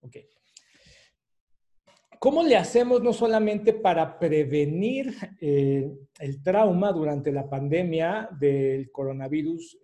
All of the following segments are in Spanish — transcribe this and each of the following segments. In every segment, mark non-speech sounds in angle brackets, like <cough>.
Ok. ¿Cómo le hacemos no solamente para prevenir eh, el trauma durante la pandemia del coronavirus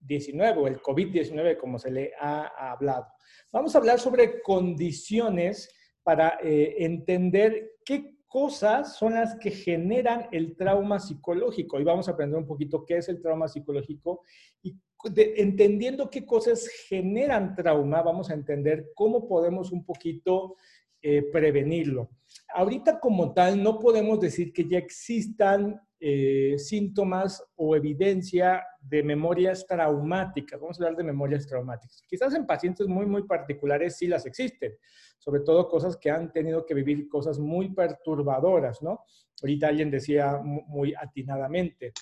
19 eh, o el COVID-19, como se le ha, hablado? Vamos a hablar sobre condiciones para eh, entender qué cosas son las que generan el trauma psicológico. Y vamos a aprender un poquito qué es el trauma psicológico y entendiendo qué cosas generan trauma, vamos a entender cómo podemos un poquito eh, prevenirlo. Ahorita como tal no podemos decir que ya existan eh, síntomas o evidencia de memorias traumáticas. Vamos a hablar de memorias traumáticas. Quizás en pacientes muy, muy particulares sí las existen, sobre todo cosas que han tenido que vivir cosas muy perturbadoras, ¿no? Ahorita alguien decía muy atinadamente.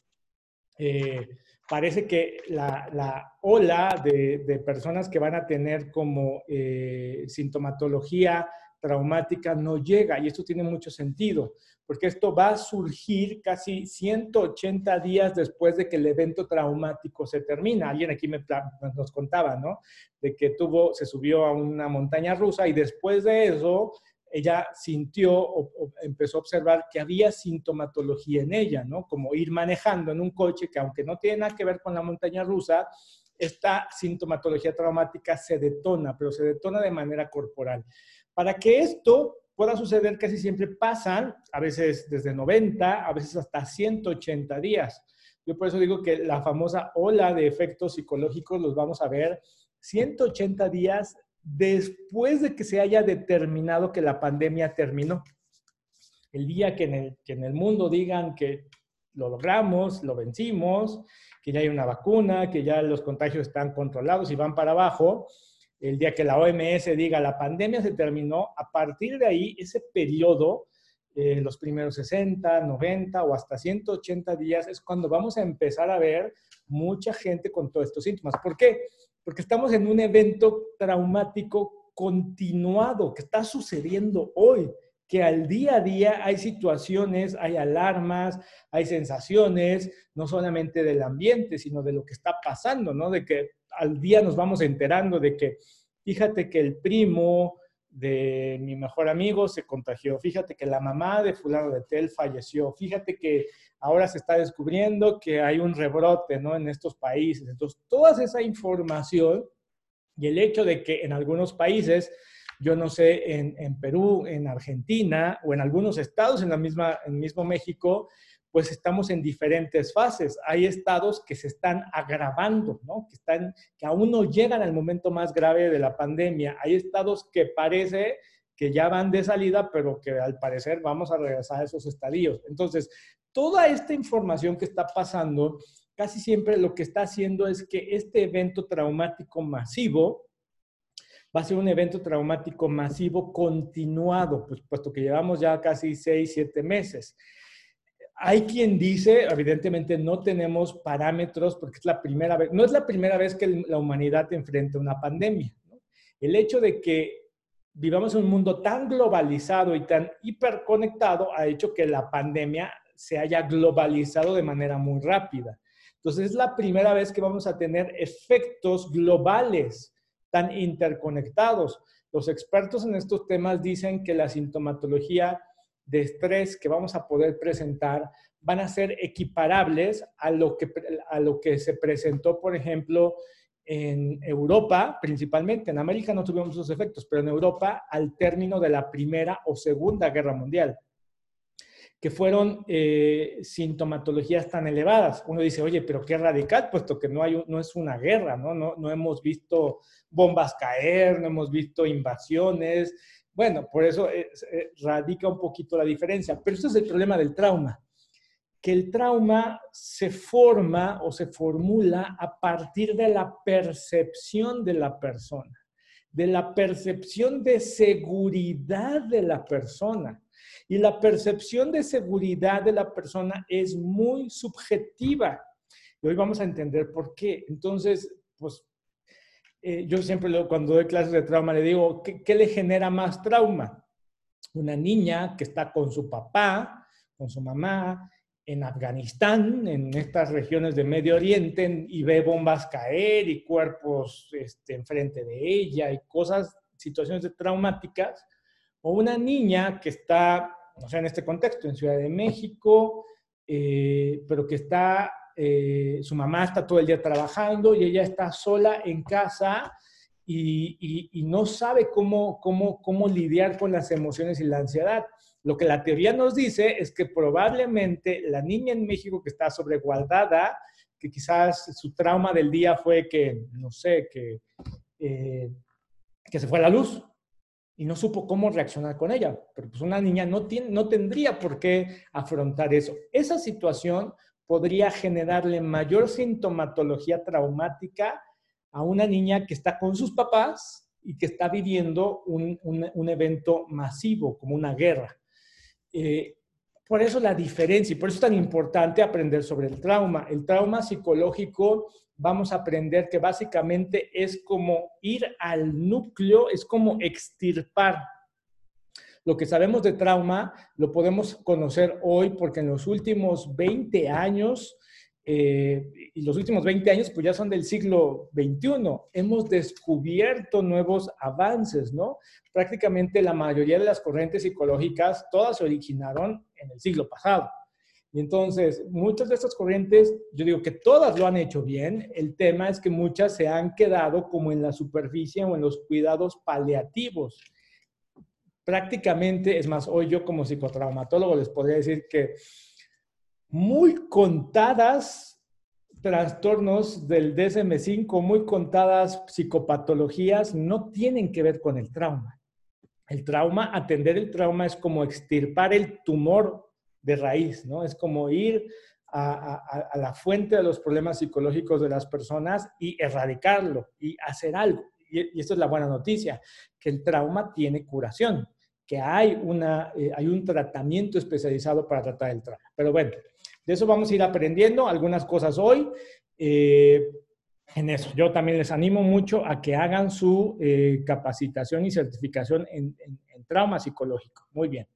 Eh, parece que la, ola de, personas que van a tener como eh, sintomatología traumática no llega y esto tiene mucho sentido, porque esto va a surgir casi 180 días después de que el evento traumático se termina. Alguien aquí me, nos contaba, ¿no? De que tuvo, se subió a una montaña rusa y después de eso ella sintió o, empezó a observar que había sintomatología en ella, ¿no? Como ir manejando en un coche que aunque no tiene nada que ver con la montaña rusa, esta sintomatología traumática se detona, pero se detona de manera corporal. Para que esto pueda suceder, casi siempre pasan, a veces desde 90, a veces hasta 180 días. Yo por eso digo que la famosa ola de efectos psicológicos los vamos a ver 180 días después de que se haya determinado que la pandemia terminó. El día que en el, que en el mundo digan que lo logramos, lo vencimos, que ya hay una vacuna, que ya los contagios están controlados y van para abajo, el día que la OMS diga la pandemia se terminó, a partir de ahí, ese periodo, eh, los primeros 60, 90 o hasta 180 días, es cuando vamos a empezar a ver mucha gente con todos estos síntomas. ¿Por qué? Porque estamos en un evento traumático continuado que está sucediendo hoy, que al día a día hay situaciones, hay alarmas, hay sensaciones, no solamente del ambiente, sino de lo que está pasando, ¿no? De que al día nos vamos enterando de que, fíjate que el primo de mi mejor amigo se contagió, fíjate que la mamá de fulano de Tel falleció, fíjate que ahora se está descubriendo que hay un rebrote ¿no? en estos países. Entonces, toda esa información y el hecho de que en algunos países, yo no sé, en, Perú, en Argentina o en algunos estados en la misma, en mismo México, pues estamos en diferentes fases. Hay estados que se están agravando, ¿no? Que, están, que aún no llegan al momento más grave de la pandemia. Hay estados que parece que ya van de salida, pero que al parecer vamos a regresar a esos estadios. Entonces, toda esta información que está pasando, casi siempre lo que está haciendo es que este evento traumático masivo va a ser un evento traumático masivo continuado, pues, puesto que llevamos ya casi seis, siete meses. Hay quien dice, evidentemente no tenemos parámetros porque es la primera vez, no es la primera vez que la humanidad enfrenta una pandemia. El hecho de que vivamos en un mundo tan globalizado y tan hiperconectado ha hecho que la pandemia se haya globalizado de manera muy rápida. Entonces es la primera vez que vamos a tener efectos globales tan interconectados. Los expertos en estos temas dicen que la sintomatología de estrés que vamos a poder presentar van a ser equiparables a lo que, a lo que se presentó, por ejemplo, en Europa, principalmente. En América no tuvimos esos efectos, pero en Europa al término de la Primera o Segunda Guerra Mundial que fueron eh, sintomatologías tan elevadas. Uno dice, oye, pero qué radical, puesto que no, hay, no es una guerra, ¿no? ¿no? No hemos visto bombas caer, no hemos visto invasiones. Bueno, por eso eh, radica un poquito la diferencia. Pero ese es el problema del trauma, que el trauma se forma o se formula a partir de la percepción de la persona, de la percepción de seguridad de la persona. Y la percepción de seguridad de la persona es muy subjetiva. Y hoy vamos a entender por qué. Entonces, pues eh, yo siempre cuando doy clases de trauma le digo, ¿qué, le genera más trauma? Una niña que está con su papá, con su mamá, en Afganistán, en estas regiones de Medio Oriente, y ve bombas caer y cuerpos este, enfrente de ella y cosas, situaciones traumáticas, o una niña que está, no sé, en este contexto, en Ciudad de México, eh, pero que está, eh, su mamá está todo el día trabajando y ella está sola en casa y, no sabe cómo, cómo, cómo lidiar con las emociones y la ansiedad. Lo que la teoría nos dice es que probablemente la niña en México que está sobreguardada, que quizás su trauma del día fue que, no sé, que, eh, que se fue a la luz y no supo cómo reaccionar con ella. Pero pues una niña no, tiene, no tendría por qué afrontar eso. Esa situación podría generarle mayor sintomatología traumática a una niña que está con sus papás y que está viviendo un, un evento masivo, como una guerra. Eh, por eso la diferencia y por eso es tan importante aprender sobre el trauma. El trauma psicológico, vamos a aprender que básicamente es como ir al núcleo, es como extirpar. Lo que sabemos de trauma lo podemos conocer hoy porque en los últimos 20 años eh, y los últimos 20 años pues ya son del siglo XXI. Hemos descubierto nuevos avances, ¿no? Prácticamente la mayoría de las corrientes psicológicas, todas se originaron en el siglo pasado. Y entonces, muchas de estas corrientes, yo digo que todas lo han hecho bien, el tema es que muchas se han quedado como en la superficie o en los cuidados paliativos. Prácticamente, es más, hoy yo como psicotraumatólogo les podría decir que muy contadas trastornos del DSM5, muy contadas psicopatologías no tienen que ver con el trauma. El trauma, atender el trauma es como extirpar el tumor de raíz, ¿no? Es como ir a, la fuente de los problemas psicológicos de las personas y erradicarlo y hacer algo. Y, esto es la buena noticia, que el trauma tiene curación, que hay, una, eh, hay un tratamiento especializado para tratar el trauma. Pero bueno, de eso vamos a ir aprendiendo algunas cosas hoy. Eh, en eso, yo también les animo mucho a que hagan su eh, capacitación y certificación en, trauma psicológico. Muy bien.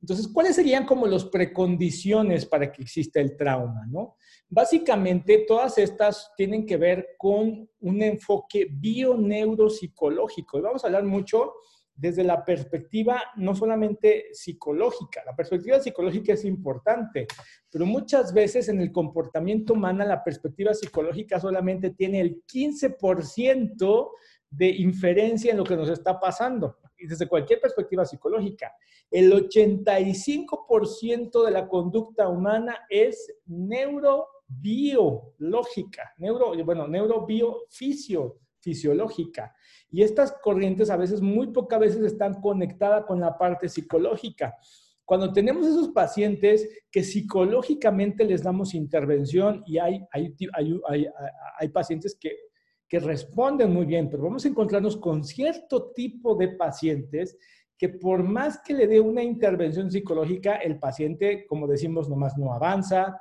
Entonces, ¿cuáles serían como los precondiciones para que exista el trauma? ¿no? Básicamente, todas estas tienen que ver con un enfoque bioneuropsicológico. Y vamos a hablar mucho desde la perspectiva no solamente psicológica, la perspectiva psicológica es importante, pero muchas veces en el comportamiento humano la perspectiva psicológica solamente tiene el 15% de inferencia en lo que nos está pasando, y desde cualquier perspectiva psicológica. El 85% de la conducta humana es neurobiológica, neuro, bueno, neurobiofisio fisiológica. Y estas corrientes a veces, muy pocas veces están conectadas con la parte psicológica. Cuando tenemos esos pacientes que psicológicamente les damos intervención y hay, hay, hay, hay pacientes que, que responden muy bien, pero vamos a encontrarnos con cierto tipo de pacientes que por más que le dé una intervención psicológica, el paciente, como decimos, nomás no avanza,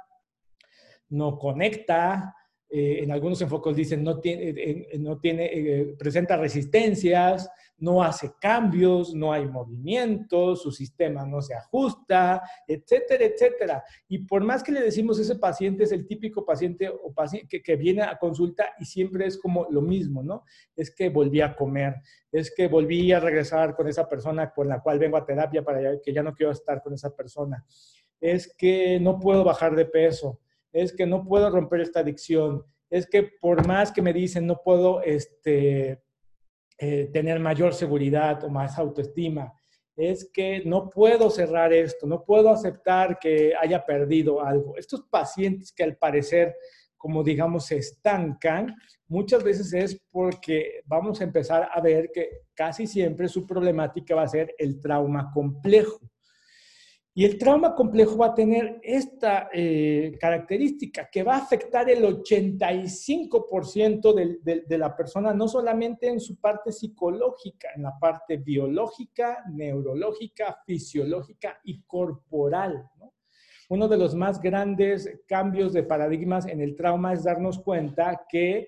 no conecta, eh, en algunos enfoques dicen no tiene, eh, eh, no tiene presenta resistencias, no hace cambios, no hay movimiento, su sistema no se ajusta, etcétera, etcétera. Y por más que le decimos ese paciente es el típico paciente o paciente que, que, viene a consulta y siempre es como lo mismo, ¿no? Es que volví a comer, es que volví a regresar con esa persona con la cual vengo a terapia para que ya no quiero estar con esa persona, es que no puedo bajar de peso, es que no puedo romper esta adicción, es que por más que me dicen no puedo este, eh, tener mayor seguridad o más autoestima, es que no puedo cerrar esto, no puedo aceptar que haya perdido algo. Estos pacientes que al parecer, como digamos, se estancan, muchas veces es porque vamos a empezar a ver que casi siempre su problemática va a ser el trauma complejo. Y el trauma complejo va a tener esta eh, característica que va a afectar el 85% de, la persona, no solamente en su parte psicológica, en la parte biológica, neurológica, fisiológica y corporal. Uno de los más grandes cambios de paradigmas en el trauma es darnos cuenta que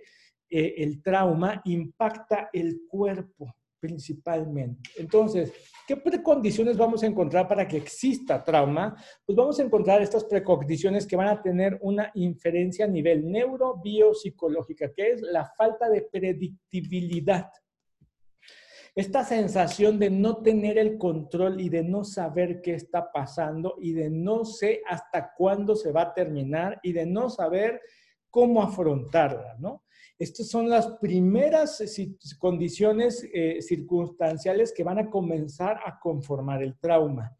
eh, el trauma impacta el cuerpo principalmente. Entonces, ¿qué precondiciones vamos a encontrar para que exista trauma? Pues vamos a encontrar estas precondiciones que van a tener una inferencia a nivel neurobiopsicológica, que es la falta de predictibilidad. Esta sensación de no tener el control y de no saber qué está pasando y de no sé hasta cuándo se va a terminar y de no saber cómo afrontarla, ¿no? Estas son las primeras condiciones eh, circunstanciales que van a comenzar a conformar el trauma.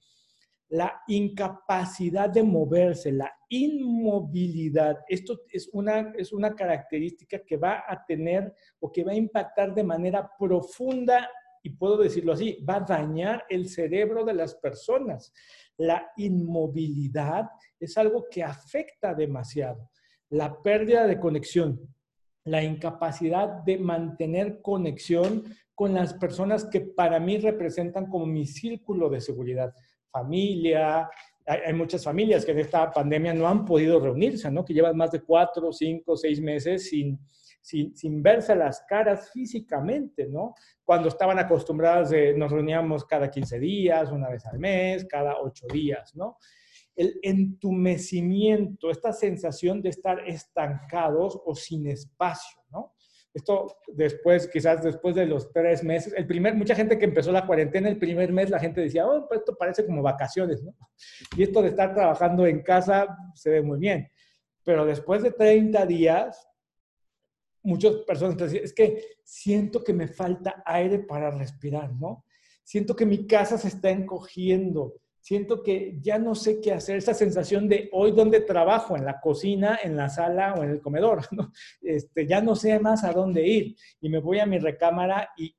La incapacidad de moverse, la inmovilidad. Esto es una, es una característica que va a tener o que va a impactar de manera profunda y puedo decirlo así, va a dañar el cerebro de las personas. La inmovilidad es algo que afecta demasiado. La pérdida de conexión, la incapacidad de mantener conexión con las personas que para mí representan como mi círculo de seguridad. Familia, hay, muchas familias que en esta pandemia no han podido reunirse, ¿no? Que llevan más de cuatro, cinco, seis meses sin, sin, sin verse las caras físicamente, ¿no? Cuando estaban acostumbradas, nos reuníamos cada 15 días, una vez al mes, cada ocho días, ¿no? El entumecimiento, esta sensación de estar estancados o sin espacio, ¿no? Esto después, quizás después de los tres meses, el primer, mucha gente que empezó la cuarentena, el primer mes la gente decía, oh, pues esto parece como vacaciones, ¿no? Y esto de estar trabajando en casa se ve muy bien. Pero después de 30 días, muchas personas decían, es que siento que me falta aire para respirar, ¿no? Siento que mi casa se está encogiendo, siento que ya no sé qué hacer, esa sensación de hoy dónde trabajo, en la cocina, en la sala o en el comedor, <laughs> ¿no? Este, ya no sé más a dónde ir y me voy a mi recámara y,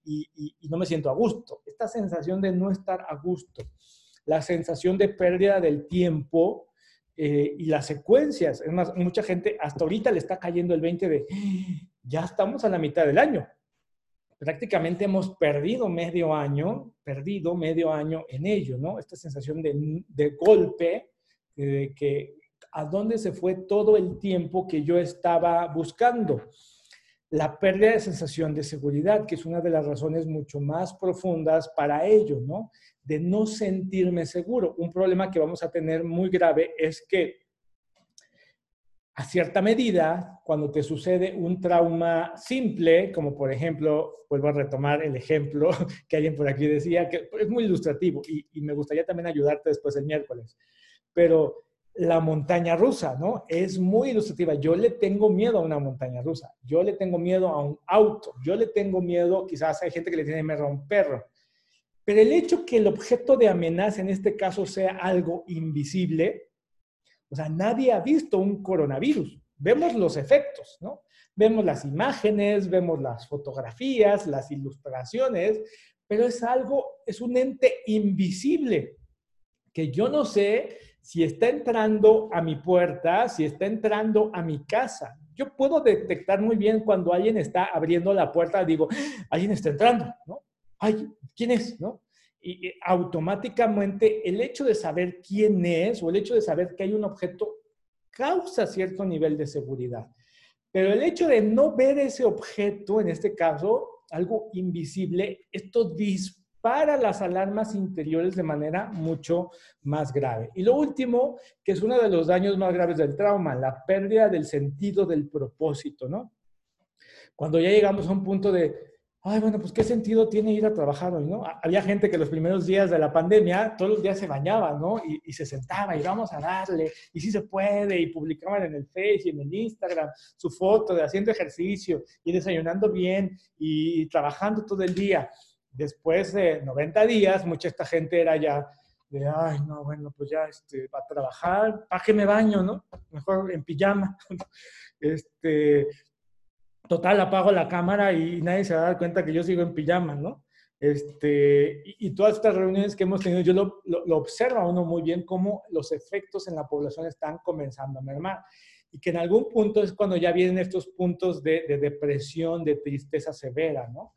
no me siento a gusto. Esta sensación de no estar a gusto, la sensación de pérdida del tiempo eh, y las secuencias. Es más, mucha gente hasta ahorita le está cayendo el 20 de, ya estamos a la mitad del año prácticamente hemos perdido medio año, perdido medio año en ello, ¿no? Esta sensación de, golpe, de que a dónde se fue todo el tiempo que yo estaba buscando. La pérdida de sensación de seguridad, que es una de las razones mucho más profundas para ello, ¿no? De no sentirme seguro. Un problema que vamos a tener muy grave es que a cierta medida, cuando te sucede un trauma simple, como por ejemplo, vuelvo a retomar el ejemplo <laughs> que alguien por aquí decía, que es muy ilustrativo y, me gustaría también ayudarte después el miércoles, pero la montaña rusa, ¿no? Es muy ilustrativa. Yo le tengo miedo a una montaña rusa, yo le tengo miedo a un auto, yo le tengo miedo, quizás hay gente que le tiene miedo a un perro, pero el hecho que el objeto de amenaza en este caso sea algo invisible, o sea, nadie ha visto un coronavirus. Vemos los efectos, ¿no? Vemos las imágenes, vemos las fotografías, las ilustraciones, pero es algo, es un ente invisible que yo no sé si está entrando a mi puerta, si está entrando a mi casa. Yo puedo detectar muy bien cuando alguien está abriendo la puerta, digo, alguien está entrando, ¿no? Ay, ¿quién es? ¿No? Y automáticamente el hecho de saber quién es o el hecho de saber que hay un objeto causa cierto nivel de seguridad. Pero el hecho de no ver ese objeto, en este caso, algo invisible, esto dispara las alarmas interiores de manera mucho más grave. Y lo último, que es uno de los daños más graves del trauma, la pérdida del sentido del propósito, ¿no? Cuando ya llegamos a un punto de, ay, bueno, pues qué sentido tiene ir a trabajar hoy, ¿no? Había gente que los primeros días de la pandemia, todos los días se bañaba, ¿no? Y, se sentaba y vamos a darle, y sí se puede, y publicaban en el Face y en el Instagram su foto de haciendo ejercicio y desayunando bien y, trabajando todo el día. Después de 90 días, mucha esta gente era ya de, ay, no, bueno, pues ya este, a trabajar, ¿para qué me baño, no? Mejor en pijama. <laughs> este, total, apago la cámara y nadie se va a dar cuenta que yo sigo en pijama, ¿no? Este, y, todas estas reuniones que hemos tenido, yo lo, lo, observo a uno muy bien cómo los efectos en la población están comenzando a mermar. Y que en algún punto es cuando ya vienen estos puntos de, de depresión, de tristeza severa, ¿no?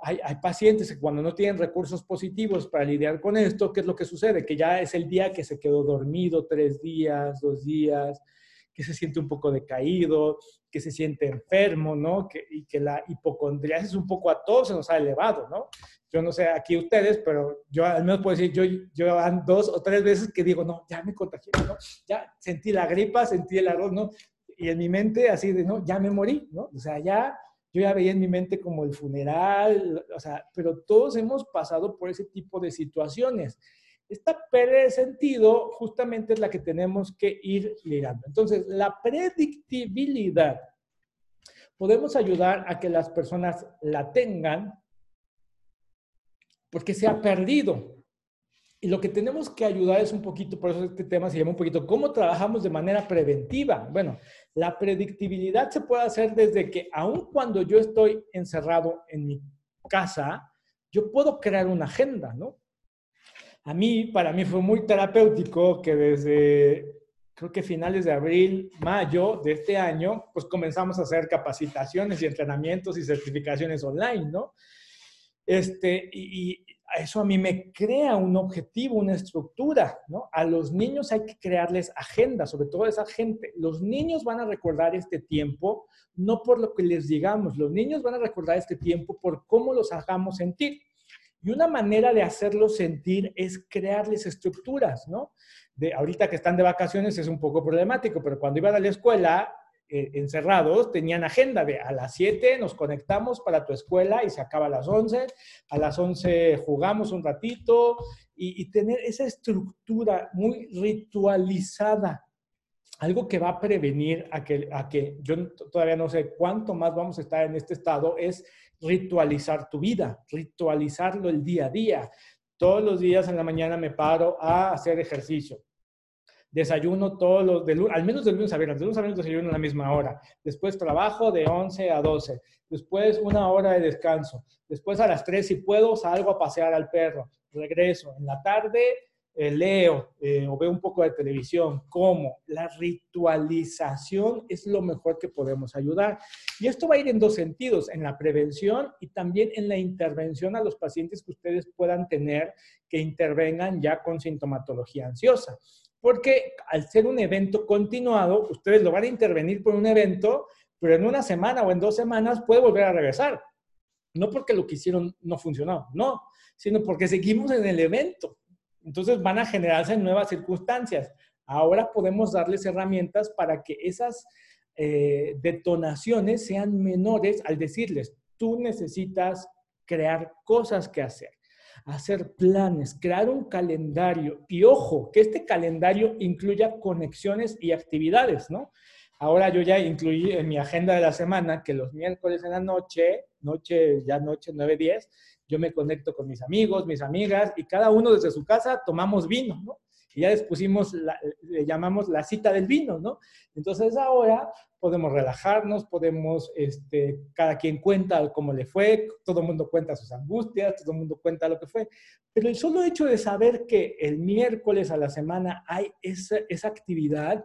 Hay, hay, pacientes que cuando no tienen recursos positivos para lidiar con esto, ¿qué es lo que sucede? Que ya es el día que se quedó dormido tres días, dos días, que se siente un poco decaído, que se siente enfermo, ¿no? Que, y que la hipocondría es un poco a todos se nos ha elevado, ¿no? Yo no sé aquí ustedes, pero yo al menos puedo decir, yo, yo dos o tres veces que digo, no, ya me contagié, ¿no? Ya sentí la gripa, sentí el arroz, ¿no? Y en mi mente así de, no, ya me morí, ¿no? O sea, ya, yo ya veía en mi mente como el funeral, o sea, pero todos hemos pasado por ese tipo de situaciones. Esta pérdida de sentido justamente es la que tenemos que ir ligando. Entonces, la predictibilidad, podemos ayudar a que las personas la tengan porque se ha perdido. Y lo que tenemos que ayudar es un poquito, por eso este tema se llama un poquito, ¿cómo trabajamos de manera preventiva? Bueno, la predictibilidad se puede hacer desde que aun cuando yo estoy encerrado en mi casa, yo puedo crear una agenda, ¿no? A mí, para mí fue muy terapéutico que desde, creo que finales de abril, mayo de este año, pues comenzamos a hacer capacitaciones y entrenamientos y certificaciones online, ¿no? Este, y, eso a mí me crea un objetivo, una estructura, ¿no? A los niños hay que crearles agenda, sobre todo a esa gente. Los niños van a recordar este tiempo no por lo que les digamos, los niños van a recordar este tiempo por cómo los hagamos sentir. Y una manera de hacerlos sentir es crearles estructuras, ¿no? De, ahorita que están de vacaciones es un poco problemático, pero cuando iban a la escuela, eh, encerrados, tenían agenda de a las 7 nos conectamos para tu escuela y se acaba a las 11, a las 11 jugamos un ratito y, tener esa estructura muy ritualizada, algo que va a prevenir a que, a que yo todavía no sé cuánto más vamos a estar en este estado, es ritualizar tu vida, ritualizarlo el día a día. Todos los días en la mañana me paro a hacer ejercicio. Desayuno todos los, de, al menos de lunes a viernes, de lunes a viernes desayuno a la misma hora, después trabajo de 11 a 12, después una hora de descanso, después a las 3 si puedo salgo a pasear al perro, regreso, en la tarde eh, leo eh, o veo un poco de televisión, como la ritualización es lo mejor que podemos ayudar. Y esto va a ir en dos sentidos, en la prevención y también en la intervención a los pacientes que ustedes puedan tener que intervengan ya con sintomatología ansiosa porque al ser un evento continuado, ustedes lo van a intervenir por un evento, pero en una semana o en dos semanas puede volver a regresar. No porque lo que hicieron no funcionó, no, sino porque seguimos en el evento. Entonces van a generarse nuevas circunstancias. Ahora podemos darles herramientas para que esas eh, detonaciones sean menores al decirles, tú necesitas crear cosas que hacer hacer planes, crear un calendario y ojo, que este calendario incluya conexiones y actividades, ¿no? Ahora yo ya incluí en mi agenda de la semana que los miércoles en la noche, noche, ya noche 9, 10, yo me conecto con mis amigos, mis amigas y cada uno desde su casa tomamos vino, ¿no? Y ya les pusimos, le llamamos la cita del vino, ¿no? Entonces ahora podemos relajarnos, podemos, este, cada quien cuenta cómo le fue, todo el mundo cuenta sus angustias, todo el mundo cuenta lo que fue, pero el solo hecho de saber que el miércoles a la semana hay esa, esa actividad,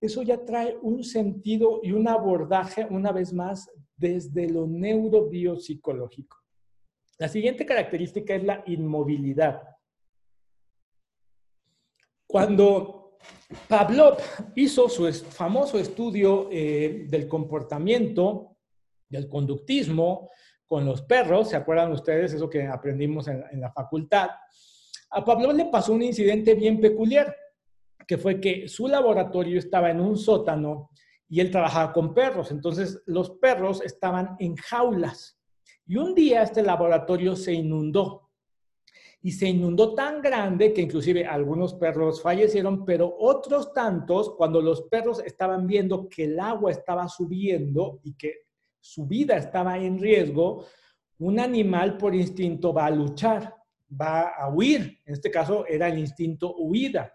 eso ya trae un sentido y un abordaje, una vez más, desde lo neurobiopsicológico. La siguiente característica es la inmovilidad. Cuando Pavlov hizo su famoso estudio eh, del comportamiento, del conductismo con los perros, ¿se acuerdan ustedes eso que aprendimos en, en la facultad? A Pavlov le pasó un incidente bien peculiar, que fue que su laboratorio estaba en un sótano y él trabajaba con perros, entonces los perros estaban en jaulas. Y un día este laboratorio se inundó y se inundó tan grande que inclusive algunos perros fallecieron, pero otros tantos, cuando los perros estaban viendo que el agua estaba subiendo y que su vida estaba en riesgo, un animal por instinto va a luchar, va a huir. En este caso era el instinto huida,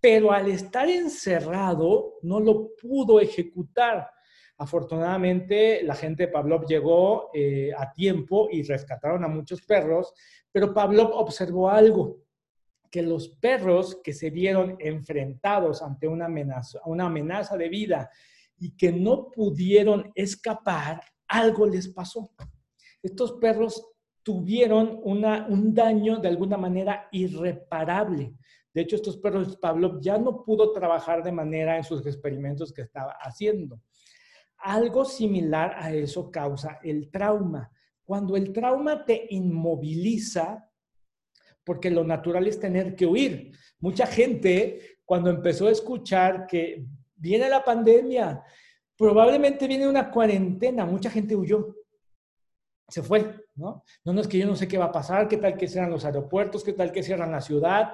pero al estar encerrado no lo pudo ejecutar. Afortunadamente, la gente de Pavlov llegó eh, a tiempo y rescataron a muchos perros, pero Pavlov observó algo, que los perros que se vieron enfrentados ante una amenaza, una amenaza de vida y que no pudieron escapar, algo les pasó. Estos perros tuvieron un daño de alguna manera irreparable De hecho, estos perros Pavlov ya no pudo trabajar de manera en sus experimentos que estaba haciendo. Algo similar a eso causa el trauma. Cuando el trauma te inmoviliza, porque lo natural es tener que huir. Mucha gente, cuando empezó a escuchar que viene la pandemia, probablemente viene una cuarentena, mucha gente huyó. Se fue, ¿no? No, no es que yo no sé qué va a pasar, qué tal que cierran los aeropuertos, qué tal que cierran la ciudad.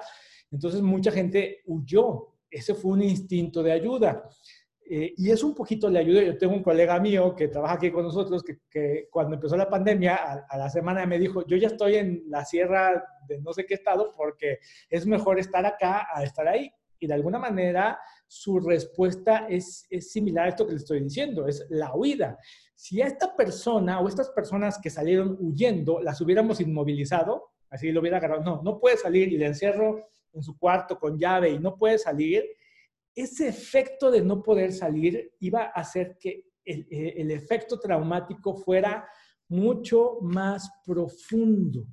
Entonces mucha gente huyó. Ese fue un instinto de ayuda. Eh, y es un poquito le ayuda. Yo tengo un colega mío que trabaja aquí con nosotros que, cuando empezó la pandemia, a, la semana me dijo, yo ya estoy en la sierra de no sé qué estado porque es mejor estar acá a estar ahí. Y de alguna manera su respuesta es, es similar a esto que le estoy diciendo, es la huida. Si a esta persona o estas personas que salieron huyendo las hubiéramos inmovilizado, así lo hubiera agarrado, no, no puede salir y le encierro en su cuarto con llave y no puede salir, ese efecto de no poder salir iba a hacer que eh, el, efecto traumático fuera mucho más profundo.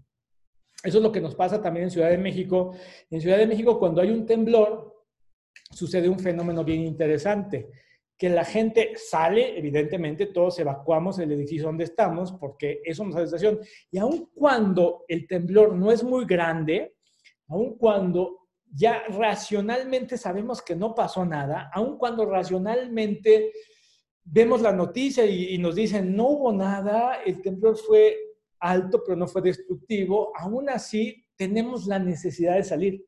Eso es lo que nos pasa también en Ciudad de México. En Ciudad de México, cuando hay un temblor, sucede un fenómeno bien interesante, que la gente sale, evidentemente, todos evacuamos el edificio donde estamos, porque eso nos da sensación. Y aun cuando el temblor no es muy grande, aun cuando ya racionalmente sabemos que no pasó nada, aun cuando racionalmente vemos la noticia y, nos dicen no hubo nada, el temblor fue alto pero no fue destructivo, aún así tenemos la necesidad de salir,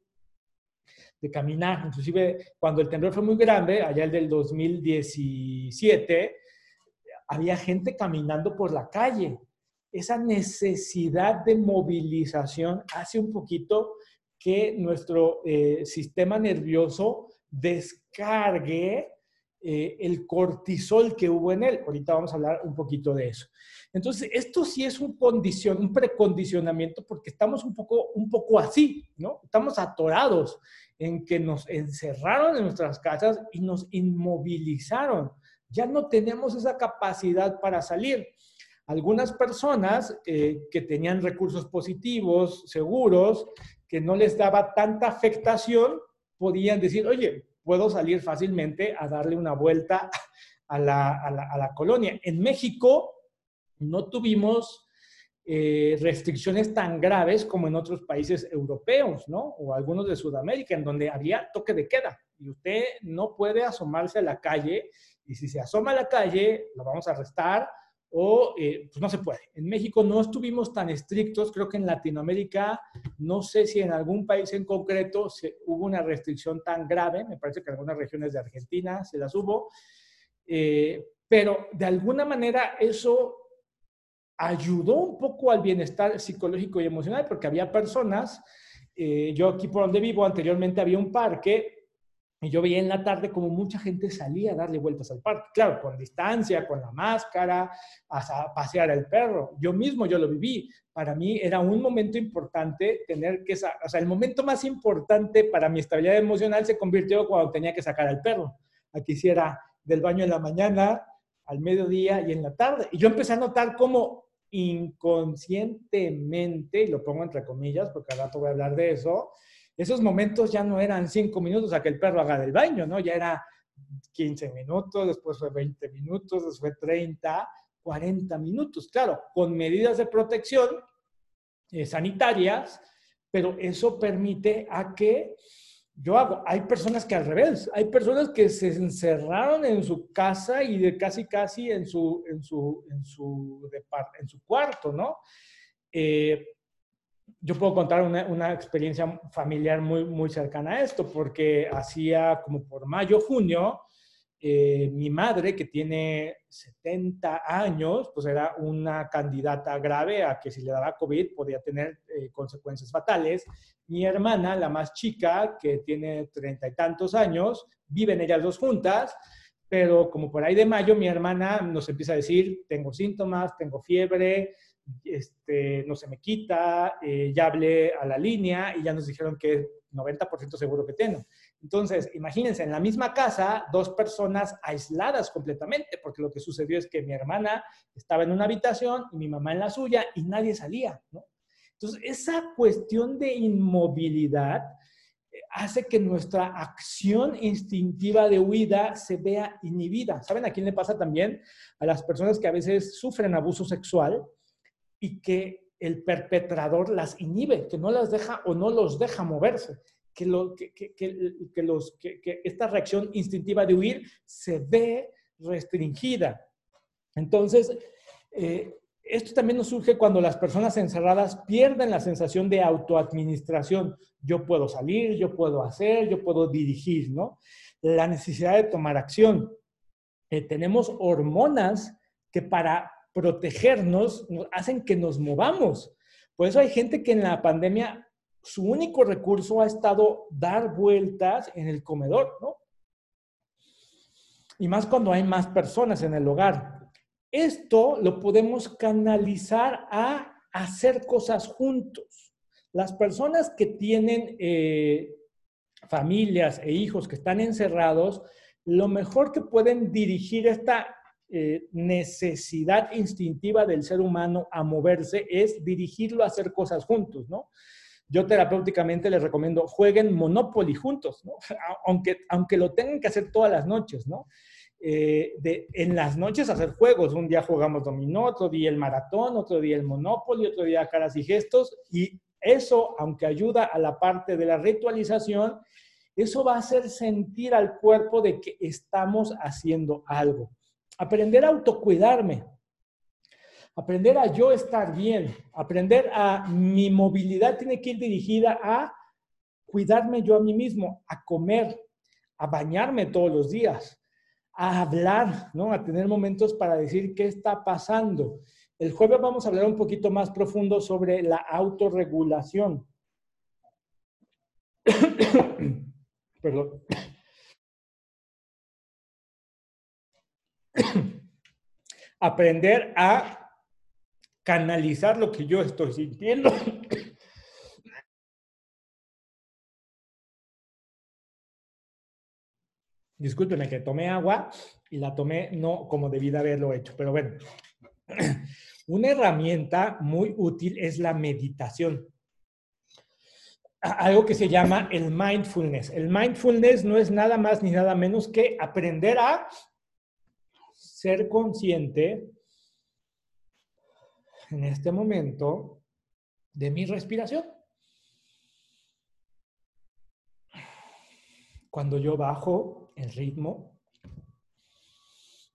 de caminar. Inclusive cuando el temblor fue muy grande, allá el del 2017, había gente caminando por la calle. Esa necesidad de movilización hace un poquito que nuestro eh, sistema nervioso descargue eh, el cortisol que hubo en él. Ahorita vamos a hablar un poquito de eso. Entonces, esto sí es un, condición, un precondicionamiento porque estamos un poco, un poco así, ¿no? Estamos atorados en que nos encerraron en nuestras casas y nos inmovilizaron. Ya no tenemos esa capacidad para salir. Algunas personas eh, que tenían recursos positivos, seguros, que no les daba tanta afectación, podían decir, oye, puedo salir fácilmente a darle una vuelta a la, colonia. En México no tuvimos eh, restricciones tan graves como en otros países europeos, ¿no? O algunos de Sudamérica, en donde había toque de queda. Y usted no puede asomarse a la calle, y si se asoma a la calle, lo vamos a arrestar o eh, pues no se puede. En México no estuvimos tan estrictos, creo que en Latinoamérica, no sé si en algún país en concreto hubo una restricción tan grave, me parece que en algunas regiones de Argentina se las hubo, eh, pero de alguna manera eso ayudó un poco al bienestar psicológico y emocional, porque había personas, eh, yo aquí por donde vivo anteriormente había un parque y yo veía en la tarde como mucha gente salía a darle vueltas al parque. Claro, con distancia, con la máscara, a pasear al perro. Yo mismo, yo lo viví. Para mí era un momento importante tener que... O sea, el momento más importante para mi estabilidad emocional se convirtió cuando tenía que sacar al perro. Aquí sí era del baño en la mañana, al mediodía y en la tarde. Y yo empecé a notar cómo inconscientemente, y lo pongo entre comillas porque al rato voy a hablar de eso, esos momentos ya no eran cinco minutos a que el perro haga del baño, ¿no? Ya era 15 minutos, después fue 20 minutos, después fue 30, 40 minutos. Claro, con medidas de protección eh, sanitarias, pero eso permite a que yo hago, hay personas que al revés, hay personas que se encerraron en su casa y de casi casi en su, en su, en su, en su cuarto, ¿no? Eh, yo puedo contar una, experiencia familiar muy, muy cercana a esto, porque hacía como por mayo, junio, eh, mi madre, que tiene 70 años, pues era una candidata grave a que si le daba COVID podía tener eh, consecuencias fatales. Mi hermana, la más chica, que tiene treinta y tantos años, viven ellas dos juntas, pero como por ahí de mayo mi hermana nos empieza a decir, tengo síntomas, tengo fiebre, este, no se me quita, eh, ya hablé a la línea y ya nos dijeron que 90% seguro que tengo. Entonces, imagínense, en la misma casa, dos personas aisladas completamente, porque lo que sucedió es que mi hermana estaba en una habitación y mi mamá en la suya y nadie salía. Entonces, esa cuestión de inmovilidad, eh, hace que nuestra acción instintiva de huida se vea inhibida. ¿Saben a quién le pasa también? A las personas que a veces sufren abuso sexual y que el perpetrador las inhibe, que no las deja o no los deja moverse, que, lo, que, que, los, que esta reacción instintiva de huir se ve restringida. Entonces, eh, esto también nos surge cuando las personas encerradas pierden la sensación de autoadministración. Yo puedo salir, yo puedo hacer, yo puedo dirigir, ¿no? La necesidad de tomar acción. Eh, tenemos hormonas que para protegernos hacen que nos movamos. Por eso hay gente que en la pandemia su único recurso ha estado dar vueltas en el comedor, ¿no? Y más cuando hay más personas en el hogar. Esto lo podemos canalizar a hacer cosas juntos. Las personas que tienen eh, familias e hijos que están encerrados, lo mejor que pueden dirigir esta eh, necesidad instintiva del ser humano a moverse es dirigirlo a hacer cosas juntos, ¿no? Yo terapéuticamente les recomiendo, jueguen Monopoly juntos. <laughs> Aunque, aunque lo tengan que hacer todas las noches, ¿no? Eh, de, en las noches hacer juegos. Un día jugamos dominó, otro día el maratón, otro día el monopoly, otro día caras y gestos. Y eso, aunque ayuda a la parte de la ritualización, eso va a hacer sentir al cuerpo de que estamos haciendo algo. Aprender a autocuidarme. Aprender a yo estar bien. Aprender a mi movilidad tiene que ir dirigida a cuidarme yo a mí mismo, a comer, a bañarme todos los días, a hablar, ¿no? A tener momentos para decir qué está pasando. El jueves vamos a hablar un poquito más profundo sobre la autorregulación. <coughs> Perdón. Aprender a canalizar lo que yo estoy sintiendo <coughs> Discúlpenme que tomé agua y la tomé no como debí de haberlo hecho, pero bueno. <coughs> Una herramienta muy útil es la meditación. Algo que se llama el mindfulness. El mindfulness no es nada más ni nada menos que aprender a ser consciente en este momento de mi respiración. Cuando yo bajo el ritmo.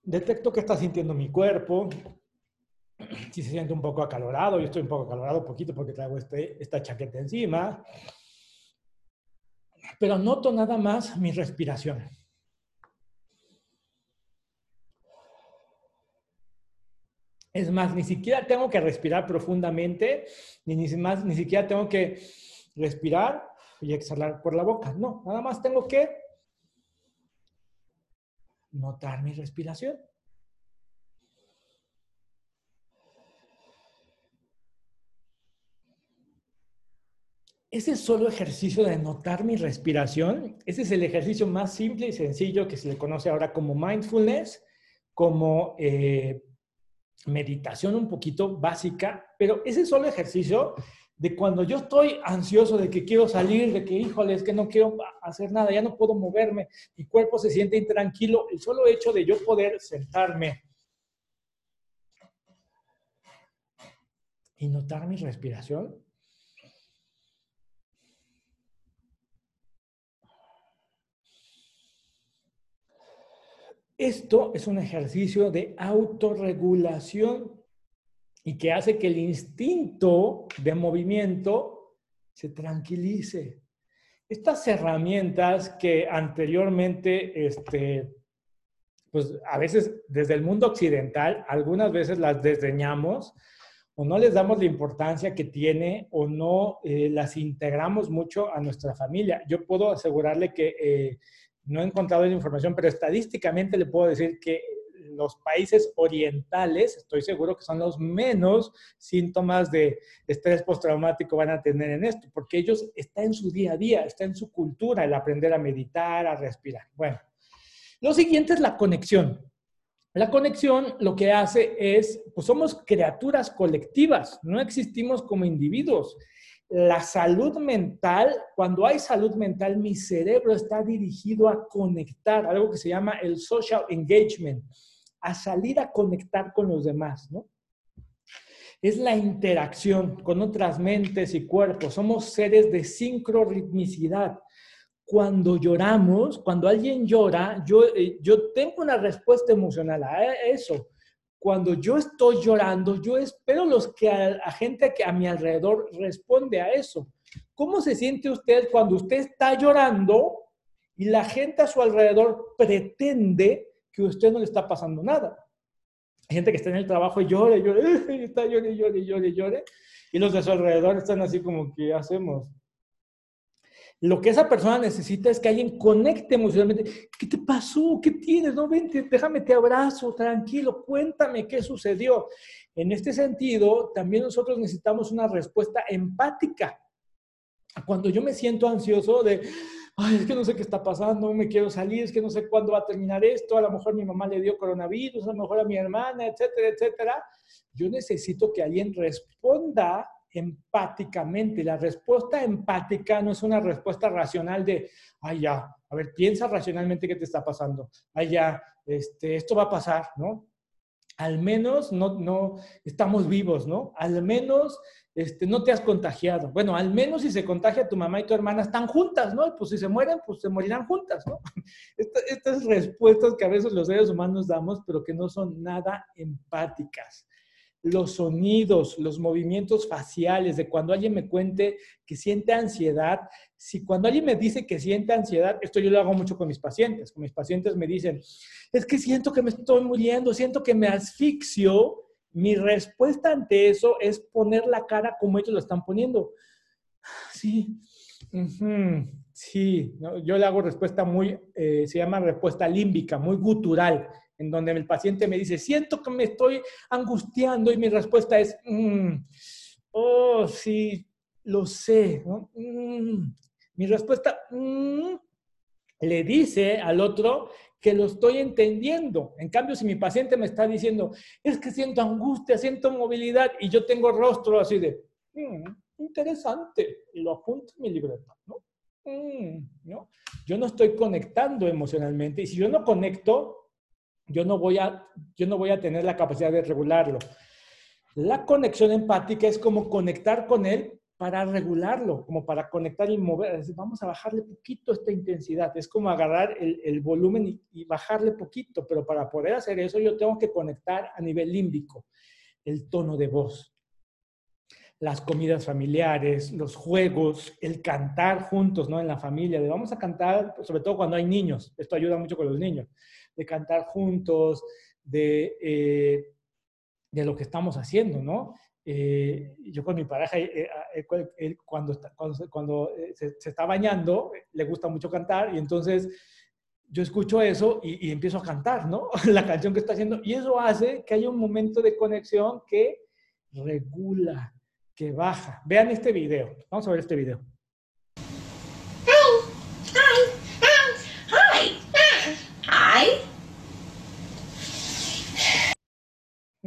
Detecto que está sintiendo mi cuerpo. Si se siente un poco acalorado, yo estoy un poco acalorado, poquito porque traigo este, esta chaqueta encima. Pero noto nada más mi respiración. Es más, ni siquiera tengo que respirar profundamente, ni, ni, más, ni siquiera tengo que respirar y exhalar por la boca. No, nada más tengo que notar mi respiración. Ese solo ejercicio de notar mi respiración, ese es el ejercicio más simple y sencillo que se le conoce ahora como mindfulness, como eh, meditación un poquito básica, pero ese solo ejercicio de cuando yo estoy ansioso de que quiero salir, de que, híjole, es que no quiero hacer nada, ya no puedo moverme, mi cuerpo se siente intranquilo, el solo hecho de yo poder sentarme y notar mi respiración. Esto es un ejercicio de autorregulación y que hace que el instinto de movimiento se tranquilice. Estas herramientas que anteriormente, este, pues a veces desde el mundo occidental, algunas veces las desdeñamos o no les damos la importancia que tiene o no eh, las integramos mucho a nuestra familia. Yo puedo asegurarle que eh, no he encontrado la información, pero estadísticamente le puedo decir que los países orientales, estoy seguro que son los menos síntomas de estrés postraumático van a tener en esto, porque ellos está en su día a día, está en su cultura el aprender a meditar, a respirar. Bueno, lo siguiente es la conexión. La conexión lo que hace es, pues somos criaturas colectivas, no existimos como individuos. La salud mental, cuando hay salud mental, mi cerebro está dirigido a conectar, algo que se llama el social engagement, a salir a conectar con los demás, ¿no? Es la interacción con otras mentes y cuerpos. Somos seres de sincroritmicidad. Cuando lloramos, cuando alguien llora, yo, eh, yo tengo una respuesta emocional a eso cuando yo estoy llorando, yo espero los que a, gente que a mi alrededor responde a eso. ¿Cómo se siente usted cuando usted está llorando y la gente a su alrededor pretende que usted no le está pasando nada? Hay gente que está en el trabajo y llora, <laughs> y está llore, llore, llore, llore, y los de su alrededor están así como, ¿qué hacemos? Lo que esa persona necesita es que alguien conecte emocionalmente. ¿Qué te pasó? ¿Qué tienes? No, vente, déjame, te abrazo, tranquilo, cuéntame qué sucedió. En este sentido, también nosotros necesitamos una respuesta empática. Cuando yo me siento ansioso de, ay, es que no sé qué está pasando, me quiero salir, es que no sé cuándo va a terminar esto, a lo mejor mi mamá le dio coronavirus, a lo mejor a mi hermana, etcétera, etcétera. Yo necesito que alguien responda empáticamente. La respuesta empática no es una respuesta racional de, ay, ya, a ver, piensa racionalmente qué te está pasando. Ay, ya, este, esto va a pasar, ¿no? Al menos no, no estamos vivos, ¿no? Al menos este, no te has contagiado. Bueno, al menos si se contagia tu mamá y tu hermana están juntas, ¿no? Pues si se mueren, pues se morirán juntas, ¿no? <laughs> estas respuestas que a veces los seres humanos damos, pero que no son nada empáticas los sonidos, los movimientos faciales, de cuando alguien me cuente que siente ansiedad. Si cuando alguien me dice que siente ansiedad, esto yo lo hago mucho con mis pacientes. Con mis pacientes me dicen, es que siento que me estoy muriendo, siento que me asfixio. Mi respuesta ante eso es poner la cara como ellos lo están poniendo. Sí, sí, yo le hago respuesta muy, eh, se llama respuesta límbica, muy gutural en donde el paciente me dice, siento que me estoy angustiando y mi respuesta es, mm, oh, sí, lo sé. Mm". Mi respuesta mm", le dice al otro que lo estoy entendiendo. En cambio, si mi paciente me está diciendo, es que siento angustia, siento movilidad y yo tengo rostro así de, interesante, y lo apunto en mi libreta, ¿no? ¿no? Yo no estoy conectando emocionalmente y si yo no conecto, yo no voy a, yo no voy a tener la capacidad de regularlo. La conexión empática es como conectar con él para regularlo, como para conectar y mover. Vamos a bajarle poquito esta intensidad. Es como agarrar el, volumen y, y, bajarle poquito, pero para poder hacer eso yo tengo que conectar a nivel límbico, el tono de voz, las comidas familiares, los juegos, el cantar juntos, ¿no? En la familia, de vamos a cantar, sobre todo cuando hay niños. Esto ayuda mucho con los niños de cantar juntos, de, eh, de lo que estamos haciendo, ¿no? Eh, yo con mi pareja, eh, cuando, cuando, cuando se, está bañando, le gusta mucho cantar y entonces yo escucho eso y, y, empiezo a cantar, ¿no? <laughs> La canción que está haciendo. Y eso hace que haya un momento de conexión que regula, que baja. Vean este video. Vamos a ver este video.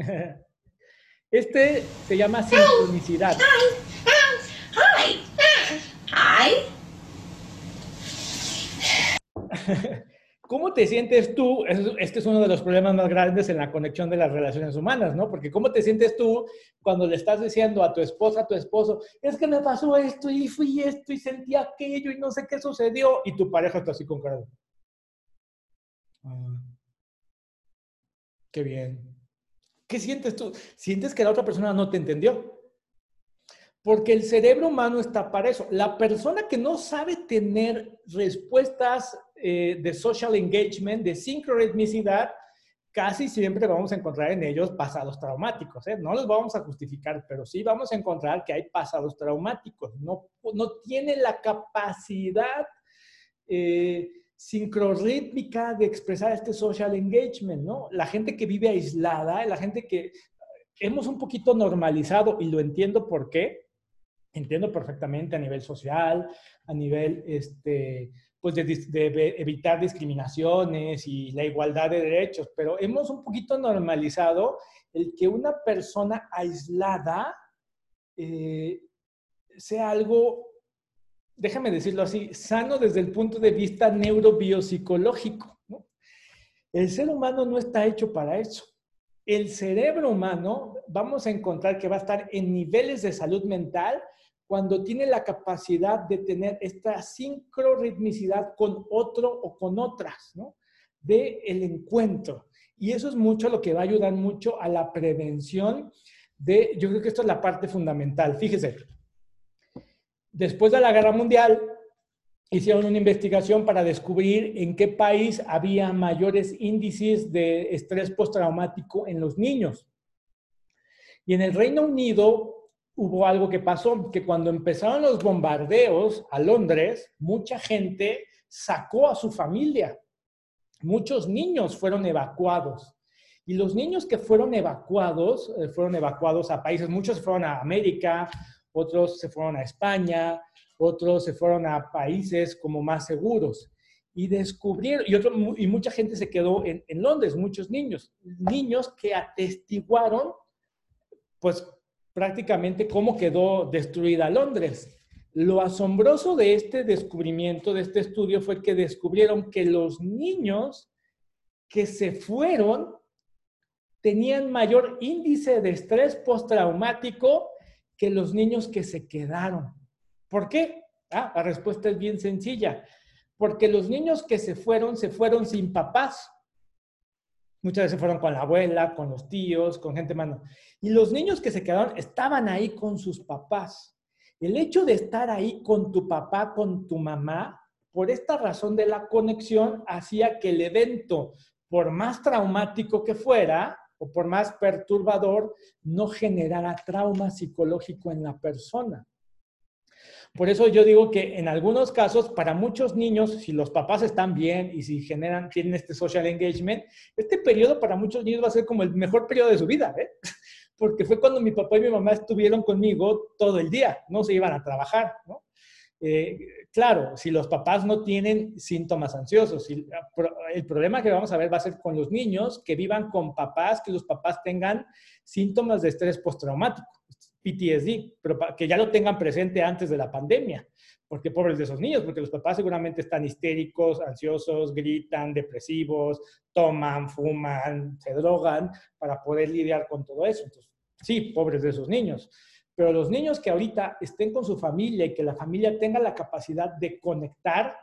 <laughs> Este se llama sincronicidad. <laughs> ¿Cómo te sientes tú? Este es uno de los problemas más grandes en la conexión de las relaciones humanas, ¿no? Porque ¿cómo te sientes tú cuando le estás diciendo a tu esposa, a tu esposo, es que me pasó esto y fui esto y sentí aquello y no sé qué sucedió? Y tu pareja está así con cara. Ah, qué bien. ¿Qué sientes tú? Sientes que la otra persona no te entendió. Porque el cerebro humano está para eso. La persona que no sabe tener respuestas eh, de social engagement, de sincroritmicidad, casi siempre vamos a encontrar en ellos pasados traumáticos. ¿eh? No los vamos a justificar, pero sí vamos a encontrar que hay pasados traumáticos. No, no tiene la capacidad eh, sincrorítmica de expresar este social engagement, ¿no? La gente que vive aislada, la gente que hemos un poquito normalizado, y lo entiendo por qué, entiendo perfectamente a nivel social, a nivel, este, pues de, evitar discriminaciones y la igualdad de derechos, pero hemos un poquito normalizado el que una persona aislada eh, sea algo, déjame decirlo así, sano desde el punto de vista neurobiopsicológico. El ser humano no está hecho para eso. El cerebro humano, vamos a encontrar que va a estar en niveles de salud mental cuando tiene la capacidad de tener esta sincroritmicidad con otro o con otras, ¿no? De el encuentro. Y eso es mucho lo que va a ayudar mucho a la prevención de, yo creo que esto es la parte fundamental. Fíjese, después de la guerra mundial, hicieron una investigación para descubrir en qué país había mayores índices de estrés postraumático en los niños. Y en el Reino Unido hubo algo que pasó, que cuando empezaron los bombardeos a Londres, mucha gente sacó a su familia. Muchos niños fueron evacuados. Y los niños que fueron evacuados, eh, fueron evacuados a países, muchos fueron a América, otros se fueron a España, otros se fueron a países como más seguros. Y descubrieron, y, y mucha gente se quedó en, en Londres, muchos niños, niños que atestiguaron, pues prácticamente cómo quedó destruida Londres. Lo asombroso de este descubrimiento, de este estudio, fue que descubrieron que los niños que se fueron tenían mayor índice de estrés postraumático que los niños que se quedaron. ¿Por qué? Ah, la respuesta es bien sencilla. Porque los niños que se fueron, se fueron sin papás. Muchas veces fueron con la abuela, con los tíos, con gente mano. Y los niños que se quedaron estaban ahí con sus papás. El hecho de estar ahí con tu papá, con tu mamá, por esta razón de la conexión, hacía que el evento, por más traumático que fuera, o por más perturbador, no generara trauma psicológico en la persona. Por eso yo digo que en algunos casos, para muchos niños, si los papás están bien y si generan, tienen este social engagement, este periodo para muchos niños va a ser como el mejor periodo de su vida, ¿eh? <laughs> porque fue cuando mi papá y mi mamá estuvieron conmigo todo el día, no se iban a trabajar, ¿no? Eh, claro, si los papás no tienen síntomas ansiosos, el problema que vamos a ver va a ser con los niños que vivan con papás, que los papás tengan síntomas de estrés postraumático. PTSD, pero que ya lo tengan presente antes de la pandemia. Porque pobres de esos niños, porque los papás seguramente están histéricos, ansiosos, gritan, depresivos, toman, fuman, se drogan para poder lidiar con todo eso. Sí, pobres de esos niños. Pero los niños que ahorita estén con su familia y que la familia tenga la capacidad de conectar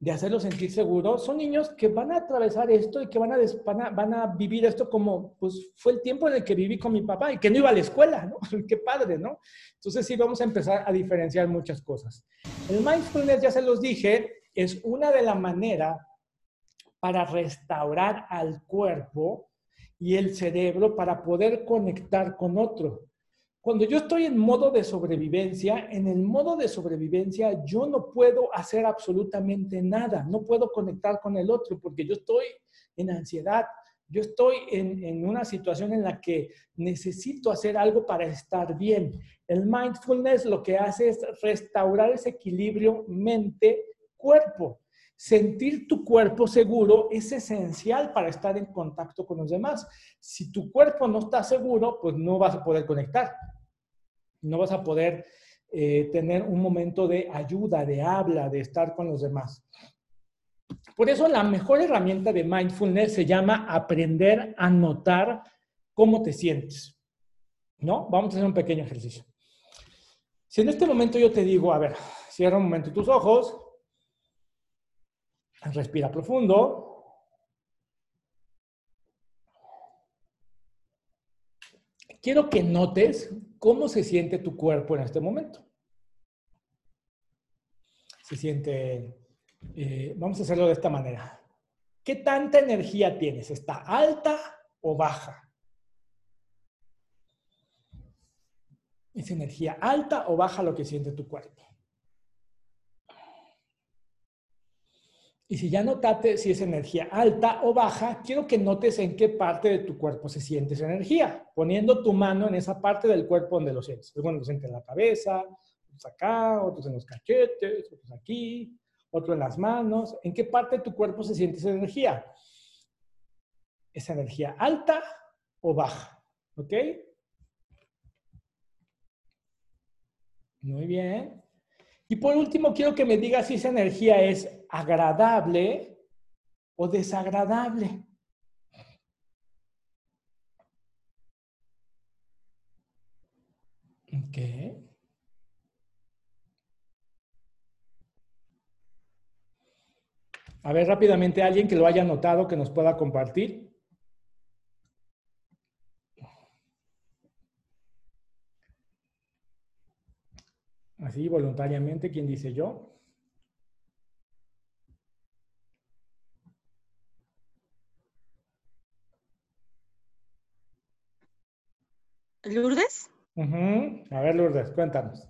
de hacerlos sentir seguros, son niños que van a atravesar esto y que van a, van a, vivir esto como, pues fue el tiempo en el que viví con mi papá y que no iba a la escuela, ¿no? <laughs> Qué padre, ¿no? Entonces sí, vamos a empezar a diferenciar muchas cosas. El mindfulness, ya se los dije, es una de las maneras para restaurar al cuerpo y el cerebro para poder conectar con otro. Cuando yo estoy en modo de sobrevivencia, en el modo de sobrevivencia yo no puedo hacer absolutamente nada, no puedo conectar con el otro porque yo estoy en ansiedad, yo estoy en, en, una situación en la que necesito hacer algo para estar bien. El mindfulness lo que hace es restaurar ese equilibrio mente-cuerpo. Sentir tu cuerpo seguro es esencial para estar en contacto con los demás. Si tu cuerpo no está seguro, pues no vas a poder conectar no vas a poder eh, tener un momento de ayuda, de habla, de estar con los demás. Por eso la mejor herramienta de mindfulness se llama aprender a notar cómo te sientes. ¿No? Vamos a hacer un pequeño ejercicio. Si en este momento yo te digo, a ver, cierra un momento tus ojos, respira profundo, quiero que notes cómo se siente tu cuerpo en este momento. Se siente, eh, vamos a hacerlo de esta manera. ¿Qué tanta energía tienes? ¿Está alta o baja? ¿Es energía alta o baja lo que siente tu cuerpo? Y si ya notaste si es energía alta o baja, quiero que notes en qué parte de tu cuerpo se siente esa energía, poniendo tu mano en esa parte del cuerpo donde lo sientes. Algunos lo sienten en la cabeza, otros acá, otros en los cachetes, otros aquí, otro en las manos. ¿En qué parte de tu cuerpo se siente esa energía? ¿Esa energía alta o baja? ¿Ok? Muy bien. Y por último, quiero que me digas si esa energía es agradable o desagradable. A ver, rápidamente, alguien que lo haya notado, que nos pueda compartir. Así, voluntariamente, ¿quién dice yo? ¿Lourdes? A ver, Lourdes, cuéntanos.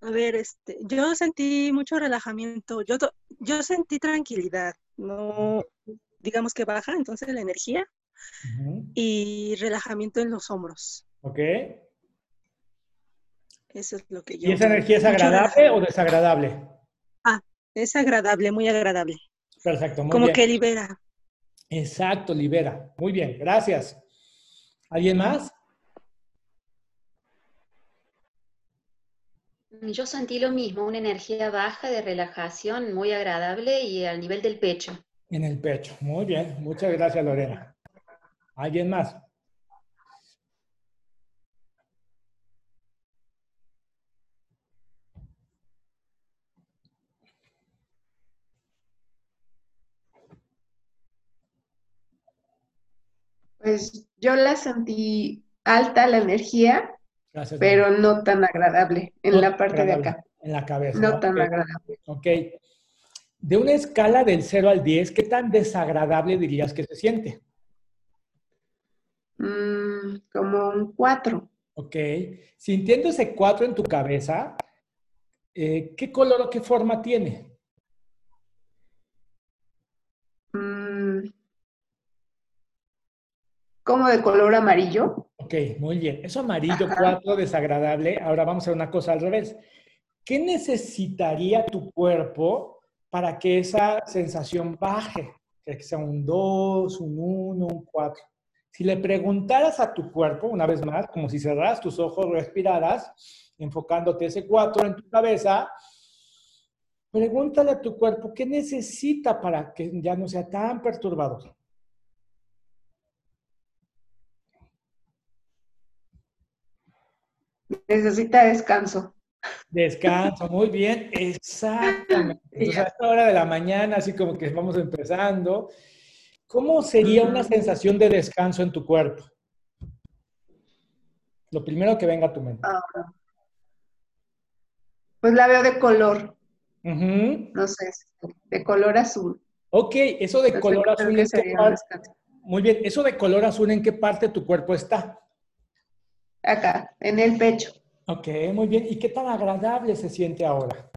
A ver, este, yo sentí mucho relajamiento, yo, yo sentí tranquilidad, no, digamos que baja entonces la energía y relajamiento en los hombros. Ok. Eso es lo que yo... ¿Y esa energía es agradable o desagradable? Ah, es agradable, muy agradable. Perfecto, muy Como que libera. Exacto, libera. Muy bien, gracias. ¿Alguien más? Yo sentí lo mismo, una energía baja de relajación muy agradable y al nivel del pecho. En el pecho, muy bien. Muchas gracias, Lorena. ¿Alguien más? Pues yo la sentí alta la energía, pero no tan agradable en la parte de acá. En la cabeza. No tan agradable. Ok. De una escala del 0 al 10, ¿qué tan desagradable dirías que se siente? Mm, como un 4. Ok. Sintiendo ese 4 en tu cabeza, eh, ¿qué color o qué forma tiene? como de color amarillo. Ok, muy bien. Eso amarillo, cuatro, <laughs> desagradable. Ahora vamos a hacer una cosa al revés. ¿Qué necesitaría tu cuerpo para que esa sensación baje? Que sea un 2, un 1, un 4. Si le preguntaras a tu cuerpo, una vez más, como si cerraras tus ojos, respiraras, enfocándote ese 4 en tu cabeza, pregúntale a tu cuerpo qué necesita para que ya no sea tan perturbador. Necesita descanso. Descanso, muy bien, exactamente. <laughs> Entonces, a esta hora de la mañana, así como que vamos empezando, ¿cómo sería una sensación de descanso en tu cuerpo? Lo primero que venga a tu mente. Ah. pues la veo de color. No sé, de color azul. Ok, eso de color azul. ¿en qué Muy bien, eso de color azul, ¿en qué parte de tu cuerpo está? Acá, en el pecho. Ok, muy bien. ¿Y qué tan agradable se siente ahora?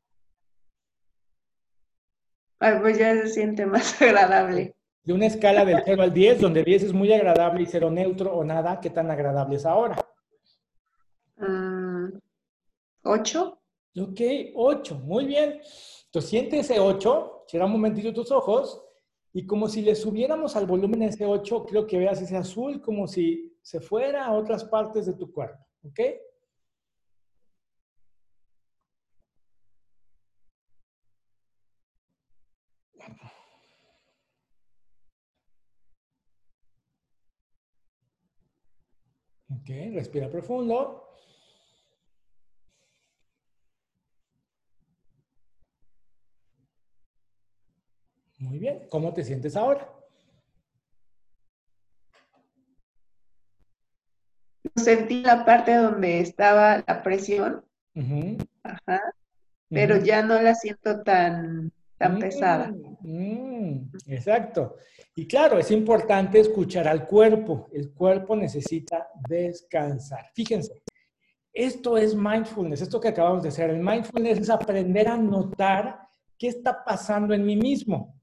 pues ya se siente más <laughs> agradable. De una escala del 0 al 10, donde 10 es muy agradable y 0 neutro o nada, ¿qué tan agradable es ahora? 8. Mm, ok, 8, muy bien. Entonces siente ese 8, cierra un momentito tus ojos y como si le subiéramos al volumen ese 8, creo que veas ese azul como si se fuera a otras partes de tu cuerpo. ¿Ok? Ok, respira profundo. Muy bien, ¿cómo te sientes ahora? Sentí la parte donde estaba la presión, Ajá. pero ya no la siento tan, tan mm, pesada. Mm, exacto. Y claro, es importante escuchar al cuerpo. El cuerpo necesita descansar. Fíjense, esto es mindfulness, esto que acabamos de hacer. El mindfulness es aprender a notar qué está pasando en mí mismo.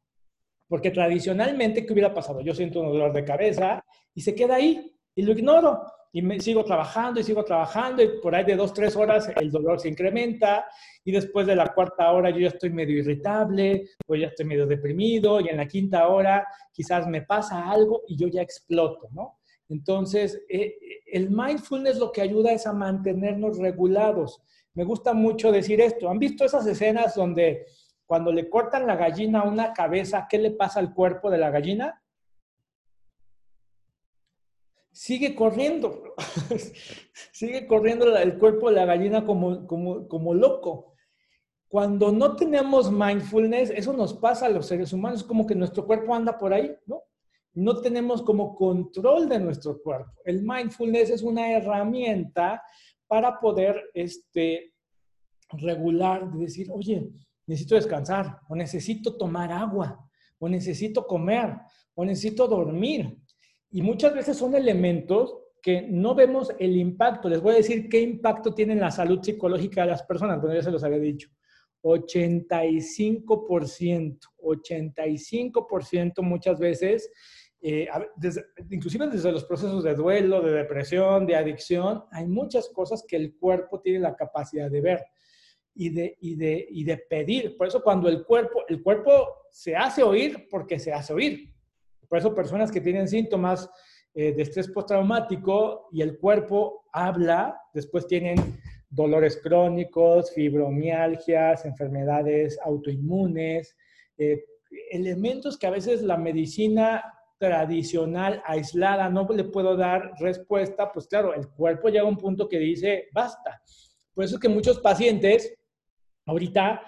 Porque tradicionalmente, ¿qué hubiera pasado? Yo siento un dolor de cabeza y se queda ahí y lo ignoro y me, sigo trabajando y sigo trabajando y por ahí de dos, tres horas el dolor se incrementa y después de la cuarta hora yo ya estoy medio irritable o ya estoy medio deprimido y en la quinta hora quizás me pasa algo y yo ya exploto, ¿no? Entonces, eh, el mindfulness lo que ayuda es a mantenernos regulados. Me gusta mucho decir esto. ¿Han visto esas escenas donde cuando le cortan la gallina a una cabeza, ¿qué le pasa al cuerpo de la gallina? Sigue corriendo, <laughs> sigue corriendo el cuerpo de la gallina como, como, como loco. Cuando no tenemos mindfulness, eso nos pasa a los seres humanos, como que nuestro cuerpo anda por ahí, ¿no? No tenemos como control de nuestro cuerpo. El mindfulness es una herramienta para poder este, regular, decir, oye, necesito descansar, o necesito tomar agua, o necesito comer, o necesito dormir. Y muchas veces son elementos que no vemos el impacto. Les voy a decir qué impacto tiene en la salud psicológica de las personas. Bueno, ya se los había dicho. 85%, 85% muchas veces, eh, inclusive desde los procesos de duelo, de depresión, de adicción, hay muchas cosas que el cuerpo tiene la capacidad de ver y de, y de, y de pedir. Por eso cuando el cuerpo, el cuerpo se hace oír porque se hace oír. Por eso personas que tienen síntomas eh, de estrés postraumático y el cuerpo habla, después tienen dolores crónicos, fibromialgias, enfermedades autoinmunes, eh, elementos que a veces la medicina tradicional, aislada, no le puedo dar respuesta, pues claro, el cuerpo llega a un punto que dice, basta. Por eso es que muchos pacientes ahorita,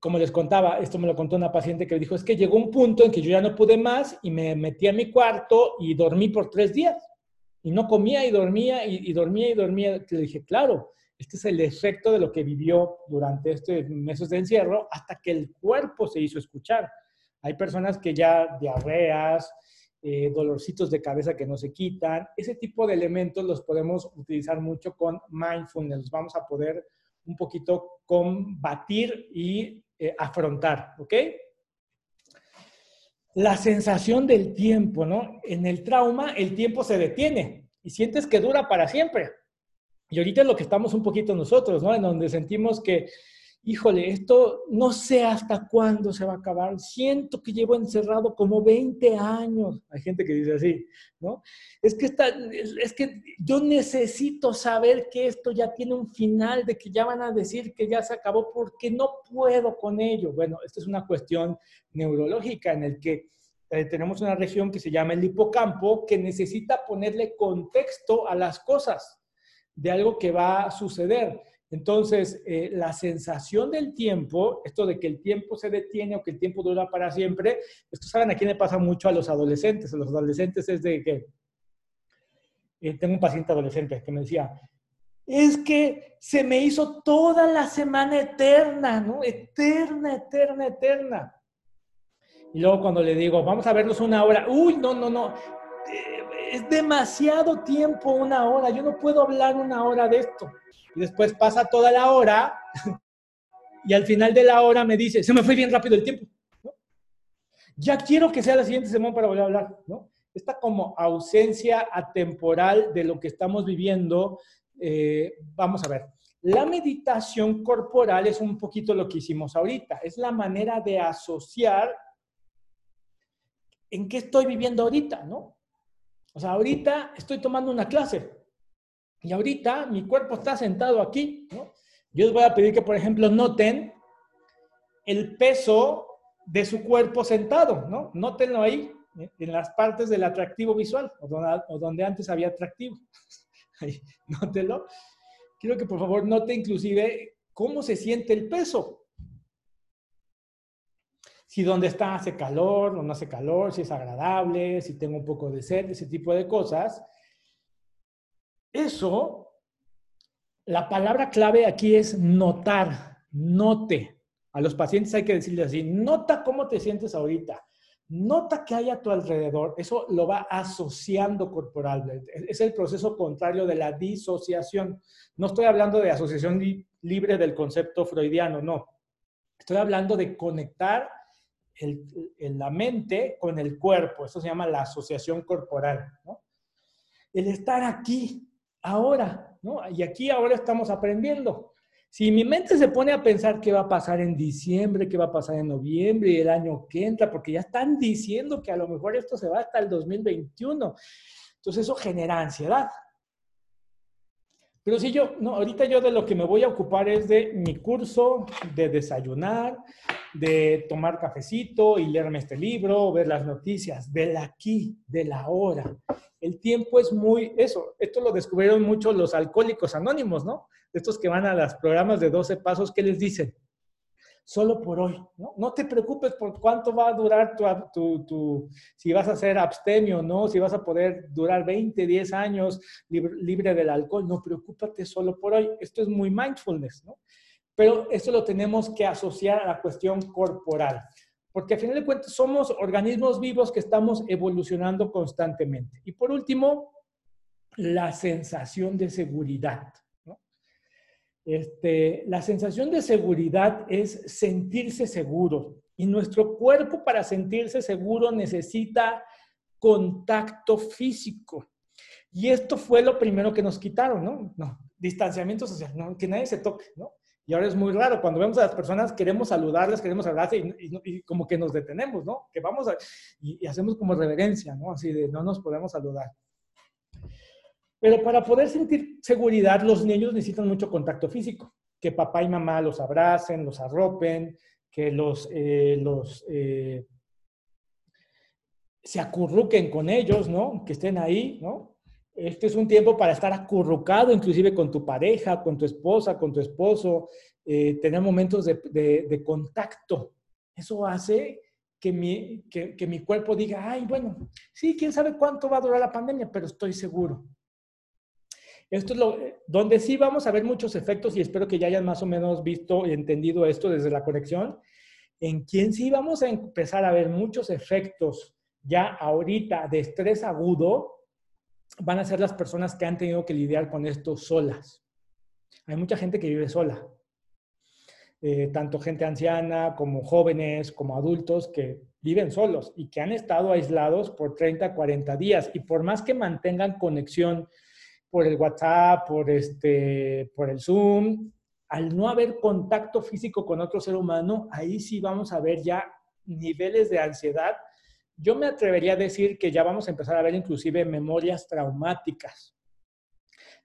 como les contaba, esto me lo contó una paciente que dijo, es que llegó un punto en que yo ya no pude más y me metí a mi cuarto y dormí por tres días. Y no comía y dormía y, y dormía y dormía. Le dije, claro, este es el efecto de lo que vivió durante estos meses de encierro hasta que el cuerpo se hizo escuchar. Hay personas que ya diarreas, eh, dolorcitos de cabeza que no se quitan, ese tipo de elementos los podemos utilizar mucho con mindfulness. Vamos a poder un poquito combatir y eh, afrontar, ¿ok? La sensación del tiempo, ¿no? En el trauma el tiempo se detiene y sientes que dura para siempre. Y ahorita es lo que estamos un poquito nosotros, ¿no? En donde sentimos que, híjole, esto no sé hasta cuándo se va a acabar. Siento que llevo encerrado como 20 años. Hay gente que dice así, ¿no? Es que, está, es que yo necesito saber que esto ya tiene un final, de que ya van a decir que ya se acabó porque no puedo con ello. Bueno, esta es una cuestión neurológica en el que eh, tenemos una región que se llama el hipocampo que necesita ponerle contexto a las cosas de algo que va a suceder. Entonces, eh, la sensación del tiempo, esto de que el tiempo se detiene o que el tiempo dura para siempre, esto saben a quién le pasa mucho a los adolescentes. A los adolescentes es de que, eh, tengo un paciente adolescente que me decía, es que se me hizo toda la semana eterna, ¿no? Eterna, eterna, eterna. Y luego cuando le digo, vamos a vernos una hora, uy, no, no, no, es demasiado tiempo una hora, yo no puedo hablar una hora de esto. Y después pasa toda la hora <laughs> y al final de la hora me dice, se me fue bien rápido el tiempo. Ya quiero que sea la siguiente semana para volver a hablar. ¿no? Esta como ausencia atemporal de lo que estamos viviendo, eh, vamos a ver. La meditación corporal es un poquito lo que hicimos ahorita, es la manera de asociar en qué estoy viviendo ahorita, ¿no? O sea, ahorita estoy tomando una clase y ahorita mi cuerpo está sentado aquí, ¿no? Yo les voy a pedir que, por ejemplo, noten el peso de su cuerpo sentado, ¿no? Nótenlo ahí, ¿eh? en las partes del atractivo visual, o donde, antes había atractivo. <laughs> ahí, nótenlo. Quiero que, por favor, note inclusive cómo se siente el peso si donde está hace calor no hace calor, si es agradable, si tengo un poco de sed, ese tipo de cosas. Eso, la palabra clave aquí es notar, note. A los pacientes hay que decirles así, nota cómo te sientes ahorita, nota que hay a tu alrededor, eso lo va asociando corporal. Es el proceso contrario de la disociación. No estoy hablando de asociación libre del concepto freudiano, no. Estoy hablando de conectar el, la mente con el cuerpo. Eso se llama la asociación corporal. El estar aquí, ahora. Y aquí ahora estamos aprendiendo. Si mi mente se pone a pensar qué va a pasar en diciembre, qué va a pasar en noviembre y el año que entra, porque ya están diciendo que a lo mejor esto se va hasta el 2021. Entonces eso genera ansiedad. Pero si yo, no, ahorita yo de lo que me voy a ocupar es de mi curso, de desayunar, de tomar cafecito y leerme este libro, ver las noticias, del aquí, de la hora. El tiempo es muy, eso, esto lo descubrieron mucho los alcohólicos anónimos, ¿no? Estos que van a los programas de 12 pasos, ¿qué les dicen? Solo por hoy. ¿no? no te preocupes por cuánto va a durar tu, tu, si vas a ser abstemio, ¿no? Si vas a poder durar 20, 10 años libre, del alcohol. No, preocúpate solo por hoy. Esto es muy mindfulness, ¿no? Pero esto lo tenemos que asociar a la cuestión corporal. Porque al final de cuentas somos organismos vivos que estamos evolucionando constantemente. Y por último, la sensación de seguridad. Este, la sensación de seguridad es sentirse seguro y nuestro cuerpo para sentirse seguro necesita contacto físico. Y esto fue lo primero que nos quitaron, ¿no? No, distanciamiento social, no, que nadie se toque, ¿no? Y ahora es muy raro, cuando vemos a las personas queremos saludarles, queremos hablarse y, como que nos detenemos, ¿no? Que vamos a, y, y hacemos como reverencia, ¿no? Así de no nos podemos saludar. Pero para poder sentir seguridad, los niños necesitan mucho contacto físico, que papá y mamá los abracen, los arropen, que los, eh, los eh, se acurruquen con ellos, ¿no? Que estén ahí, ¿no? Este es un tiempo para estar acurrucado, inclusive con tu pareja, con tu esposa, con tu esposo, eh, tener momentos de, de, contacto. Eso hace que mi, que, que mi cuerpo diga, ay, bueno, sí, quién sabe cuánto va a durar la pandemia, pero estoy seguro. Esto es lo, donde sí vamos a ver muchos efectos y espero que ya hayan más o menos visto y entendido esto desde la conexión. En quien sí vamos a empezar a ver muchos efectos ya ahorita de estrés agudo, van a ser las personas que han tenido que lidiar con esto solas. Hay mucha gente que vive sola, eh, tanto gente anciana como jóvenes, como adultos que viven solos y que han estado aislados por 30, 40 días. Y por más que mantengan conexión por el WhatsApp, por, este, por el Zoom, al no haber contacto físico con otro ser humano, ahí sí vamos a ver ya niveles de ansiedad. Yo me atrevería a decir que ya vamos a empezar a ver inclusive memorias traumáticas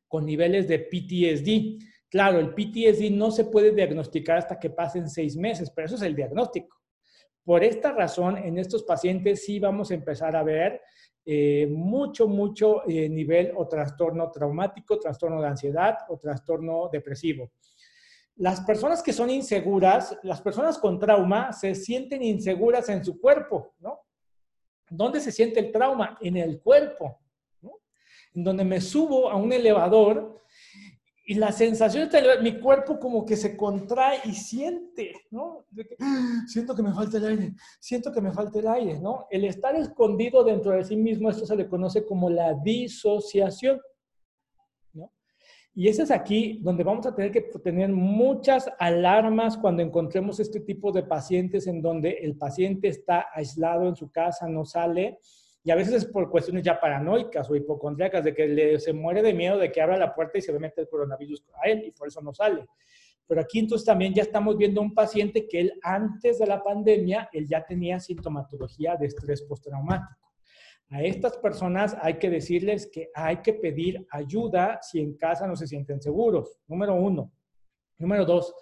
con niveles de PTSD. Claro, el PTSD no se puede diagnosticar hasta que pasen seis meses, pero eso es el diagnóstico. Por esta razón, en estos pacientes sí vamos a empezar a ver eh, mucho, mucho eh, nivel o trastorno traumático, trastorno de ansiedad o trastorno depresivo. Las personas que son inseguras, las personas con trauma, se sienten inseguras en su cuerpo, ¿no? ¿Dónde se siente el trauma? En el cuerpo, ¿no? En donde me subo a un elevador y la sensación de mi cuerpo como que se contrae y siente, ¿no? siento que me falta el aire, siento que me falta el aire, ¿no? El estar escondido dentro de sí mismo, esto se le conoce como la disociación, ¿no? Y ese es aquí donde vamos a tener que tener muchas alarmas cuando encontremos este tipo de pacientes en donde el paciente está aislado en su casa, no sale, y a veces es por cuestiones ya paranoicas o hipocondríacas, de que se muere de miedo de que abra la puerta y se ve meter el coronavirus a él y por eso no sale. Pero aquí entonces también ya estamos viendo un paciente que él antes de la pandemia, él ya tenía sintomatología de estrés postraumático. A estas personas hay que decirles que hay que pedir ayuda si en casa no se sienten seguros. Número uno. Número dos,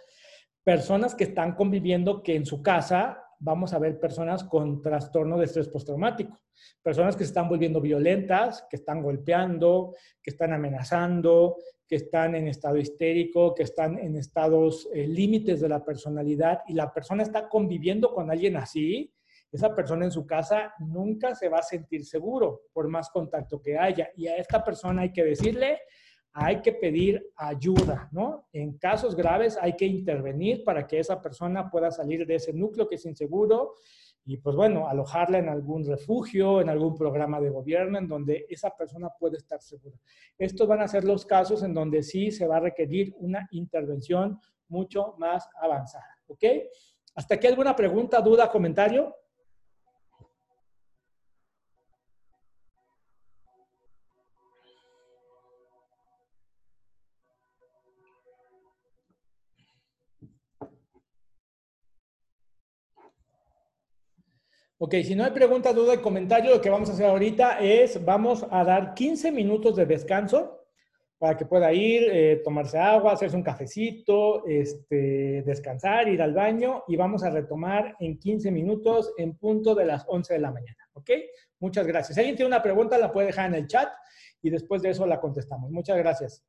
personas que están conviviendo que en su casa vamos a ver personas con trastorno de estrés postraumático, personas que se están volviendo violentas, que están golpeando, que están amenazando, que están en estado histérico, que están en estados eh, límites de la personalidad y la persona está conviviendo con alguien así, esa persona en su casa nunca se va a sentir seguro por más contacto que haya. Y a esta persona hay que decirle, hay que pedir ayuda, ¿no? En casos graves hay que intervenir para que esa persona pueda salir de ese núcleo que es inseguro y pues bueno, alojarla en algún refugio, en algún programa de gobierno en donde esa persona puede estar segura. Estos van a ser los casos en donde sí se va a requerir una intervención mucho más avanzada, ¿ok? ¿Hasta aquí alguna pregunta, duda, comentario? Ok, si no hay preguntas, duda y comentario, lo que vamos a hacer ahorita es, vamos a dar 15 minutos de descanso para que pueda ir, eh, tomarse agua, hacerse un cafecito, este, descansar, ir al baño y vamos a retomar en 15 minutos en punto de las 11 de la mañana. ¿Ok? Muchas gracias. Si alguien tiene una pregunta, la puede dejar en el chat y después de eso la contestamos. Muchas gracias.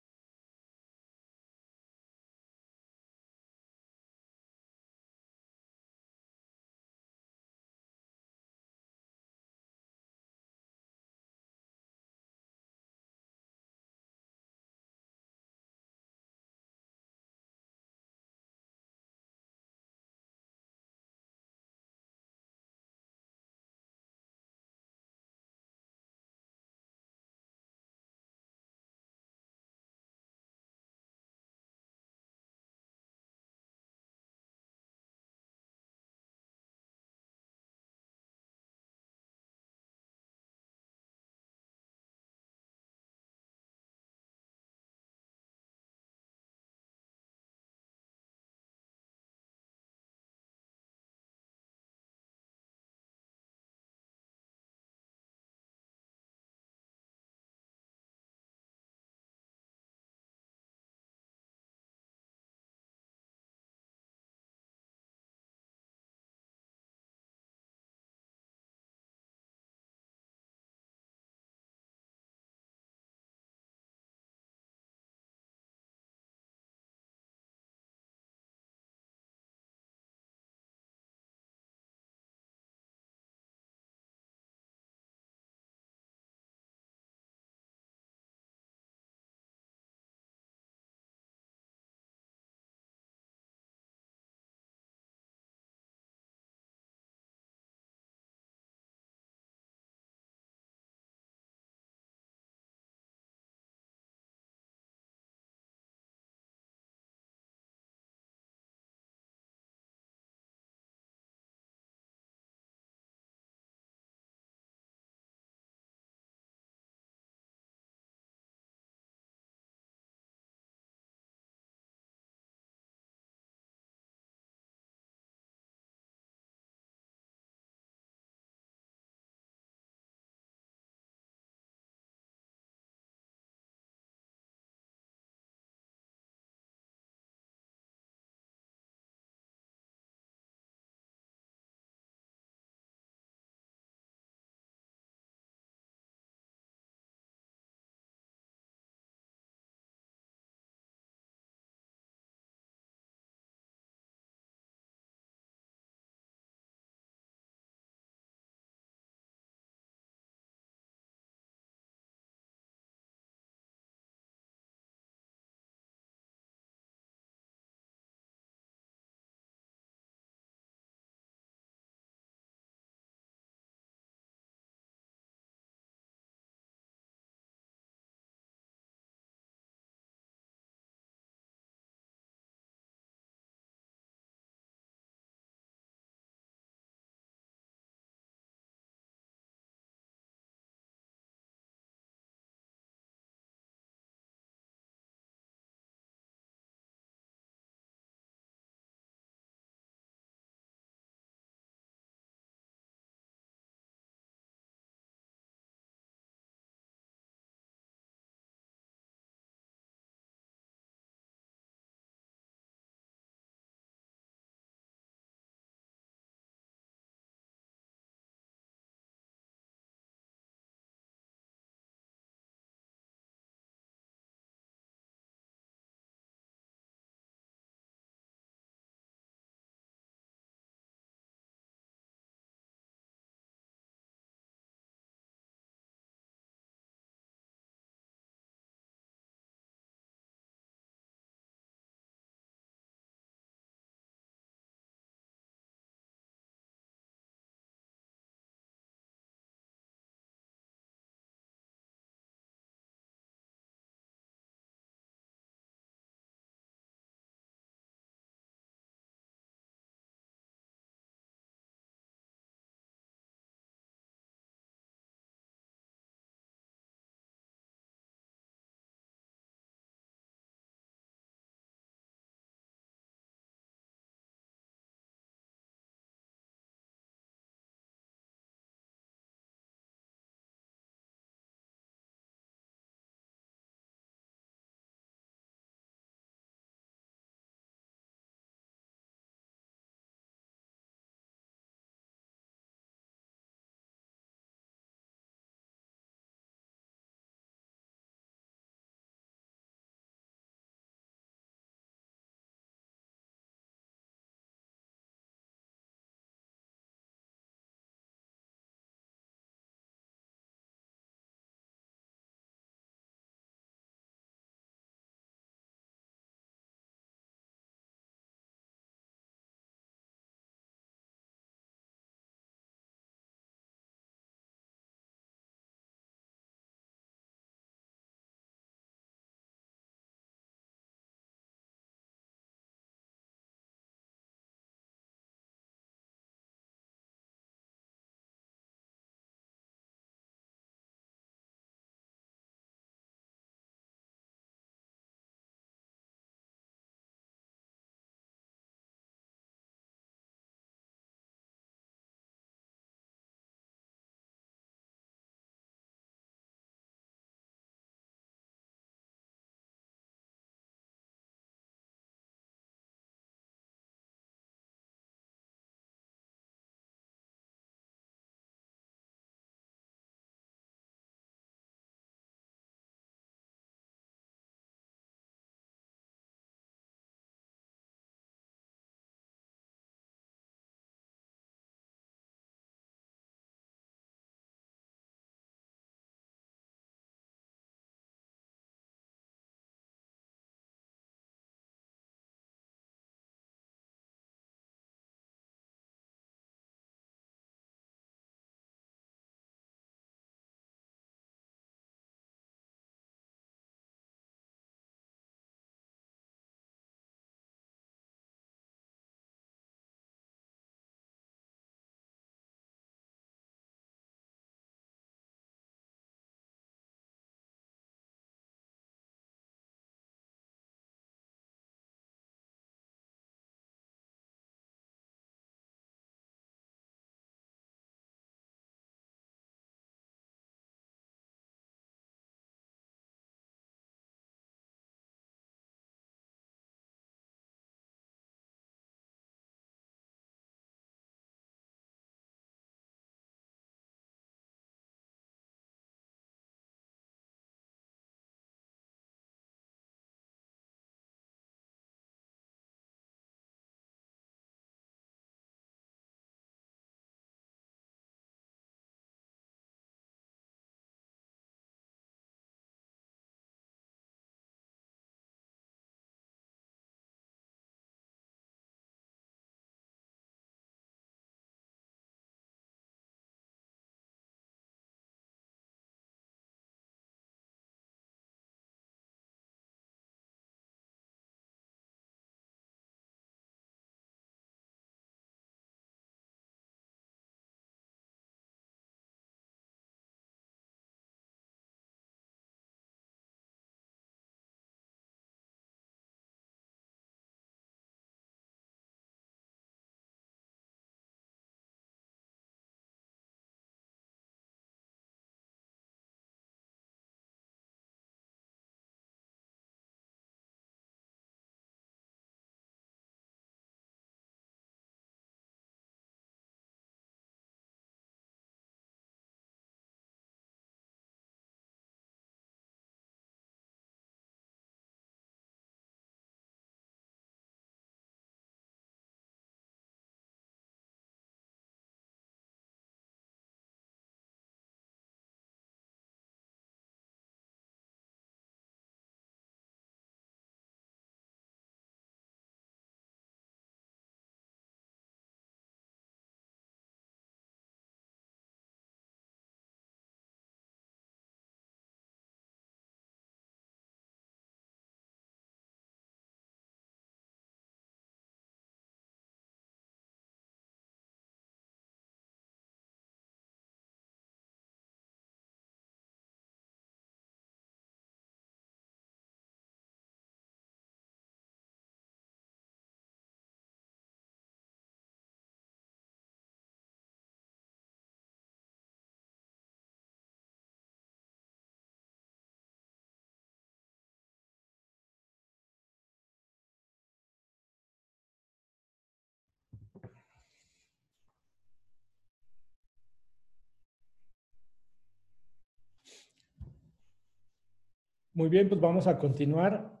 Muy bien, pues vamos a continuar.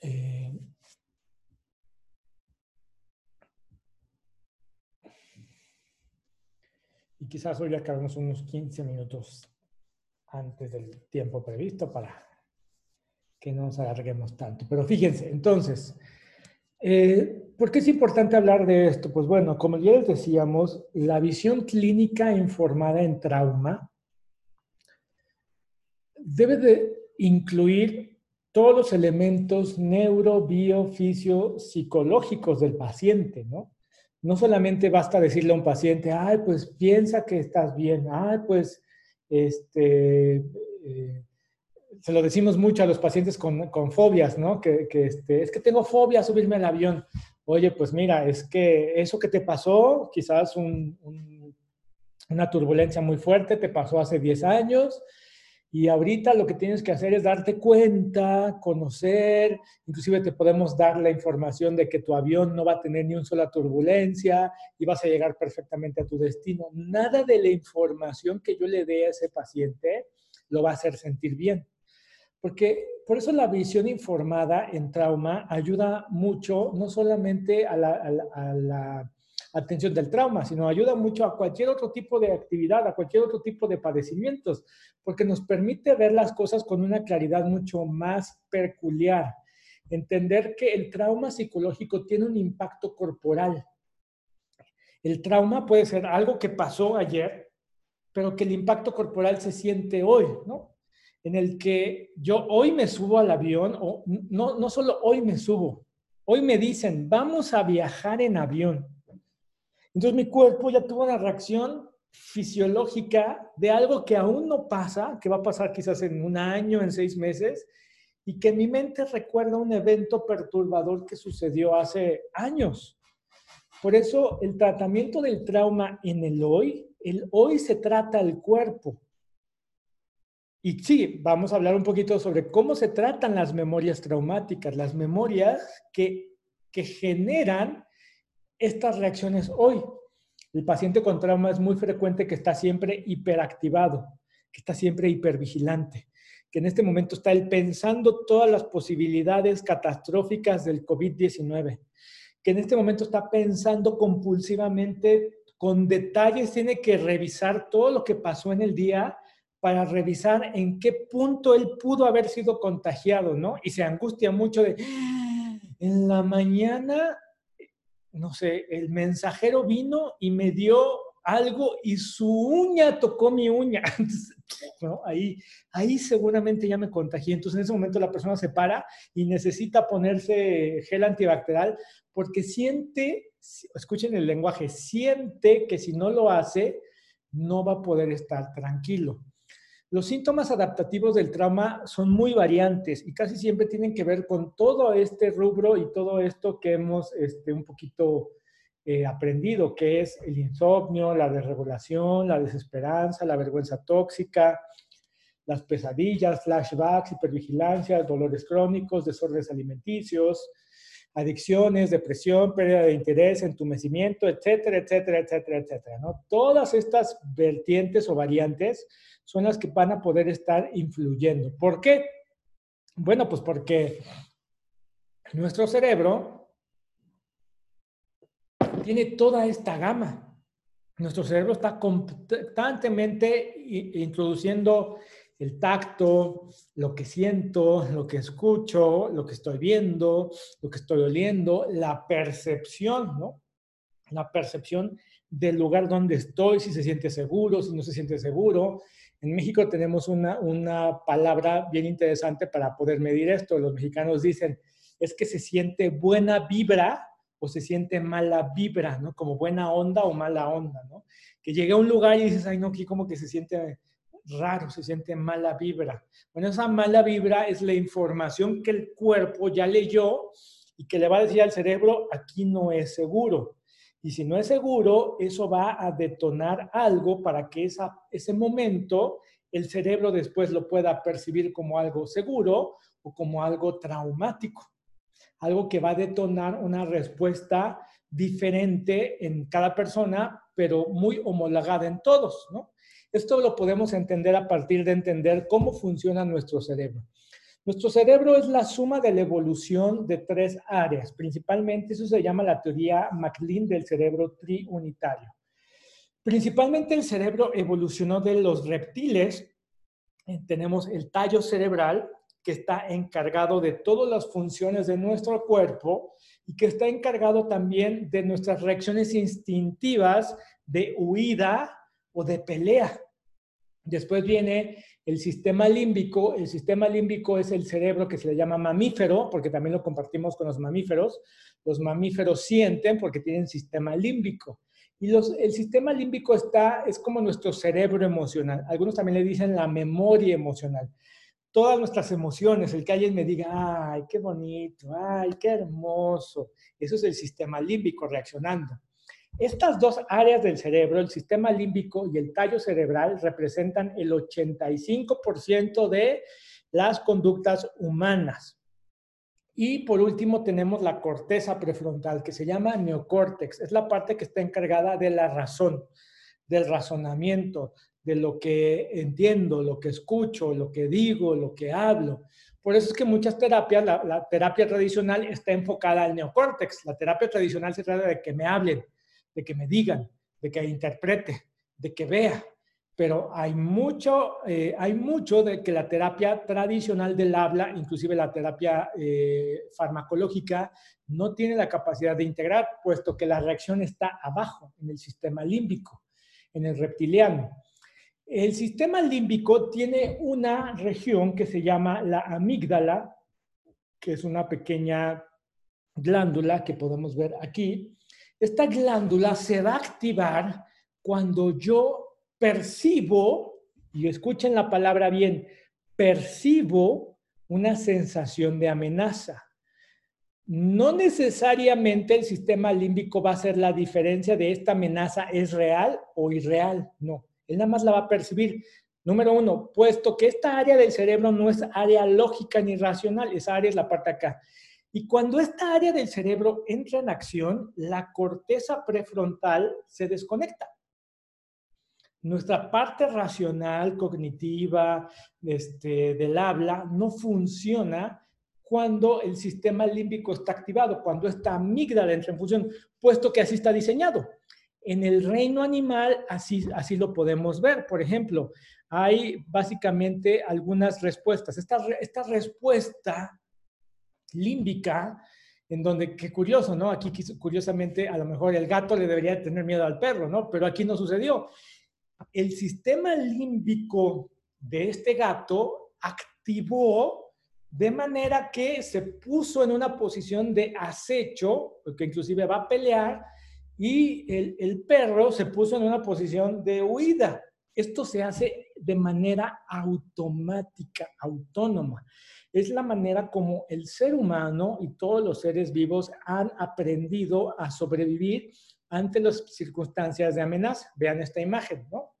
Eh, y quizás hoy acabemos unos 15 minutos antes del tiempo previsto para que no nos alarguemos tanto. Pero fíjense, entonces, eh, ¿por qué es importante hablar de esto? Pues bueno, como ya les decíamos, la visión clínica informada en trauma debe de incluir todos los elementos neuro, bio, fisio, psicológicos del paciente, ¿no? No solamente basta decirle a un paciente, ay, pues piensa que estás bien, ay, pues, este, eh, se lo decimos mucho a los pacientes con, fobias, ¿no? Que, este, es que tengo fobia a subirme al avión. Oye, pues mira, es que eso que te pasó, quizás una turbulencia muy fuerte, te pasó hace 10 años, y ahorita lo que tienes que hacer es darte cuenta, conocer, inclusive te podemos dar la información de que tu avión no va a tener ni una sola turbulencia y vas a llegar perfectamente a tu destino. Nada de la información que yo le dé a ese paciente lo va a hacer sentir bien. Porque por eso la visión informada en trauma ayuda mucho, no solamente a la, atención del trauma, sino ayuda mucho a cualquier otro tipo de actividad, a cualquier otro tipo de padecimientos, porque nos permite ver las cosas con una claridad mucho más peculiar. Entender que el trauma psicológico tiene un impacto corporal. El trauma puede ser algo que pasó ayer, pero que el impacto corporal se siente hoy, ¿no? en el que yo hoy me subo al avión, o no, no solo hoy me subo, hoy me dicen, vamos a viajar en avión. Entonces mi cuerpo ya tuvo una reacción fisiológica de algo que aún no pasa, que va a pasar quizás en un año, en seis meses, y que mi mente recuerda un evento perturbador que sucedió hace años. Por eso el tratamiento del trauma en el hoy, el hoy se trata el cuerpo, y sí, vamos a hablar un poquito sobre cómo se tratan las memorias traumáticas, las memorias que, que generan estas reacciones hoy. El paciente con trauma es muy frecuente que está siempre hiperactivado, que está siempre hipervigilante, que en este momento está él pensando todas las posibilidades catastróficas del COVID-19, que en este momento está pensando compulsivamente, con detalles, tiene que revisar todo lo que pasó en el día para revisar en qué punto él pudo haber sido contagiado, ¿no? Y se angustia mucho de, en la mañana, no sé, el mensajero vino y me dio algo y su uña tocó mi uña. <laughs> ¿no? Ahí, ahí seguramente ya me contagié. Entonces en ese momento la persona se para y necesita ponerse gel antibacterial porque siente, escuchen el lenguaje, siente que si no lo hace, no va a poder estar tranquilo. Los síntomas adaptativos del trauma son muy variantes y casi siempre tienen que ver con todo este rubro y todo esto que hemos este, un poquito eh, aprendido, que es el insomnio, la desregulación, la desesperanza, la vergüenza tóxica, las pesadillas, flashbacks, hipervigilancia, dolores crónicos, desórdenes alimenticios, adicciones, depresión, pérdida de interés, entumecimiento, etcétera, etcétera, etcétera, etcétera. ¿no? Todas estas vertientes o variantes son las que van a poder estar influyendo. ¿Por qué? Bueno, pues porque nuestro cerebro tiene toda esta gama. Nuestro cerebro está constantemente introduciendo el tacto, lo que siento, lo que escucho, lo que estoy viendo, lo que estoy oliendo, la percepción, ¿no? La percepción del lugar donde estoy, si se siente seguro, si no se siente seguro. En México tenemos una, una palabra bien interesante para poder medir esto. Los mexicanos dicen, es que se siente buena vibra o se siente mala vibra, ¿no? Como buena onda o mala onda, ¿no? Que llegue a un lugar y dices, ay, no, aquí como que se siente raro, se siente mala vibra. Bueno, esa mala vibra es la información que el cuerpo ya leyó y que le va a decir al cerebro, aquí no es seguro. Y si no es seguro, eso va a detonar algo para que esa, ese momento el cerebro después lo pueda percibir como algo seguro o como algo traumático. Algo que va a detonar una respuesta diferente en cada persona, pero muy homologada en todos, ¿no? Esto lo podemos entender a partir de entender cómo funciona nuestro cerebro. Nuestro cerebro es la suma de la evolución de tres áreas. Principalmente eso se llama la teoría MacLean del cerebro triunitario. Principalmente el cerebro evolucionó de los reptiles. Eh, tenemos el tallo cerebral, que está encargado de todas las funciones de nuestro cuerpo y que está encargado también de nuestras reacciones instintivas de huida o de pelea. Después viene el sistema límbico. El sistema límbico es el cerebro que se le llama mamífero, porque también lo compartimos con los mamíferos. Los mamíferos sienten porque tienen sistema límbico. Y el sistema límbico está, es como nuestro cerebro emocional. Algunos también le dicen la memoria emocional. Todas nuestras emociones, el que alguien me diga, ay, qué bonito, ay, qué hermoso. Eso es el sistema límbico reaccionando. Estas dos áreas del cerebro, el sistema límbico y el tallo cerebral, representan el 85% de las conductas humanas. Y por último tenemos la corteza prefrontal, que se llama neocórtex. Es la parte que está encargada de la razón, del razonamiento, de lo que entiendo, lo que escucho, lo que digo, lo que hablo. Por eso es que muchas terapias, la, terapia tradicional está enfocada al neocórtex. La terapia tradicional se trata de que me hablen, de que me digan, de que interprete, de que vea. Pero hay mucho, eh, hay mucho de que la terapia tradicional del habla, inclusive la terapia eh, farmacológica, no tiene la capacidad de integrar, puesto que la reacción está abajo, en el sistema límbico, en el reptiliano. El sistema límbico tiene una región que se llama la amígdala, que es una pequeña glándula que podemos ver aquí, esta glándula se va a activar cuando yo percibo, y escuchen la palabra bien, percibo una sensación de amenaza. No necesariamente el sistema límbico va a ser la diferencia de esta amenaza es real o irreal, no. Él nada más la va a percibir. Número uno, puesto que esta área del cerebro no es área lógica ni racional, esa área es la parte acá. Y cuando esta área del cerebro entra en acción, la corteza prefrontal se desconecta. Nuestra parte racional, cognitiva, este, del habla, no funciona cuando el sistema límbico está activado, cuando esta amígdala entra en función, puesto que así está diseñado. En el reino animal así, así lo podemos ver. Por ejemplo, hay básicamente algunas respuestas. Esta, esta respuesta límbica, en donde, qué curioso, ¿no? Aquí curiosamente a lo mejor el gato le debería tener miedo al perro, ¿no? Pero aquí no sucedió. El sistema límbico de este gato activó de manera que se puso en una posición de acecho, porque inclusive va a pelear, y el, el perro se puso en una posición de huida. Esto se hace de manera automática, autónoma es la manera como el ser humano y todos los seres vivos han aprendido a sobrevivir ante las circunstancias de amenaza. Vean esta imagen, ¿no?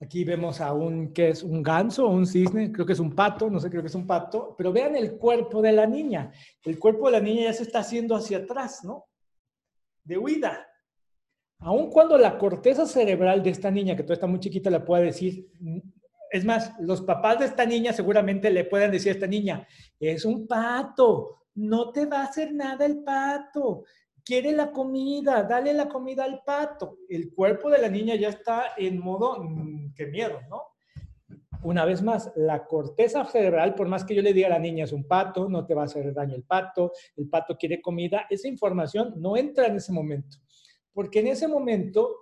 Aquí vemos a un, que es un ganso o un cisne, creo que es un pato, no sé, creo que es un pato, pero vean el cuerpo de la niña. El cuerpo de la niña ya se está haciendo hacia atrás, ¿no? De huida. Aun cuando la corteza cerebral de esta niña, que todavía está muy chiquita, le puede decir, es más, los papás de esta niña seguramente le pueden decir a esta niña, es un pato, no te va a hacer nada el pato, quiere la comida, dale la comida al pato. El cuerpo de la niña ya está en modo, mm, qué miedo, ¿no? Una vez más, la corteza cerebral, por más que yo le diga a la niña es un pato, no te va a hacer daño el pato, el pato quiere comida, esa información no entra en ese momento. Porque en ese momento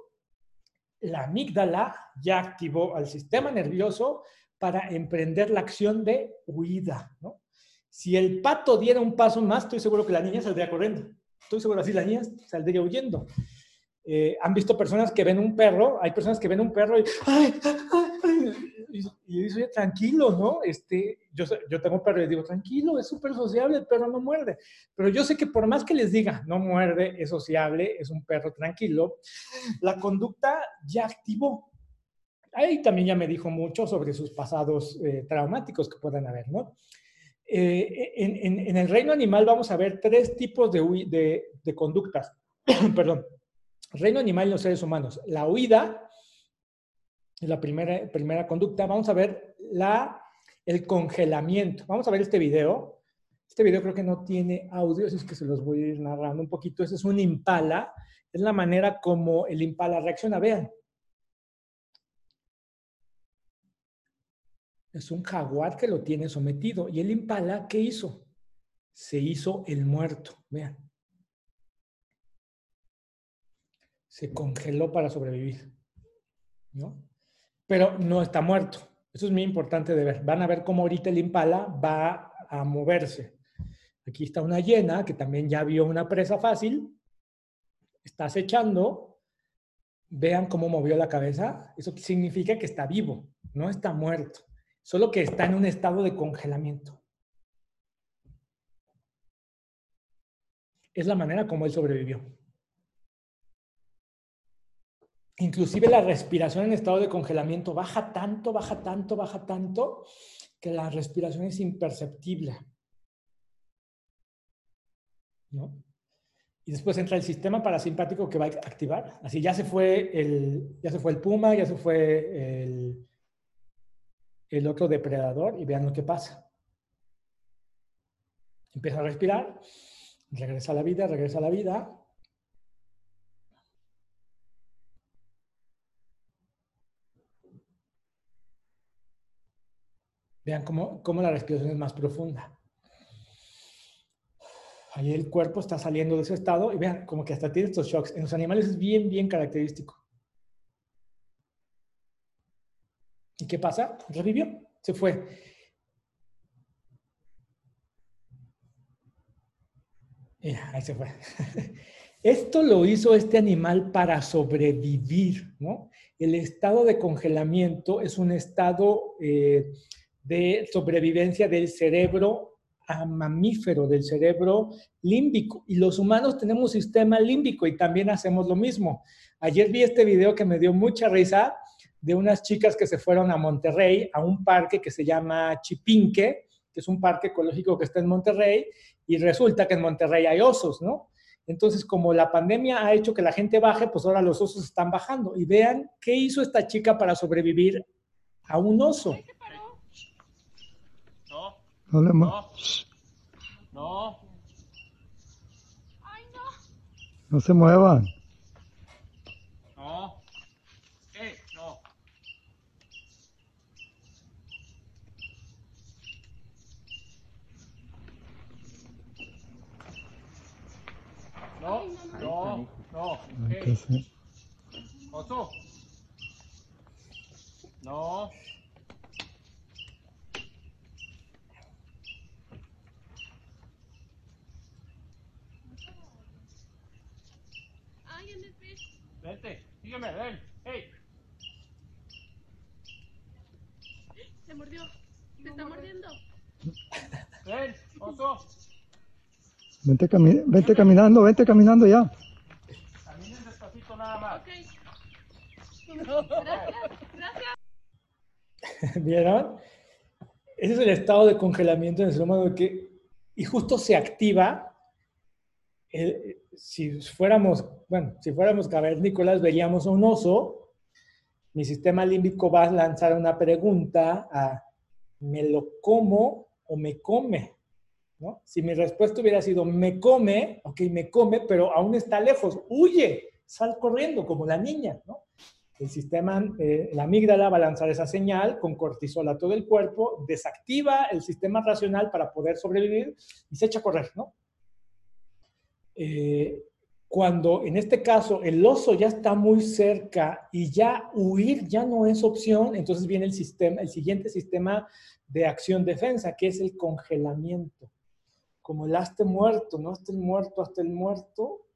la amígdala ya activó al sistema nervioso para emprender la acción de huida. Si el pato diera un paso más, estoy seguro que la niña saldría corriendo. Estoy seguro así la niña saldría huyendo. Eh, han visto personas que ven un perro, hay personas que ven un perro y, y, dice, tranquilo, ¿no? Este, yo, yo tengo perro y digo, tranquilo, es súper sociable, el perro no muerde. Pero yo sé que por más que les diga, no muerde, es sociable, es un perro tranquilo, la conducta ya activó. Ahí también ya me dijo mucho sobre sus pasados eh, traumáticos que puedan haber, ¿no? Eh, en, en, el reino animal vamos a ver tres tipos de, de, de conductas. <clears throat> Perdón Reino animal y los seres humanos. La huida la primera, primera conducta. Vamos a ver la el congelamiento. Vamos a ver este video. Este video creo que no tiene audio, así es que se los voy a ir narrando un poquito. Ese es un impala. Es la manera como el impala reacciona. Vean. Es un jaguar que lo tiene sometido. ¿Y el impala qué hizo? Se hizo el muerto. Vean. Se congeló para sobrevivir. ¿No? Pero no está muerto. Eso es muy importante de ver. Van a ver cómo ahorita el impala va a moverse. Aquí está una hiena que también ya vio una presa fácil. Está acechando. Vean cómo movió la cabeza. Eso significa que está vivo, no está muerto solo que está en un estado de congelamiento. Es la manera como él sobrevivió. Inclusive la respiración en estado de congelamiento baja tanto, baja tanto, baja tanto, que la respiración es imperceptible. ¿No? Y después entra el sistema parasimpático que va a activar. Así ya se fue el, ya se fue el puma, ya se fue el, el otro depredador y vean lo que pasa. Empieza a respirar, regresa a la vida, regresa a la vida. Vean cómo, cómo la respiración es más profunda. Ahí el cuerpo está saliendo de ese estado y vean como que hasta tiene estos shocks. En los animales es bien, bien característico. ¿Y qué pasa? Revivió, se fue. ahí se fue. <laughs> Esto lo hizo este animal para sobrevivir, ¿no? El estado de congelamiento es un estado eh, de sobrevivencia del cerebro mamífero, del cerebro límbico. Y los humanos tenemos sistema límbico y también hacemos lo mismo. Ayer vi este video que me dio mucha risa de unas chicas que se fueron a Monterrey, a un parque que se llama Chipinque, que es un parque ecológico que está en Monterrey, y resulta que en Monterrey hay osos, ¿no? Entonces, como la pandemia ha hecho que la gente baje, pues ahora los osos están bajando. Y vean qué hizo esta chica para sobrevivir a un oso. No, no, no. No. No se muevan. No, no, no. ¿Qué sí. Oso. No. Vente, sígueme, ven. Hey. Se mordió. Se está mordiendo. Ven, oso. Vente, vente caminando, vente caminando ya. Caminen despacito nada más. Okay. Gracias, gracias. ¿Vieron? Ese es el estado de congelamiento en el ser humano que, y justo se activa. Eh, si fuéramos, bueno, si fuéramos cavernícolas, veríamos a un oso. Mi sistema límbico va a lanzar una pregunta a ¿me lo como o me come? Si mi respuesta hubiera sido me come, ok, me come, pero aún está lejos, huye, sal corriendo como la niña, ¿no? El sistema, eh, la amígdala va a lanzar esa señal con cortisol a todo el cuerpo, desactiva el sistema racional para poder sobrevivir y se echa a correr, ¿no? Eh, cuando en este caso el oso ya está muy cerca y ya huir ya no es opción, entonces viene el sistema, el siguiente sistema de acción-defensa, que es el congelamiento como el hazte muerto, no hasta el muerto, hasta el muerto,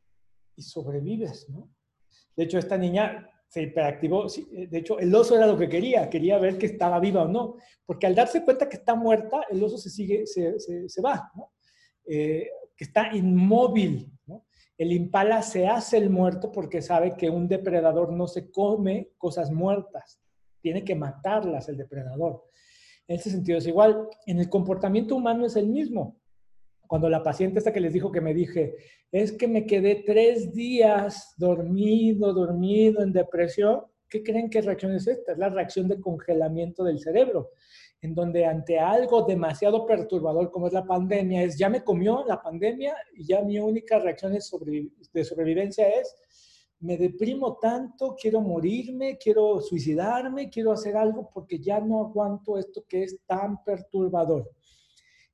y sobrevives, ¿no? De hecho, esta niña se hiperactivó, de hecho, el oso era lo que quería, quería ver que estaba viva o no, porque al darse cuenta que está muerta, el oso se sigue, se, se, va, ¿no? Eh, que está inmóvil. El impala se hace el muerto porque sabe que un depredador no se come cosas muertas, tiene que matarlas el depredador. En ese sentido es igual. En el comportamiento humano es el mismo cuando la paciente esta que les dijo que me dije, es que me quedé tres días dormido, dormido, en depresión, ¿qué creen que reacción es esta? Es la reacción de congelamiento del cerebro. en donde ante algo demasiado perturbador como es la pandemia, es ya me comió la pandemia y ya mi única reacción de sobrevivencia es me deprimo tanto, quiero morirme, quiero suicidarme, quiero hacer algo porque ya no aguanto esto que es tan perturbador.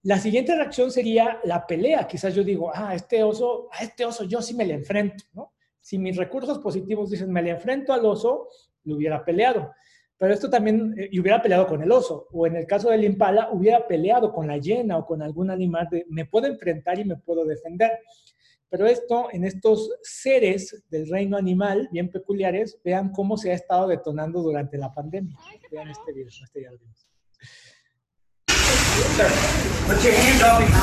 La siguiente reacción sería la pelea. Quizás yo digo, ah, este oso, a este oso yo sí me le enfrento, ¿no? Si mis recursos positivos dicen, me le enfrento al oso, lo hubiera peleado. Pero esto también, eh, y hubiera peleado con el oso, o en el caso del impala, hubiera peleado con la hiena o con algún animal de, me puedo enfrentar y me puedo defender. Pero esto, en estos seres del reino animal, bien peculiares, vean cómo se ha estado detonando durante la pandemia. Vean este video, este ya lo vimos.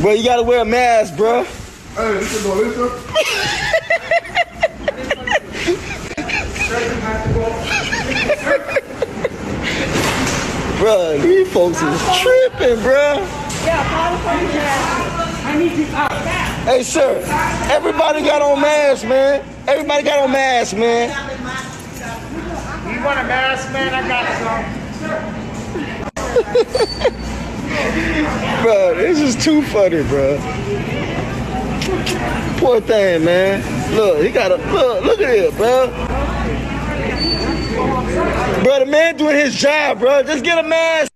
Bro, you gotta wear a mask, bro. bro, these folks is tripping, bro. Yeah, Hey, sir, everybody got on masks, man. Everybody got on masks, man. You want a mask, man? I got some. <laughs> bro, this is too funny, bro. Poor thing, man. Look, he got a look. Look at it, bro. Bro, the man doing his job, bro. Just get a mask.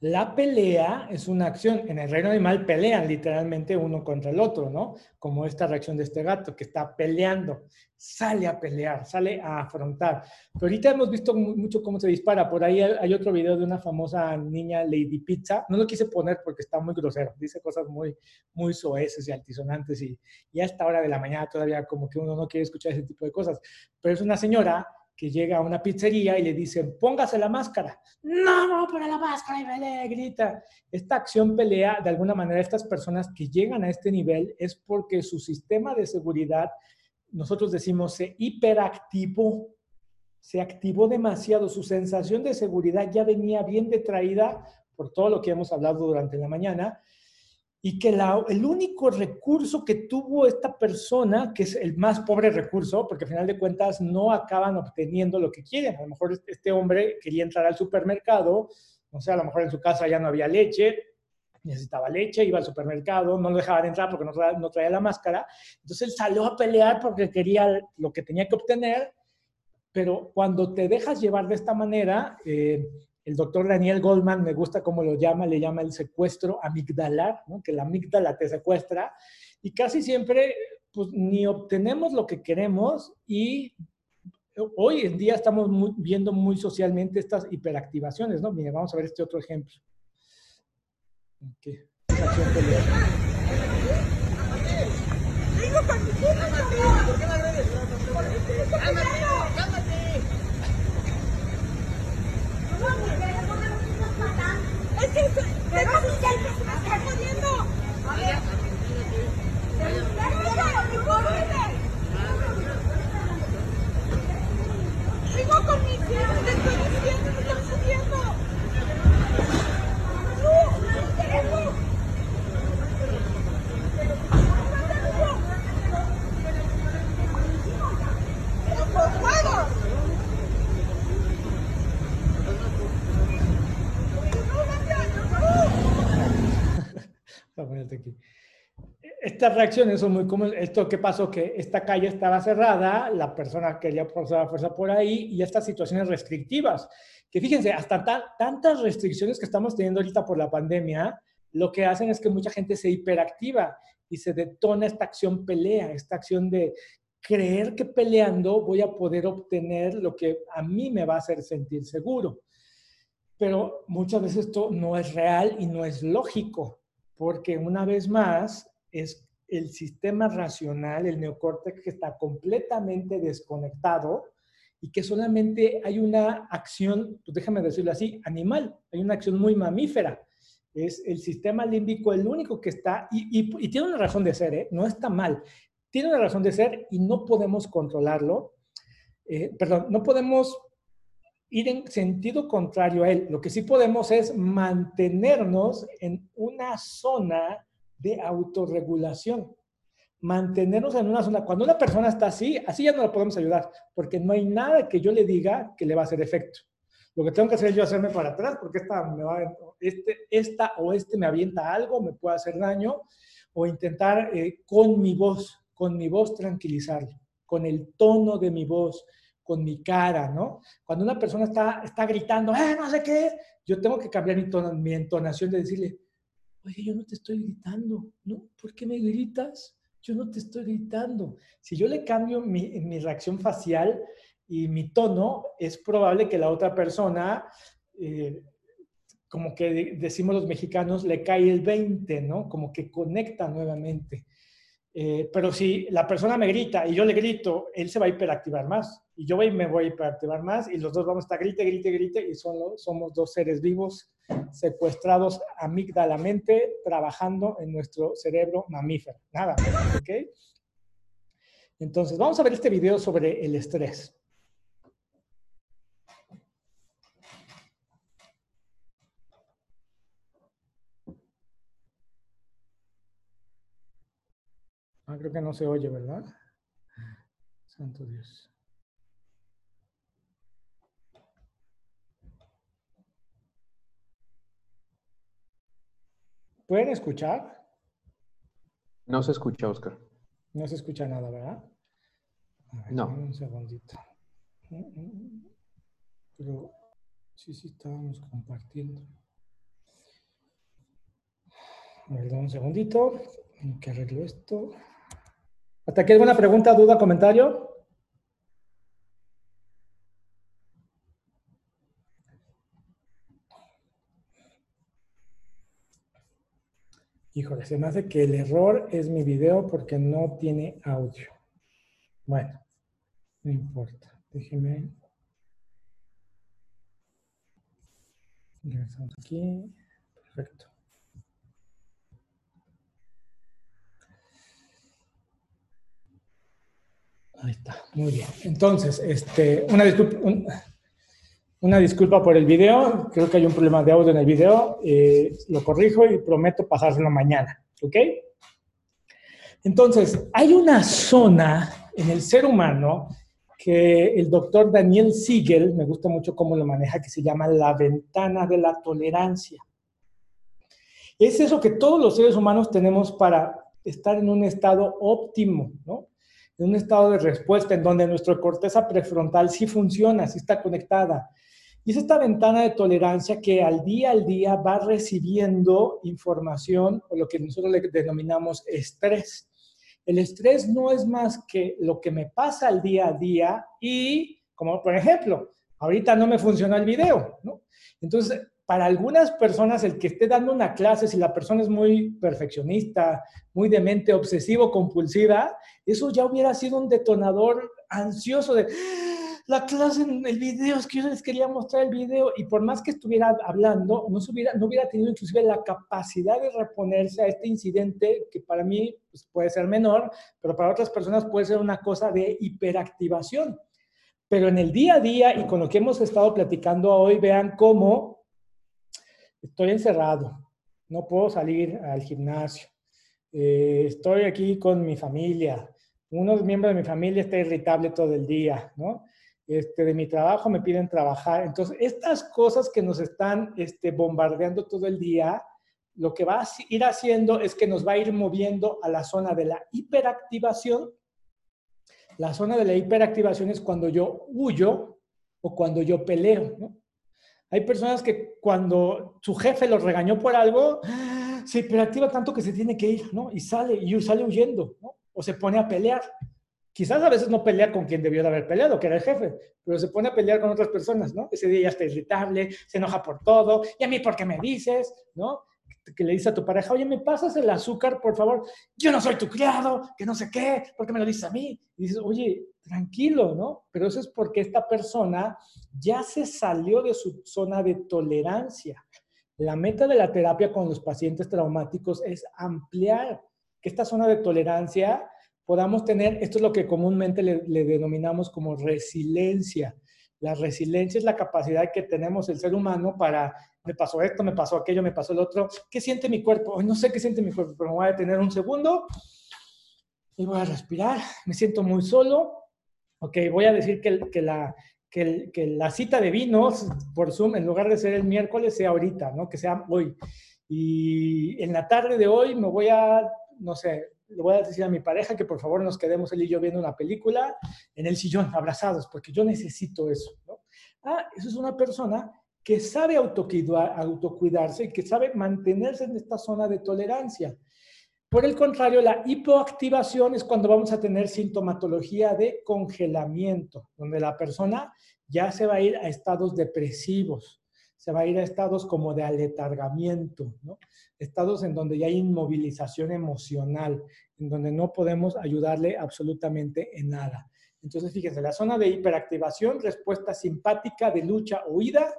La pelea es una acción. En el reino animal pelean literalmente uno contra el otro, ¿no? Como esta reacción de este gato que está peleando, sale a pelear, sale a afrontar. Pero ahorita hemos visto mucho cómo se dispara. Por ahí hay otro video de una famosa niña Lady Pizza. No lo quise poner porque está muy grosero. Dice cosas muy, muy soeces y altisonantes y, y a esta hora de la mañana todavía como que uno no quiere escuchar ese tipo de cosas. Pero es una señora que llega a una pizzería y le dicen, póngase la máscara. No, no, para la máscara y pelea, grita. Esta acción pelea, de alguna manera, estas personas que llegan a este nivel es porque su sistema de seguridad, nosotros decimos, se hiperactivó, se activó demasiado, su sensación de seguridad ya venía bien detraída por todo lo que hemos hablado durante la mañana y que el único recurso que tuvo esta persona, que es el más pobre recurso, porque al final de cuentas no acaban obteniendo lo que quieren. A lo mejor este, este hombre quería entrar al supermercado, no sé, a lo mejor en su casa ya no había leche, necesitaba leche, iba al supermercado, no lo dejaban entrar porque no traía, no traía la máscara. Entonces él salió a pelear porque quería lo que tenía que obtener, pero cuando te dejas llevar de esta manera, eh, el doctor Daniel Goldman, me gusta cómo lo llama, le llama el secuestro amigdalar, que la amígdala te secuestra, y casi siempre pues, ni obtenemos lo que queremos y hoy en día estamos viendo muy socialmente estas hiperactivaciones, ¿no? Mira, vamos a ver este otro ejemplo. Okay. Es que se me está jodiendo. Sigo con mis hijos, te estoy diciendo, me están jodiendo. No, no queremos. ¡Los huevos! Estas reacciones son muy comunes. Esto que pasó, que esta calle estaba cerrada, la persona quería forzar la fuerza por ahí y estas situaciones restrictivas. Que fíjense, hasta tantas restricciones que estamos teniendo ahorita por la pandemia, lo que hacen es que mucha gente se hiperactiva y se detona esta acción pelea, esta acción de creer que peleando voy a poder obtener lo que a mí me va a hacer sentir seguro. Pero muchas veces esto no es real y no es lógico porque una vez más es el sistema racional, el neocórtex que está completamente desconectado y que solamente hay una acción, pues déjame decirlo así, animal, hay una acción muy mamífera. Es el sistema límbico el único que está, y, tiene una razón de ser, ¿eh? no está mal, tiene una razón de ser y no podemos controlarlo. Eh, perdón, no podemos ir en sentido contrario a él. Lo que sí podemos es mantenernos en una zona de autorregulación. Mantenernos en una zona. Cuando una persona está así, así ya no la podemos ayudar, porque no hay nada que yo le diga que le va a hacer efecto. Lo que tengo que hacer es yo hacerme para atrás porque esta, me va, este, esta o este me avienta algo, me puede hacer daño, o intentar eh, con mi voz, con mi voz tranquilizarlo, con el tono de mi voz, con mi cara, ¿no? Cuando una persona está, está gritando, ¡eh, no sé qué! Yo tengo que cambiar mi, mi entonación de decirle, oye, yo no te estoy gritando, ¿no? ¿Por qué me gritas? Yo no te estoy gritando. Si yo le cambio mi, mi reacción facial y mi tono, es probable que la otra persona, eh, como que decimos los mexicanos, le cae el 20, ¿no? Como que conecta nuevamente. Eh, pero si la persona me grita y yo le grito, él se va a hiperactivar más. Y yo me voy a hiperactivar más y los dos vamos a estar grite, grite, grite y son, somos dos seres vivos secuestrados amígdalamente trabajando en nuestro cerebro mamífero. Nada, ¿ok? Entonces, vamos a ver este video sobre el estrés. Ah, creo que no se oye, ¿verdad? Santo Dios. ¿Pueden escuchar? No se escucha, Oscar. No se escucha nada, ¿verdad? no. Un segundito. Pero sí, sí estábamos compartiendo. A ver, un segundito. En que arreglo esto. ¿Hasta aquí alguna pregunta, duda, comentario? Híjole, se me hace que el error es mi video porque no tiene audio. Bueno, no importa. Déjeme. Regresamos aquí. Perfecto. Ahí está, muy bien. Entonces, este, una, disculpa, una disculpa por el video. Creo que hay un problema de audio en el video. Eh, lo corrijo y prometo pasárselo mañana. ¿Ok? Entonces, hay una zona en el ser humano que el doctor Daniel Siegel, me gusta mucho cómo lo maneja, que se llama la ventana de la tolerancia. Es eso que todos los seres humanos tenemos para estar en un estado óptimo, ¿no? en un estado de respuesta en donde nuestra corteza prefrontal sí funciona, sí está conectada. Y es esta ventana de tolerancia que al día al día va recibiendo información o lo que nosotros le denominamos estrés. El estrés no es más que lo que me pasa al día a día y, como por ejemplo, ahorita no me funciona el video. Entonces, para algunas personas el que esté dando una clase, si la persona es muy perfeccionista, muy de mente obsesivo, compulsiva, eso ya hubiera sido un detonador ansioso de la clase el video, es que yo les quería mostrar el video y por más que estuviera hablando, no, hubiera, no hubiera tenido inclusive la capacidad de reponerse a este incidente que para mí pues, puede ser menor, pero para otras personas puede ser una cosa de hiperactivación. Pero en el día a día y con lo que hemos estado platicando hoy, vean cómo estoy encerrado, no puedo salir al gimnasio, eh, estoy aquí con mi familia, uno miembros de mi familia está irritable todo el día, ¿no? Este, de mi trabajo me piden trabajar. Entonces, estas cosas que nos están este, bombardeando todo el día, lo que va a ir haciendo es que nos va a ir moviendo a la zona de la hiperactivación. La zona de la hiperactivación es cuando yo huyo o cuando yo peleo. Hay personas que cuando su jefe los regañó por algo, se hiperactiva tanto que se tiene que ir, ¿no? Y sale, y sale huyendo. O se pone a pelear. Quizás a veces no pelea con quien debió de haber peleado, que era el jefe, pero se pone a pelear con otras personas, ¿no? Ese día ya está irritable, se enoja por todo, y a mí, ¿por qué me dices? ¿No? Que le dice a tu pareja, oye, ¿me pasas el azúcar, por favor? Yo no soy tu criado, que no sé qué, ¿por qué me lo dices a mí? Y dices, oye, tranquilo, ¿no? Pero eso es porque esta persona ya se salió de su zona de tolerancia. La meta de la terapia con los pacientes traumáticos es ampliar que esta zona de tolerancia podamos tener, esto es lo que comúnmente le, denominamos como resiliencia. La resiliencia es la capacidad que tenemos el ser humano para, me pasó esto, me pasó aquello, me pasó el otro, ¿qué siente mi cuerpo? no sé qué siente mi cuerpo, pero me voy a detener un segundo y voy a respirar, me siento muy solo, Ok, voy a decir que, que, la, que, que, la cita de vinos por Zoom, en lugar de ser el miércoles, sea ahorita, ¿no? Que sea hoy. Y en la tarde de hoy me voy a, no sé, le voy a decir a mi pareja que por favor nos quedemos él y yo viendo una película en el sillón, abrazados, porque yo necesito eso. ¿no? Ah, eso es una persona que sabe autocuidarse y que sabe mantenerse en esta zona de tolerancia. Por el contrario, la hipoactivación es cuando vamos a tener sintomatología de congelamiento, donde la persona ya se va a ir a estados depresivos, se va a ir a estados como de aletargamiento, ¿no? estados en donde ya hay inmovilización emocional, en donde no podemos ayudarle absolutamente en nada. Entonces, fíjense, la zona de hiperactivación, respuesta simpática de lucha, huida,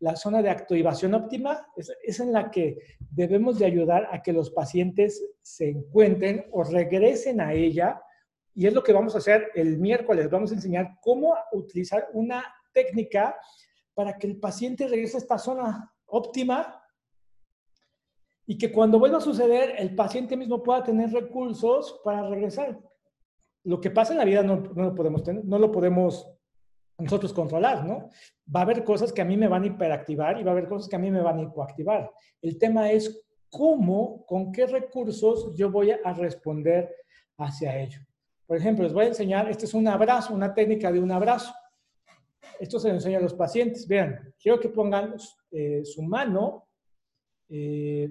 la zona de activación óptima es, en la que debemos de ayudar a que los pacientes se encuentren o regresen a ella. Y es lo que vamos a hacer el miércoles. Vamos a enseñar cómo utilizar una técnica para que el paciente regrese a esta zona óptima y que cuando vuelva a suceder, el paciente mismo pueda tener recursos para regresar. Lo que pasa en la vida no, no lo podemos tener, no lo podemos nosotros controlar, ¿no? Va a haber cosas que a mí me van a hiperactivar y va a haber cosas que a mí me van a hipoactivar. El tema es cómo, con qué recursos yo voy a responder hacia ello. Por ejemplo, les voy a enseñar, este es un abrazo, una técnica de un abrazo. Esto se lo enseña a los pacientes. Vean, quiero que pongan eh, su mano eh,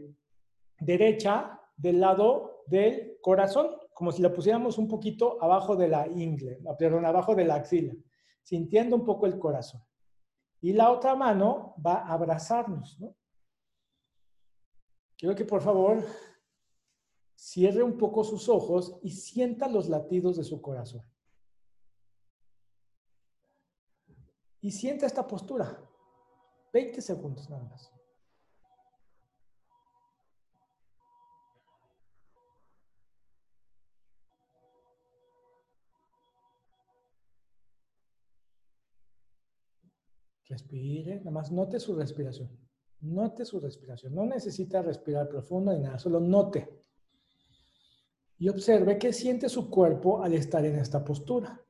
derecha del lado del corazón, como si la pusiéramos un poquito abajo de la ingle, perdón, abajo de la axila sintiendo un poco el corazón. Y la otra mano va a abrazarnos, ¿no? Quiero que por favor cierre un poco sus ojos y sienta los latidos de su corazón. Y sienta esta postura. 20 segundos nada más. Respire, nada más note su respiración. Note su respiración. No necesita respirar profundo ni nada, solo note. Y observe qué siente su cuerpo al estar en esta postura.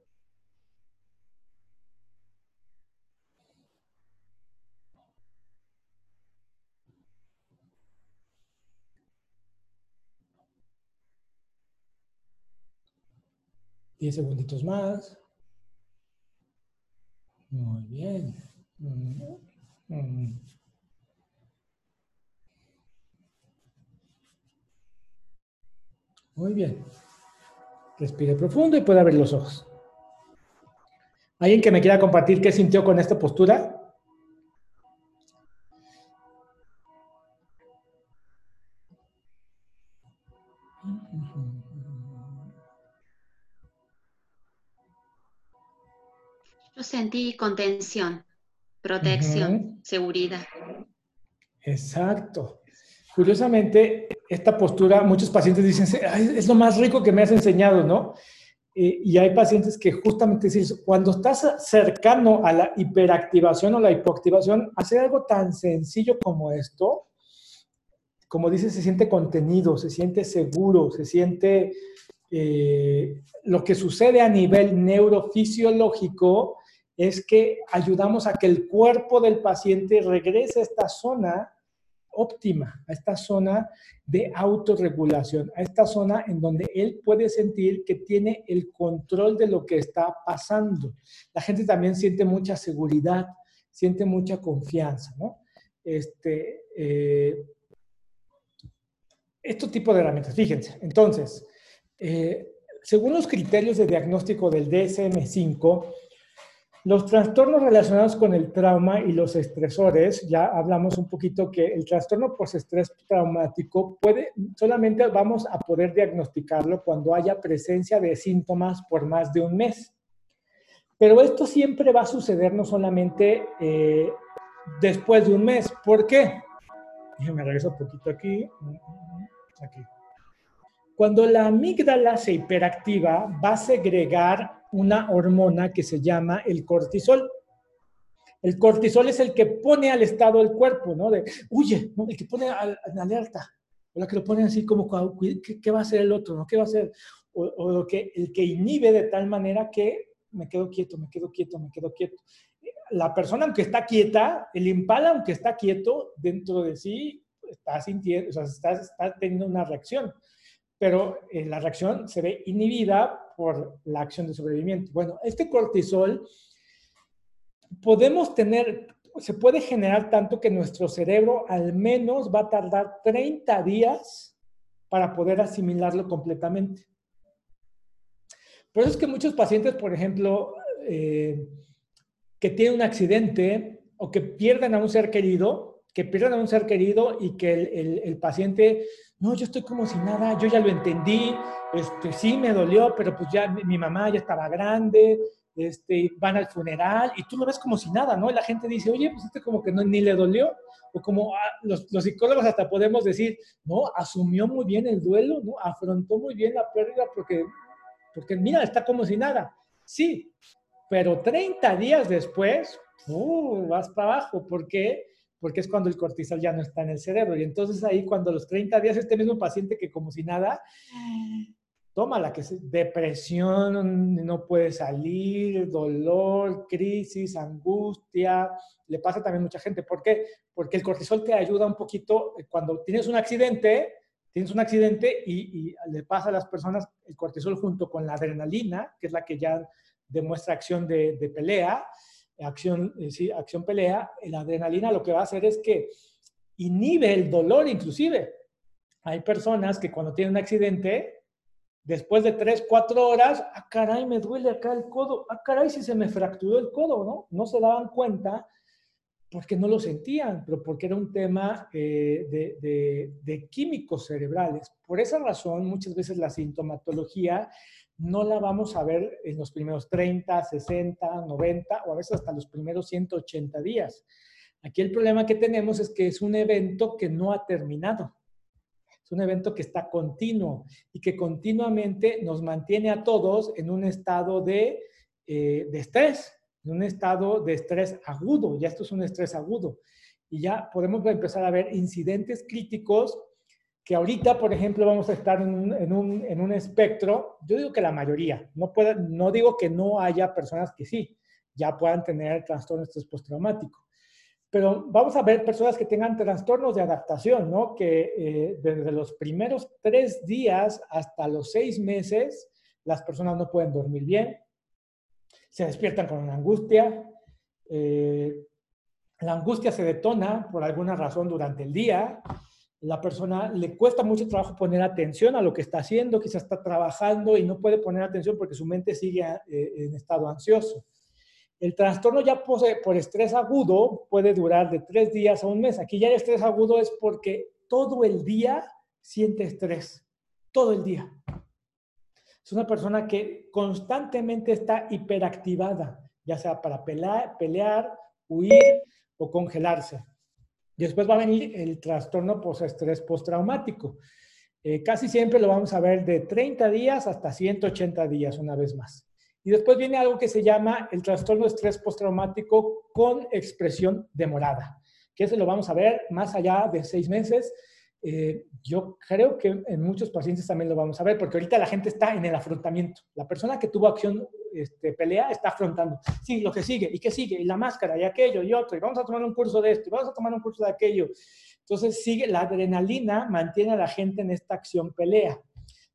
Diez segunditos más. Muy bien. Muy bien. Respire profundo y puede abrir los ojos. ¿Alguien que me quiera compartir qué sintió con esta postura? Yo sentí contención protección, seguridad. Exacto. Curiosamente, esta postura, muchos pacientes dicen, es lo más rico que me has enseñado, ¿no? y hay pacientes que justamente dicen, cuando estás cercano a la hiperactivación o la hipoactivación, hacer algo tan sencillo como esto, como dice, se siente contenido, se siente seguro, se siente eh, lo que sucede a nivel neurofisiológico, es que ayudamos a que el cuerpo del paciente regrese a esta zona óptima, a esta zona de autorregulación, a esta zona en donde él puede sentir que tiene el control de lo que está pasando. La gente también siente mucha seguridad, siente mucha confianza, ¿no? Este, eh, tipo de herramientas, fíjense. Entonces, eh, según los criterios de diagnóstico del DSM-5, los trastornos relacionados con el trauma y los estresores, ya hablamos un poquito que el trastorno postestrés traumático puede, solamente vamos a poder diagnosticarlo cuando haya presencia de síntomas por más de un mes. Pero esto siempre va a suceder no solamente eh, después de un mes. ¿Por qué? Déjenme regreso un poquito aquí. Aquí. Cuando la amígdala se hiperactiva, va a segregar una hormona que se llama el cortisol. El cortisol es el que pone al estado del cuerpo, ¿no? De, huye. El que pone en alerta. O la que lo pone así como, ¿qué, va a hacer el otro? ¿no? ¿Qué va a hacer? O, que, el que inhibe de tal manera que me quedo quieto, me quedo quieto, me quedo quieto. la persona, aunque está quieta, el impala, aunque está quieto, dentro de sí está sintiendo, o sea, está, está teniendo una reacción, pero eh, la reacción se ve inhibida por la acción de sobrevivimiento. Bueno, este cortisol podemos tener, se puede generar tanto que nuestro cerebro al menos va a tardar 30 días para poder asimilarlo completamente. Por eso es que muchos pacientes, por ejemplo, eh, que tienen un accidente o que pierden a un ser querido, que pierdan a un ser querido y que el, paciente, no, yo estoy como si nada, yo ya lo entendí, este, sí me dolió, pero pues ya mi, mamá ya estaba grande, este, van al funeral y tú lo ves como si nada, ¿no? Y la gente dice, oye, pues este como que no, ni le dolió, o como ah, los, los, psicólogos hasta podemos decir, no, asumió muy bien el duelo, ¿no? Afrontó muy bien la pérdida porque, porque mira, está como si nada. Sí, pero 30 días después, uh, vas para abajo. ¿Por qué? Porque es cuando el cortisol ya no está en el cerebro. Y entonces ahí cuando los 30 días este mismo paciente que como si nada, toma la que es depresión, no puede salir, dolor, crisis, angustia, le pasa también a mucha gente. ¿Por qué? Porque el cortisol te ayuda un poquito eh, cuando tienes un accidente, tienes un accidente y, y, le pasa a las personas el cortisol junto con la adrenalina, que es la que ya demuestra acción de, de pelea, acción, eh, sí, acción pelea, la adrenalina lo que va a hacer es que inhibe el dolor inclusive. Hay personas que cuando tienen un accidente, después de 3, 4 horas, ah, caray, me duele acá el codo, ah, caray, si se me fracturó el codo, ¿no? No se daban cuenta porque no lo sentían, pero porque era un tema eh, de, de, de, químicos cerebrales. Por esa razón, muchas veces la sintomatología no la vamos a ver en los primeros 30, 60, 90 o a veces hasta los primeros 180 días. Aquí el problema que tenemos es que es un evento que no ha terminado. Es un evento que está continuo y que continuamente nos mantiene a todos en un estado de, eh, de estrés, en un estado de estrés agudo. Ya esto es un estrés agudo. Y ya podemos empezar a ver incidentes críticos que ahorita, por ejemplo, vamos a estar en un, en un, en un espectro, yo digo que la mayoría, no, puede, no digo que no haya personas que sí, ya puedan tener trastorno estrés postraumático, pero vamos a ver personas que tengan trastornos de adaptación, ¿no? Que eh, desde los primeros tres días hasta los seis meses, las personas no pueden dormir bien, se despiertan con una angustia, eh, la angustia se detona por alguna razón durante el día, la persona le cuesta mucho trabajo poner atención a lo que está haciendo, quizás está trabajando y no puede poner atención porque su mente sigue eh, en estado ansioso. El trastorno ya por estrés agudo puede durar de tres días a un mes. Aquí ya el estrés agudo es porque todo el día siente estrés, todo el día. Es una persona que constantemente está hiperactivada, ya sea para pelear huir o congelarse. Después va a venir el trastorno postestrés postraumático. Eh, casi siempre lo vamos a ver de 30 días hasta 180 días, una vez más. Y después viene algo que se llama el trastorno de estrés postraumático con expresión demorada, que ese lo vamos a ver más allá de seis meses. Eh, yo creo que en muchos pacientes también lo vamos a ver, porque ahorita la gente está en el afrontamiento. La persona que tuvo acción este, pelea está afrontando. Sí, lo que sigue, y qué sigue, y la máscara, y aquello, y otro, y vamos a tomar un curso de esto, y vamos a tomar un curso de aquello. Entonces, sigue, la adrenalina mantiene a la gente en esta acción pelea.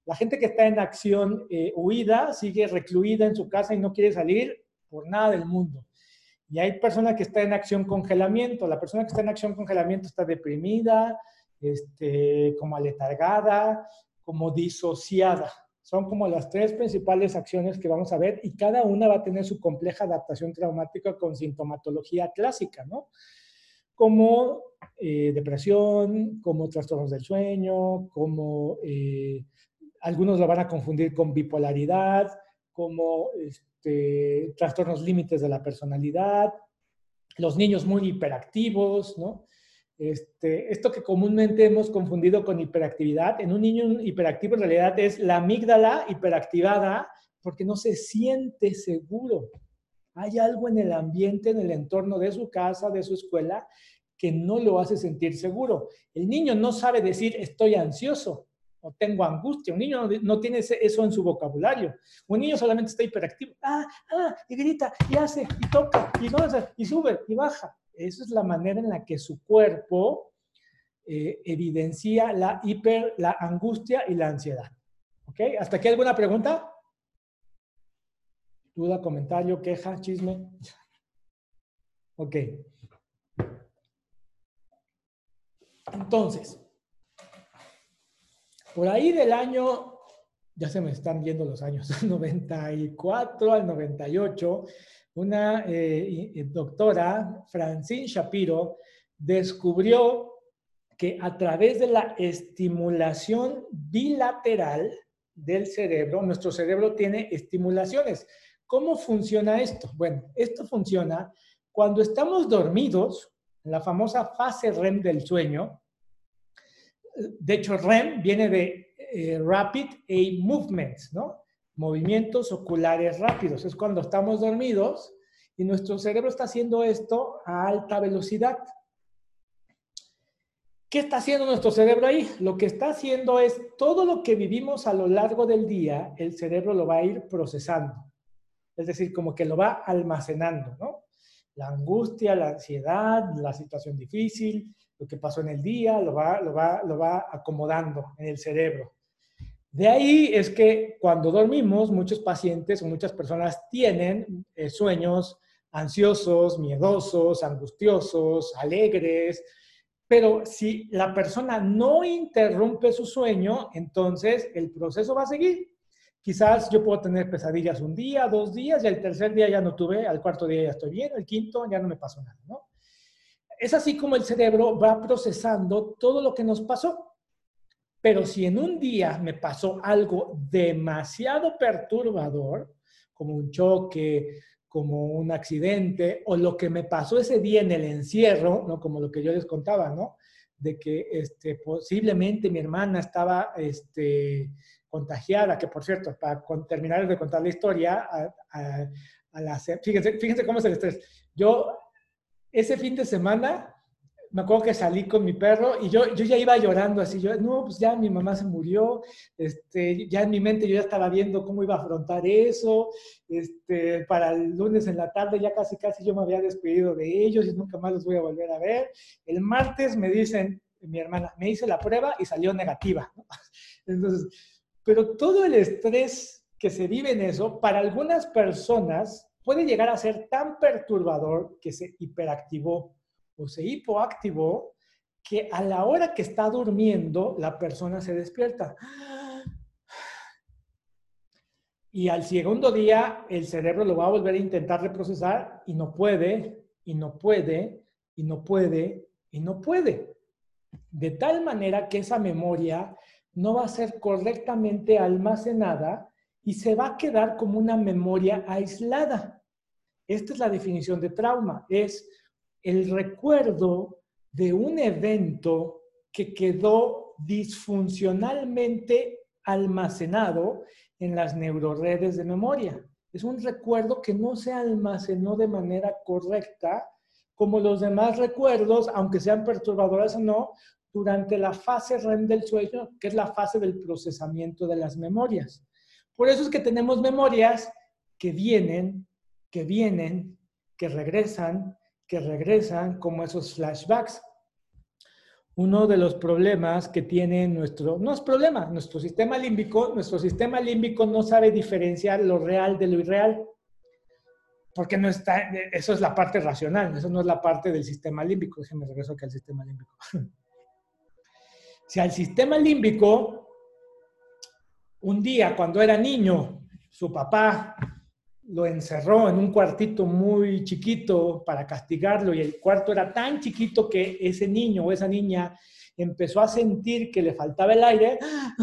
La gente que está en acción eh, huida sigue recluida en su casa y no quiere salir por nada del mundo. Y hay personas que están en acción congelamiento. La persona que está en acción congelamiento está deprimida, este, como aletargada, como disociada. Son como las tres principales acciones que vamos a ver y cada una va a tener su compleja adaptación traumática con sintomatología clásica, ¿no? Como eh, depresión, como trastornos del sueño, como eh, algunos lo van a confundir con bipolaridad, como este, trastornos límites de la personalidad, los niños muy hiperactivos, ¿no? Este, esto que comúnmente hemos confundido con hiperactividad, en un niño hiperactivo en realidad es la amígdala hiperactivada porque no se siente seguro. Hay algo en el ambiente, en el entorno de su casa, de su escuela, que no lo hace sentir seguro. El niño no sabe decir estoy ansioso, o tengo angustia. Un niño no tiene eso en su vocabulario. Un niño solamente está hiperactivo. Ah, ah, y grita, y hace, y toca, y goza, y sube, y baja. Esa es la manera en la que su cuerpo eh, evidencia la hiper, la angustia y la ansiedad. ¿Ok? ¿Hasta aquí alguna pregunta? ¿Duda, comentario, queja, chisme? Ok. Entonces, por ahí del año, ya se me están viendo los años, <laughs> 94 al 98, una eh, doctora, Francine Shapiro, descubrió que a través de la estimulación bilateral del cerebro, nuestro cerebro tiene estimulaciones. ¿Cómo funciona esto? Bueno, esto funciona cuando estamos dormidos, en la famosa fase REM del sueño, de hecho, REM viene de eh, Rapid Eye Movements, ¿no? Movimientos oculares rápidos. Es cuando estamos dormidos y nuestro cerebro está haciendo esto a alta velocidad. ¿Qué está haciendo nuestro cerebro ahí? Lo que está haciendo es todo lo que vivimos a lo largo del día, el cerebro lo va a ir procesando. Es decir, como que lo va almacenando, ¿no? La angustia, la ansiedad, la situación difícil, lo que pasó en el día, lo va, lo va, lo va acomodando en el cerebro. De ahí es que cuando dormimos, muchos pacientes o muchas personas tienen eh, sueños ansiosos, miedosos, angustiosos, alegres, pero si la persona no interrumpe su sueño, entonces el proceso va a seguir. Quizás yo puedo tener pesadillas un día, dos días, y el tercer día ya no tuve, al cuarto día ya estoy bien, el quinto ya no me pasó nada. Es así como el cerebro va procesando todo lo que nos pasó. Pero si en un día me pasó algo demasiado perturbador, como un choque, como un accidente, o lo que me pasó ese día en el encierro, ¿no? como lo que yo les contaba, ¿no? de que este, posiblemente mi hermana estaba este, contagiada, que por cierto, para terminar de contar la historia, a, a, fíjense, fíjense cómo es el estrés. Yo ese fin de semana, me acuerdo que salí con mi perro y yo, yo ya iba llorando así, yo, no, pues ya mi mamá se murió, este, ya en mi mente yo ya estaba viendo cómo iba a afrontar eso, este, para el lunes en la tarde ya casi casi yo me había despedido de ellos y nunca más los voy a volver a ver. El martes me dicen, mi hermana, me hice la prueba y salió negativa. <laughs> Entonces, pero todo el estrés que se vive en eso, para algunas personas puede llegar a ser tan perturbador que se hiperactivó o se hipoactivó que a la hora que está durmiendo la persona se despierta. Y al segundo día el cerebro lo va a volver a intentar reprocesar y no puede, y no puede, y no puede, y no puede. De tal manera que esa memoria no va a ser correctamente almacenada y se va a quedar como una memoria aislada. Esta es la definición de trauma, es el recuerdo de un evento que quedó disfuncionalmente almacenado en las neuroredes de memoria. Es un recuerdo que no se almacenó de manera correcta como los demás recuerdos, aunque sean perturbadores o no, durante la fase REM del sueño, que es la fase del procesamiento de las memorias. Por eso es que tenemos memorias que vienen, que vienen, que regresan, que regresan como esos flashbacks. Uno de los problemas que tiene nuestro, no es problema, nuestro sistema límbico, nuestro sistema límbico no sabe diferenciar lo real de lo irreal. Porque no está, eso es la parte racional, eso no es la parte del sistema límbico. Déjenme regreso al sistema límbico. <laughs> si al sistema límbico un día, cuando era niño, su papá lo encerró en un cuartito muy chiquito para castigarlo y el cuarto era tan chiquito que ese niño o esa niña empezó a sentir que le faltaba el aire, ah,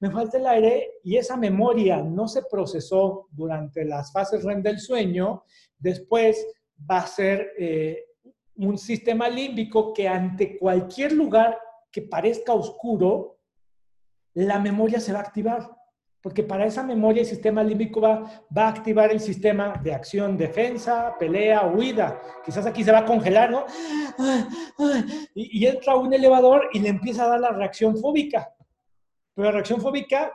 me falta el aire, y esa memoria no se procesó durante las fases REM del sueño, después va a ser eh, un sistema límbico que ante cualquier lugar que parezca oscuro, la memoria se va a activar porque para esa memoria el sistema límbico va, a activar el sistema de acción, defensa, pelea, huida. Quizás aquí se va a congelar, ¿no? Y, y, entra un elevador y le empieza a dar la reacción fóbica. Pero la reacción fóbica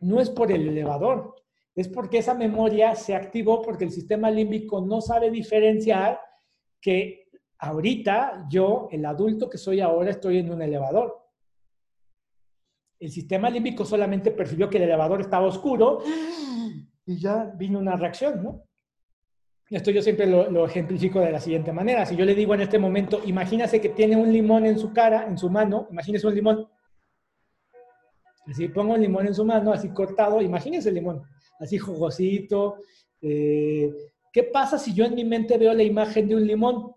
no es por el elevador, es porque esa memoria se activó porque el sistema límbico no sabe diferenciar que ahorita yo, el adulto que soy ahora, estoy en un elevador. El sistema límbico solamente percibió que el elevador estaba oscuro y ya vino una reacción, ¿no? Esto yo siempre lo, ejemplifico de la siguiente manera. Si yo le digo en este momento, imagínese que tiene un limón en su cara, en su mano, imagínese un limón. Así pongo un limón en su mano, así cortado, imagínese el limón, así jugosito. Eh, ¿Qué pasa si yo en mi mente veo la imagen de un limón?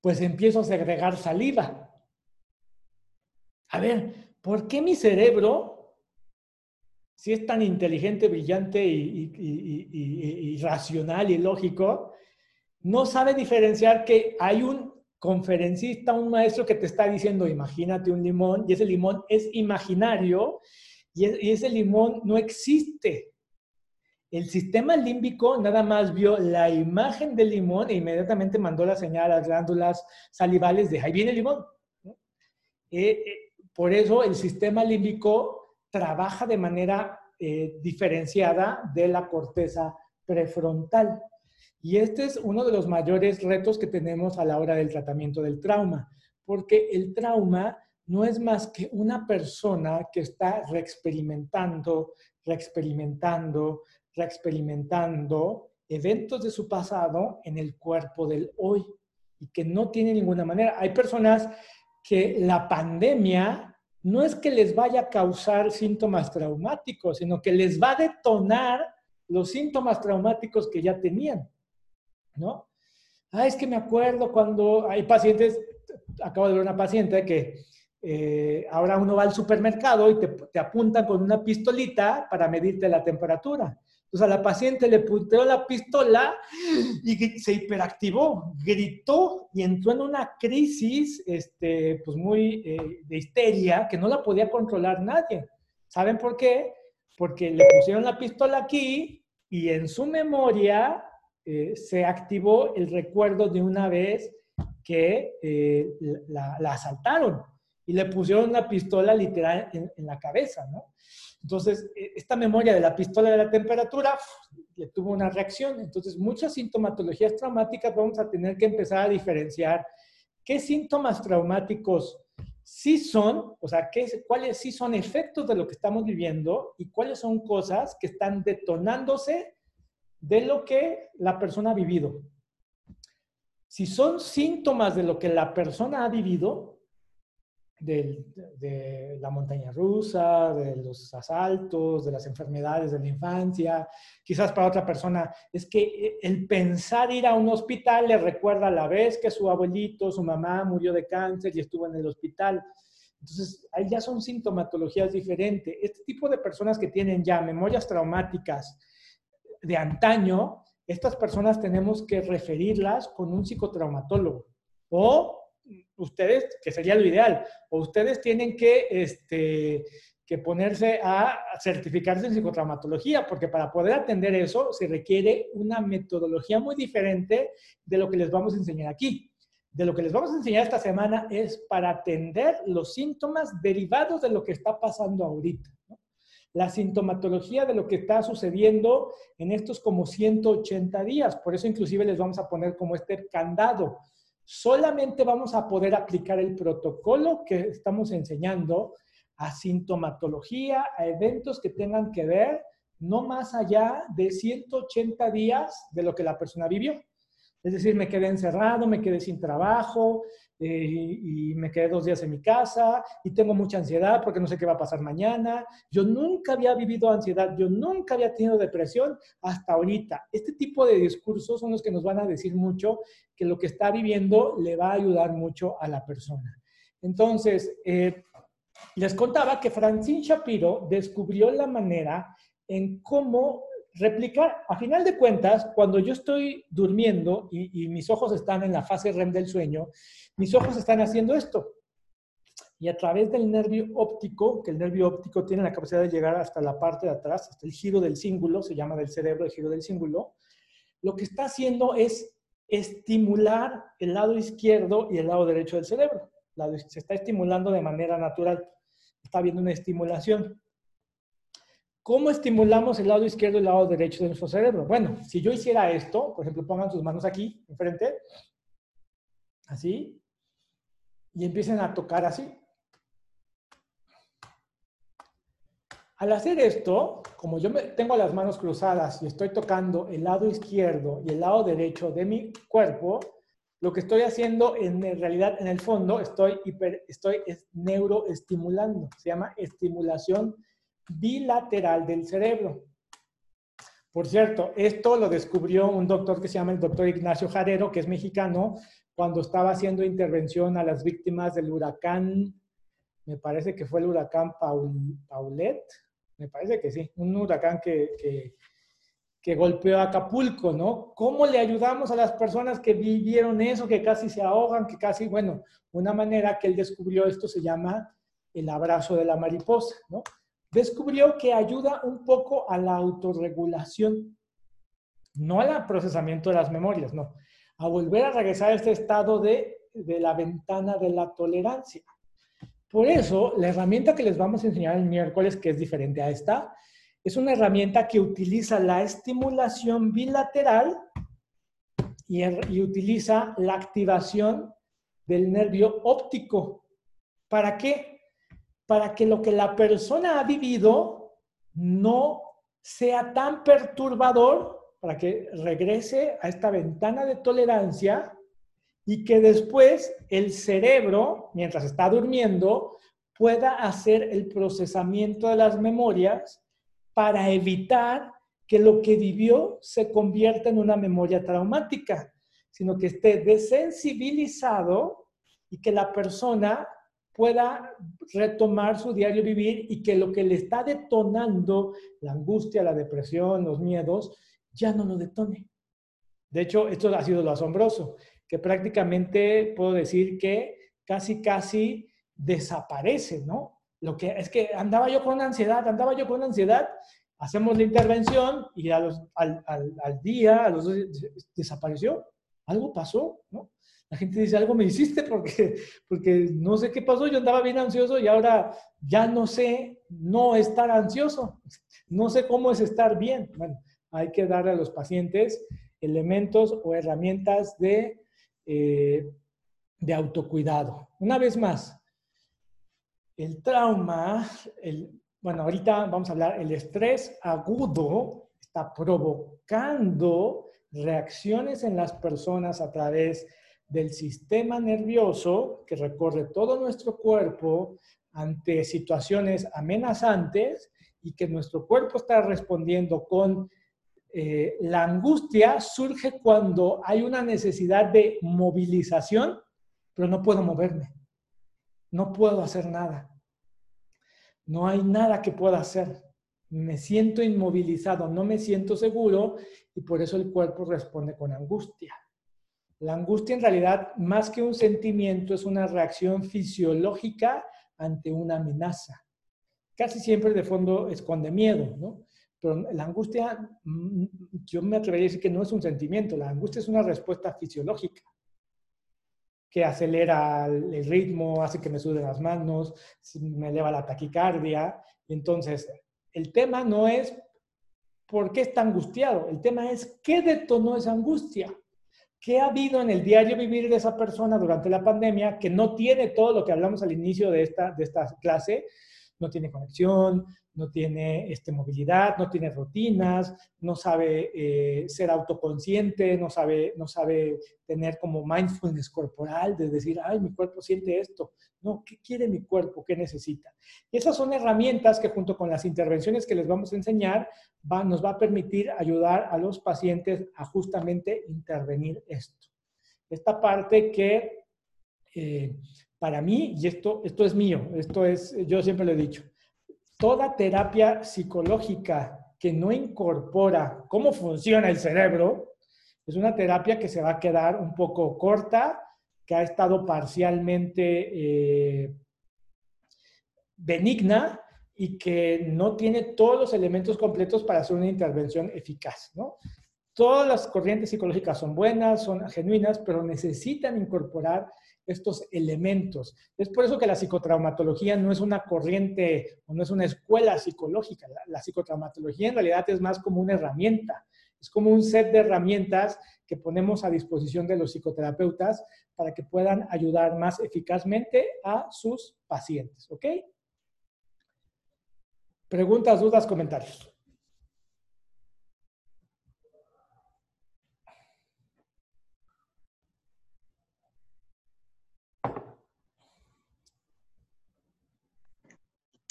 Pues empiezo a segregar saliva. A ver, ¿por qué mi cerebro si es tan inteligente, brillante y, racional y lógico, no sabe diferenciar que hay un conferencista, un maestro que te está diciendo, imagínate un limón, y ese limón es imaginario, y, y ese limón no existe. El sistema límbico nada más vio la imagen del limón e inmediatamente mandó la señal a las glándulas salivales de ahí viene el limón. Eh, eh, por eso el sistema límbico trabaja de manera eh, diferenciada de la corteza prefrontal. Y este es uno de los mayores retos que tenemos a la hora del tratamiento del trauma, porque el trauma no es más que una persona que está reexperimentando, reexperimentando, reexperimentando eventos de su pasado en el cuerpo del hoy y que no tiene ninguna manera. Hay personas que la pandemia no es que les vaya a causar síntomas traumáticos, sino que les va a detonar los síntomas traumáticos que ya tenían, ¿no? Ah, es que me acuerdo cuando hay pacientes, acabo de ver una paciente que eh, ahora uno va al supermercado y te, te apuntan con una pistolita para medirte la temperatura. Entonces a la paciente le punteó la pistola y se hiperactivó, gritó y entró en una crisis este, pues muy eh, de histeria que no la podía controlar nadie. ¿Saben por qué? Porque le pusieron la pistola aquí y en su memoria eh, se activó el recuerdo de una vez que eh, la, asaltaron y le pusieron una pistola literal en, en la cabeza, ¿no? Entonces, e, esta memoria de la pistola de la temperatura le tuvo una reacción. Entonces, muchas sintomatologías traumáticas vamos a tener que empezar a diferenciar qué síntomas traumáticos sí son, o sea, qué, cuáles sí son efectos de lo que estamos viviendo y cuáles son cosas que están detonándose de lo que la persona ha vivido. Si son síntomas de lo que la persona ha vivido, de, la montaña rusa, de los asaltos, de las enfermedades de la infancia. Quizás para otra persona es que el pensar ir a un hospital le recuerda la vez que su abuelito, su mamá murió de cáncer y estuvo en el hospital. Entonces, ahí ya son sintomatologías diferentes. Este tipo de personas que tienen ya memorias traumáticas de antaño, estas personas tenemos que referirlas con un psicotraumatólogo o ustedes, que sería lo ideal, o ustedes tienen que, este, que ponerse a certificarse en psicotraumatología, porque para poder atender eso se requiere una metodología muy diferente de lo que les vamos a enseñar aquí. De lo que les vamos a enseñar esta semana es para atender los síntomas derivados de lo que está pasando ahorita. La sintomatología de lo que está sucediendo en estos como 180 días. Por eso inclusive les vamos a poner como este candado solamente vamos a poder aplicar el protocolo que estamos enseñando a sintomatología, a eventos que tengan que ver no más allá de 180 días de lo que la persona vivió. Es decir, me quedé encerrado, me quedé sin trabajo eh, y me quedé dos días en mi casa y tengo mucha ansiedad porque no sé qué va a pasar mañana. Yo nunca había vivido ansiedad, yo nunca había tenido depresión hasta ahorita. Este tipo de discursos son los que nos van a decir mucho que lo que está viviendo le va a ayudar mucho a la persona. Entonces, eh, les contaba que Francine Shapiro descubrió la manera en cómo replicar, a final de cuentas, cuando yo estoy durmiendo y, mis ojos están en la fase REM del sueño, mis ojos están haciendo esto. Y a través del nervio óptico, que el nervio óptico tiene la capacidad de llegar hasta la parte de atrás, hasta el giro del cíngulo, se llama del cerebro el giro del cíngulo, lo que está haciendo es estimular el lado izquierdo y el lado derecho del cerebro. se está estimulando de manera natural. Está habiendo una estimulación. ¿Cómo estimulamos el lado izquierdo y el lado derecho de nuestro cerebro? Bueno, si yo hiciera esto, por ejemplo, pongan sus manos aquí, enfrente, así, y empiecen a tocar así. Al hacer esto, como yo tengo las manos cruzadas y estoy tocando el lado izquierdo y el lado derecho de mi cuerpo, lo que estoy haciendo en realidad, en el fondo, estoy, hiper, estoy neuroestimulando. Se llama estimulación bilateral del cerebro. Por cierto, esto lo descubrió un doctor que se llama el doctor Ignacio Jarero, que es mexicano, cuando estaba haciendo intervención a las víctimas del huracán, me parece que fue el huracán Paulette, me parece que sí, un huracán que, que, que golpeó a Acapulco, ¿no? ¿Cómo le ayudamos a las personas que vivieron eso, que casi se ahogan, que casi, bueno, una manera que él descubrió esto se llama el abrazo de la mariposa, ¿no? Descubrió que ayuda un poco a la autorregulación, no al procesamiento de las memorias, no, a volver a regresar a este estado de, la ventana de la tolerancia. Por eso, la herramienta que les vamos a enseñar el miércoles, que es diferente a esta, es una herramienta que utiliza la estimulación bilateral y, y utiliza la activación del nervio óptico. ¿Para qué? Para que lo que la persona ha vivido no sea tan perturbador, para que regrese a esta ventana de tolerancia y que después el cerebro, mientras está durmiendo, pueda hacer el procesamiento de las memorias para evitar que lo que vivió se convierta en una memoria traumática, sino que esté desensibilizado y que la persona pueda retomar su diario vivir y que lo que le está detonando, la angustia, la depresión, los miedos, ya no lo detone. De hecho, esto ha sido lo asombroso, que prácticamente puedo decir que casi, casi desaparece, ¿no? Lo que es que andaba yo con ansiedad, andaba yo con ansiedad, hacemos la intervención y al, al, día, a los dos, desapareció. Algo pasó, ¿no? La gente dice, algo me hiciste porque, porque no sé qué pasó, yo andaba bien ansioso y ahora ya no sé no estar ansioso, no sé cómo es estar bien. Bueno, hay que darle a los pacientes elementos o herramientas de, eh, de autocuidado. Una vez más, el trauma, el, bueno, ahorita vamos a hablar, el estrés agudo está provocando reacciones en las personas a través de del sistema nervioso que recorre todo nuestro cuerpo ante situaciones amenazantes y que nuestro cuerpo está respondiendo con eh, la angustia surge cuando hay una necesidad de movilización, pero no puedo moverme, no puedo hacer nada, no hay nada que pueda hacer, me siento inmovilizado, no me siento seguro y por eso el cuerpo responde con angustia. La angustia en realidad, más que un sentimiento, es una reacción fisiológica ante una amenaza. Casi siempre de fondo esconde miedo, ¿no? Pero la angustia, mm, yo me atrevería a decir que no es un sentimiento, la angustia es una respuesta fisiológica que acelera el ritmo, hace que me suden las manos, me eleva la taquicardia. entonces, el tema no es por qué está angustiado, el tema es qué detonó esa angustia. ¿Qué ha habido en el diario vivir de esa persona durante la pandemia que no tiene todo lo que hablamos al inicio de esta, de esta clase? No tiene conexión, no tiene este, movilidad, no tiene rutinas, no sabe eh, ser autoconsciente, no sabe, no sabe tener como mindfulness corporal de decir, ay, mi cuerpo siente esto. No, ¿qué quiere mi cuerpo? ¿Qué necesita? Y esas son herramientas que junto con las intervenciones que les vamos a enseñar, nos va a permitir ayudar a los pacientes a justamente intervenir esto. Esta parte que eh, para mí, y esto, esto es mío, esto es, yo siempre lo he dicho, toda terapia psicológica que no incorpora cómo funciona el cerebro, es una terapia que se va a quedar un poco corta, que ha estado parcialmente eh, benigna y que no tiene todos los elementos completos para hacer una intervención eficaz. Todas las corrientes psicológicas son buenas, son genuinas, pero necesitan incorporar estos elementos. Es por eso que la psicotraumatología no es una corriente o no es una escuela psicológica. La, psicotraumatología en realidad es más como una herramienta. Es como un set de herramientas que ponemos a disposición de los psicoterapeutas para que puedan ayudar más eficazmente a sus pacientes. ¿Ok? Preguntas, dudas, comentarios.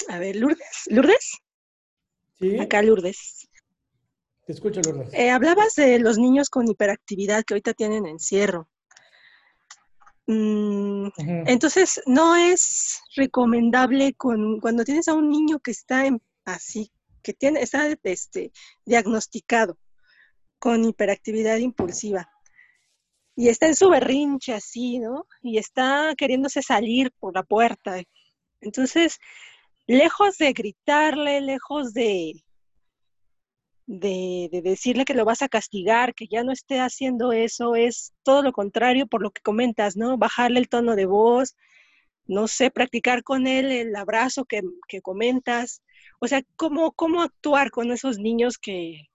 A ver, Lourdes. ¿Lourdes? Sí. Acá Lourdes. Te escucho, Lourdes. Eh, hablabas de los niños con hiperactividad que ahorita tienen encierro. Mm, entonces, no es recomendable con, cuando tienes a un niño que está así, que tiene, está este, diagnosticado con hiperactividad impulsiva y está en su berrinche así, ¿no? Y está queriéndose salir por la puerta. Entonces, lejos de gritarle, lejos de, de, decirle que lo vas a castigar, que ya no esté haciendo eso, es todo lo contrario por lo que comentas, ¿no? Bajarle el tono de voz, no sé, practicar con él el abrazo que, comentas. O sea, ¿cómo, ¿cómo actuar con esos niños que,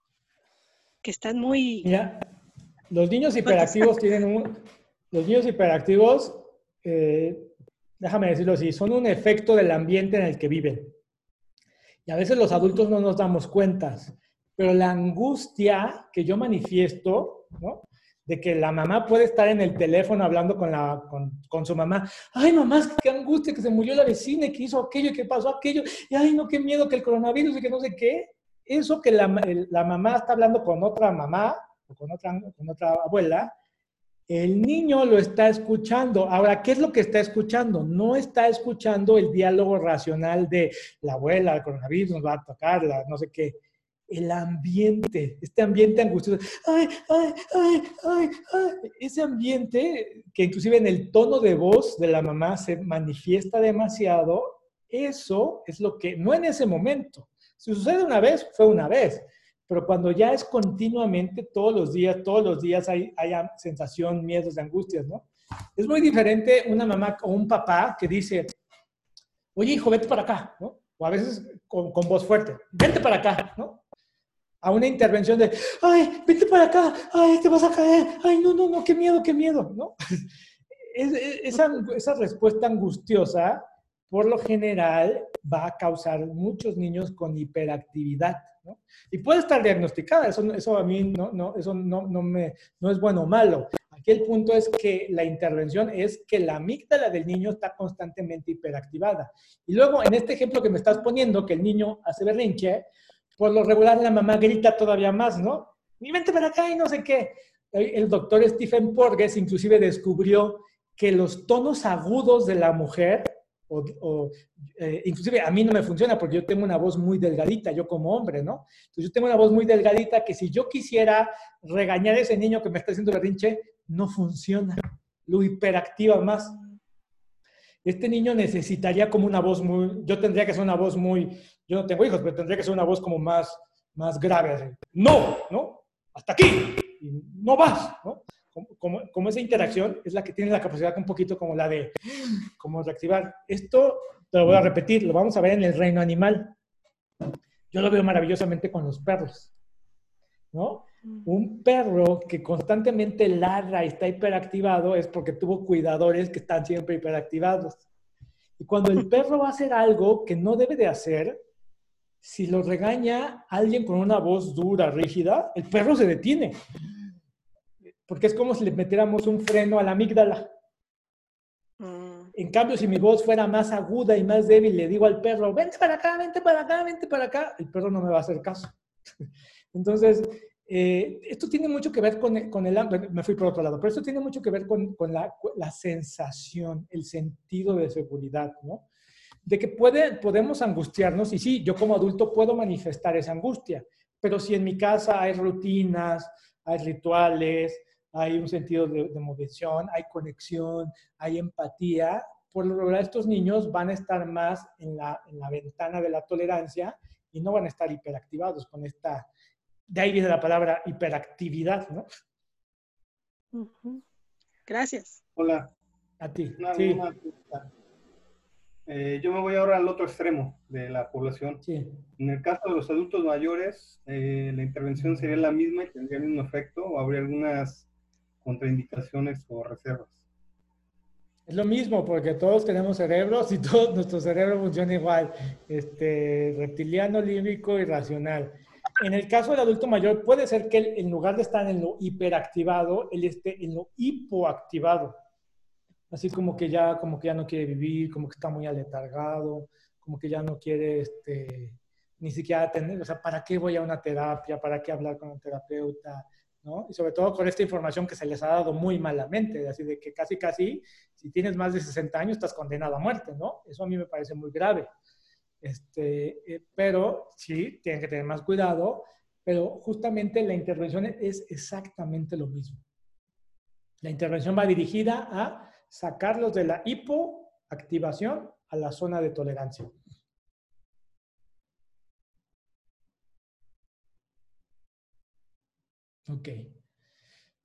que están muy... Mira, los niños hiperactivos <laughs> tienen un... Los niños hiperactivos eh, déjame decirlo así, son un efecto del ambiente en el que viven. Y a veces los adultos no nos damos cuenta, pero la angustia que yo manifiesto, ¿no? De que la mamá puede estar en el teléfono hablando con, la, con, su mamá. Ay, mamá, qué angustia que se murió la vecina, que hizo aquello, y que pasó aquello. Y ay, no, qué miedo que el coronavirus y que no sé qué. Eso que la, la mamá está hablando con otra mamá o con otra, con otra abuela, el niño lo está escuchando. Ahora, ¿qué es lo que está escuchando? No está escuchando el diálogo racional de la abuela, el coronavirus nos va a tocar, no sé qué. El ambiente, este ambiente angustioso. Ay, ay, ay, ay, ay. Ese ambiente que inclusive en el tono de voz de la mamá se manifiesta demasiado, eso es lo que, no en ese momento. Si sucede una vez, fue una vez pero cuando ya es continuamente, todos los días, todos los días hay, hay sensación, miedos, angustias, ¿no? Es muy diferente una mamá o un papá que dice, oye hijo, vete para acá, ¿no? O a veces con, con voz fuerte, vete para acá, ¿no? A una intervención de, ay, vete para acá, ay, te vas a caer, ay, no, no, no, qué miedo, qué miedo, ¿no? <laughs> esa, esa respuesta angustiosa, por lo general, va a causar muchos niños con hiperactividad. Y puede estar diagnosticada, eso, eso a mí no, no, eso no, no, me, no es bueno o malo. Aquí el punto es que la intervención es que la amígdala del niño está constantemente hiperactivada. Y luego, en este ejemplo que me estás poniendo, que el niño hace berrinche, por lo regular la mamá grita todavía más, ¿no? Y vente para acá y no sé qué. El doctor Stephen Porges inclusive descubrió que los tonos agudos de la mujer o, eh, inclusive a mí no me funciona porque yo tengo una voz muy delgadita, yo como hombre, ¿no? Entonces yo tengo una voz muy delgadita que si yo quisiera regañar a ese niño que me está haciendo berrinche, no funciona, lo hiperactiva más. Este niño necesitaría como una voz muy, yo tendría que ser una voz muy, yo no tengo hijos, pero tendría que ser una voz como más, más grave, no, ¿no? Hasta aquí, no vas, ¿no? como, esa interacción es la que tiene la capacidad un poquito como la de como reactivar. Esto te lo voy a repetir, lo vamos a ver en el reino animal. Yo lo veo maravillosamente con los perros, ¿no? Un perro que constantemente ladra y está hiperactivado es porque tuvo cuidadores que están siempre hiperactivados. Y cuando el perro va a hacer algo que no debe de hacer, si lo regaña alguien con una voz dura, rígida, el perro se detiene porque es como si le metiéramos un freno a la amígdala. Mm. En cambio, si mi voz fuera más aguda y más débil, le digo al perro, vente para acá, vente para acá, vente para acá, el perro no me va a hacer caso. <laughs> Entonces, eh, esto tiene mucho que ver con, con, el, me fui por otro lado, pero esto tiene mucho que ver con, con la, la, sensación, el sentido de seguridad, ¿no? De que puede, podemos angustiarnos, y sí, yo como adulto puedo manifestar esa angustia, pero si en mi casa hay rutinas, hay rituales, hay un sentido de, de hay conexión, hay empatía. Por lo general, estos niños van a estar más en la, en la ventana de la tolerancia y no van a estar hiperactivados con esta, de ahí viene la palabra hiperactividad, ¿no? Gracias. Hola. A ti. Una, sí. una eh, yo me voy ahora al otro extremo de la población. Sí. En el caso de los adultos mayores, eh, la intervención sería la misma y tendría el mismo efecto o habría algunas contraindicaciones o reservas. Es lo mismo, porque todos tenemos cerebros y <laughs> todo nuestro cerebro funciona igual, este, reptiliano, límbico y racional. En el caso del adulto mayor, puede ser que él, en lugar de estar en lo hiperactivado, él esté en lo hipoactivado. Así como que ya, como que ya no quiere vivir, como que está muy aletargado, como que ya no quiere este, ni siquiera tener, o sea, ¿para qué voy a una terapia? ¿Para qué hablar con un terapeuta? ¿no? Y sobre todo con esta información que se les ha dado muy malamente, así de que casi, casi, si tienes más de 60 años, estás condenado a muerte, ¿no? Eso a mí me parece muy grave. Este, eh, pero sí, tienen que tener más cuidado, pero justamente la intervención es exactamente lo mismo. La intervención va dirigida a sacarlos de la hipoactivación a la zona de tolerancia. Ok.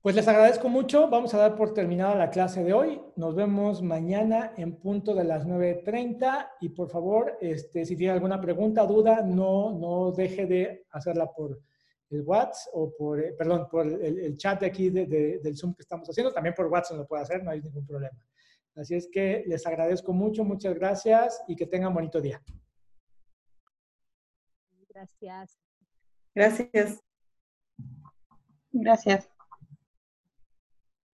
Pues les agradezco mucho. Vamos a dar por terminada la clase de hoy. Nos vemos mañana en punto de las 9.30 y por favor, este, si tiene alguna pregunta, duda, no, no deje de hacerla por el WhatsApp o por, eh, perdón, por el, el, chat de aquí de, de, del Zoom que estamos haciendo. También por WhatsApp lo puede hacer, no hay ningún problema. Así es que les agradezco mucho, muchas gracias y que tengan bonito día. Gracias. Gracias. Gracias.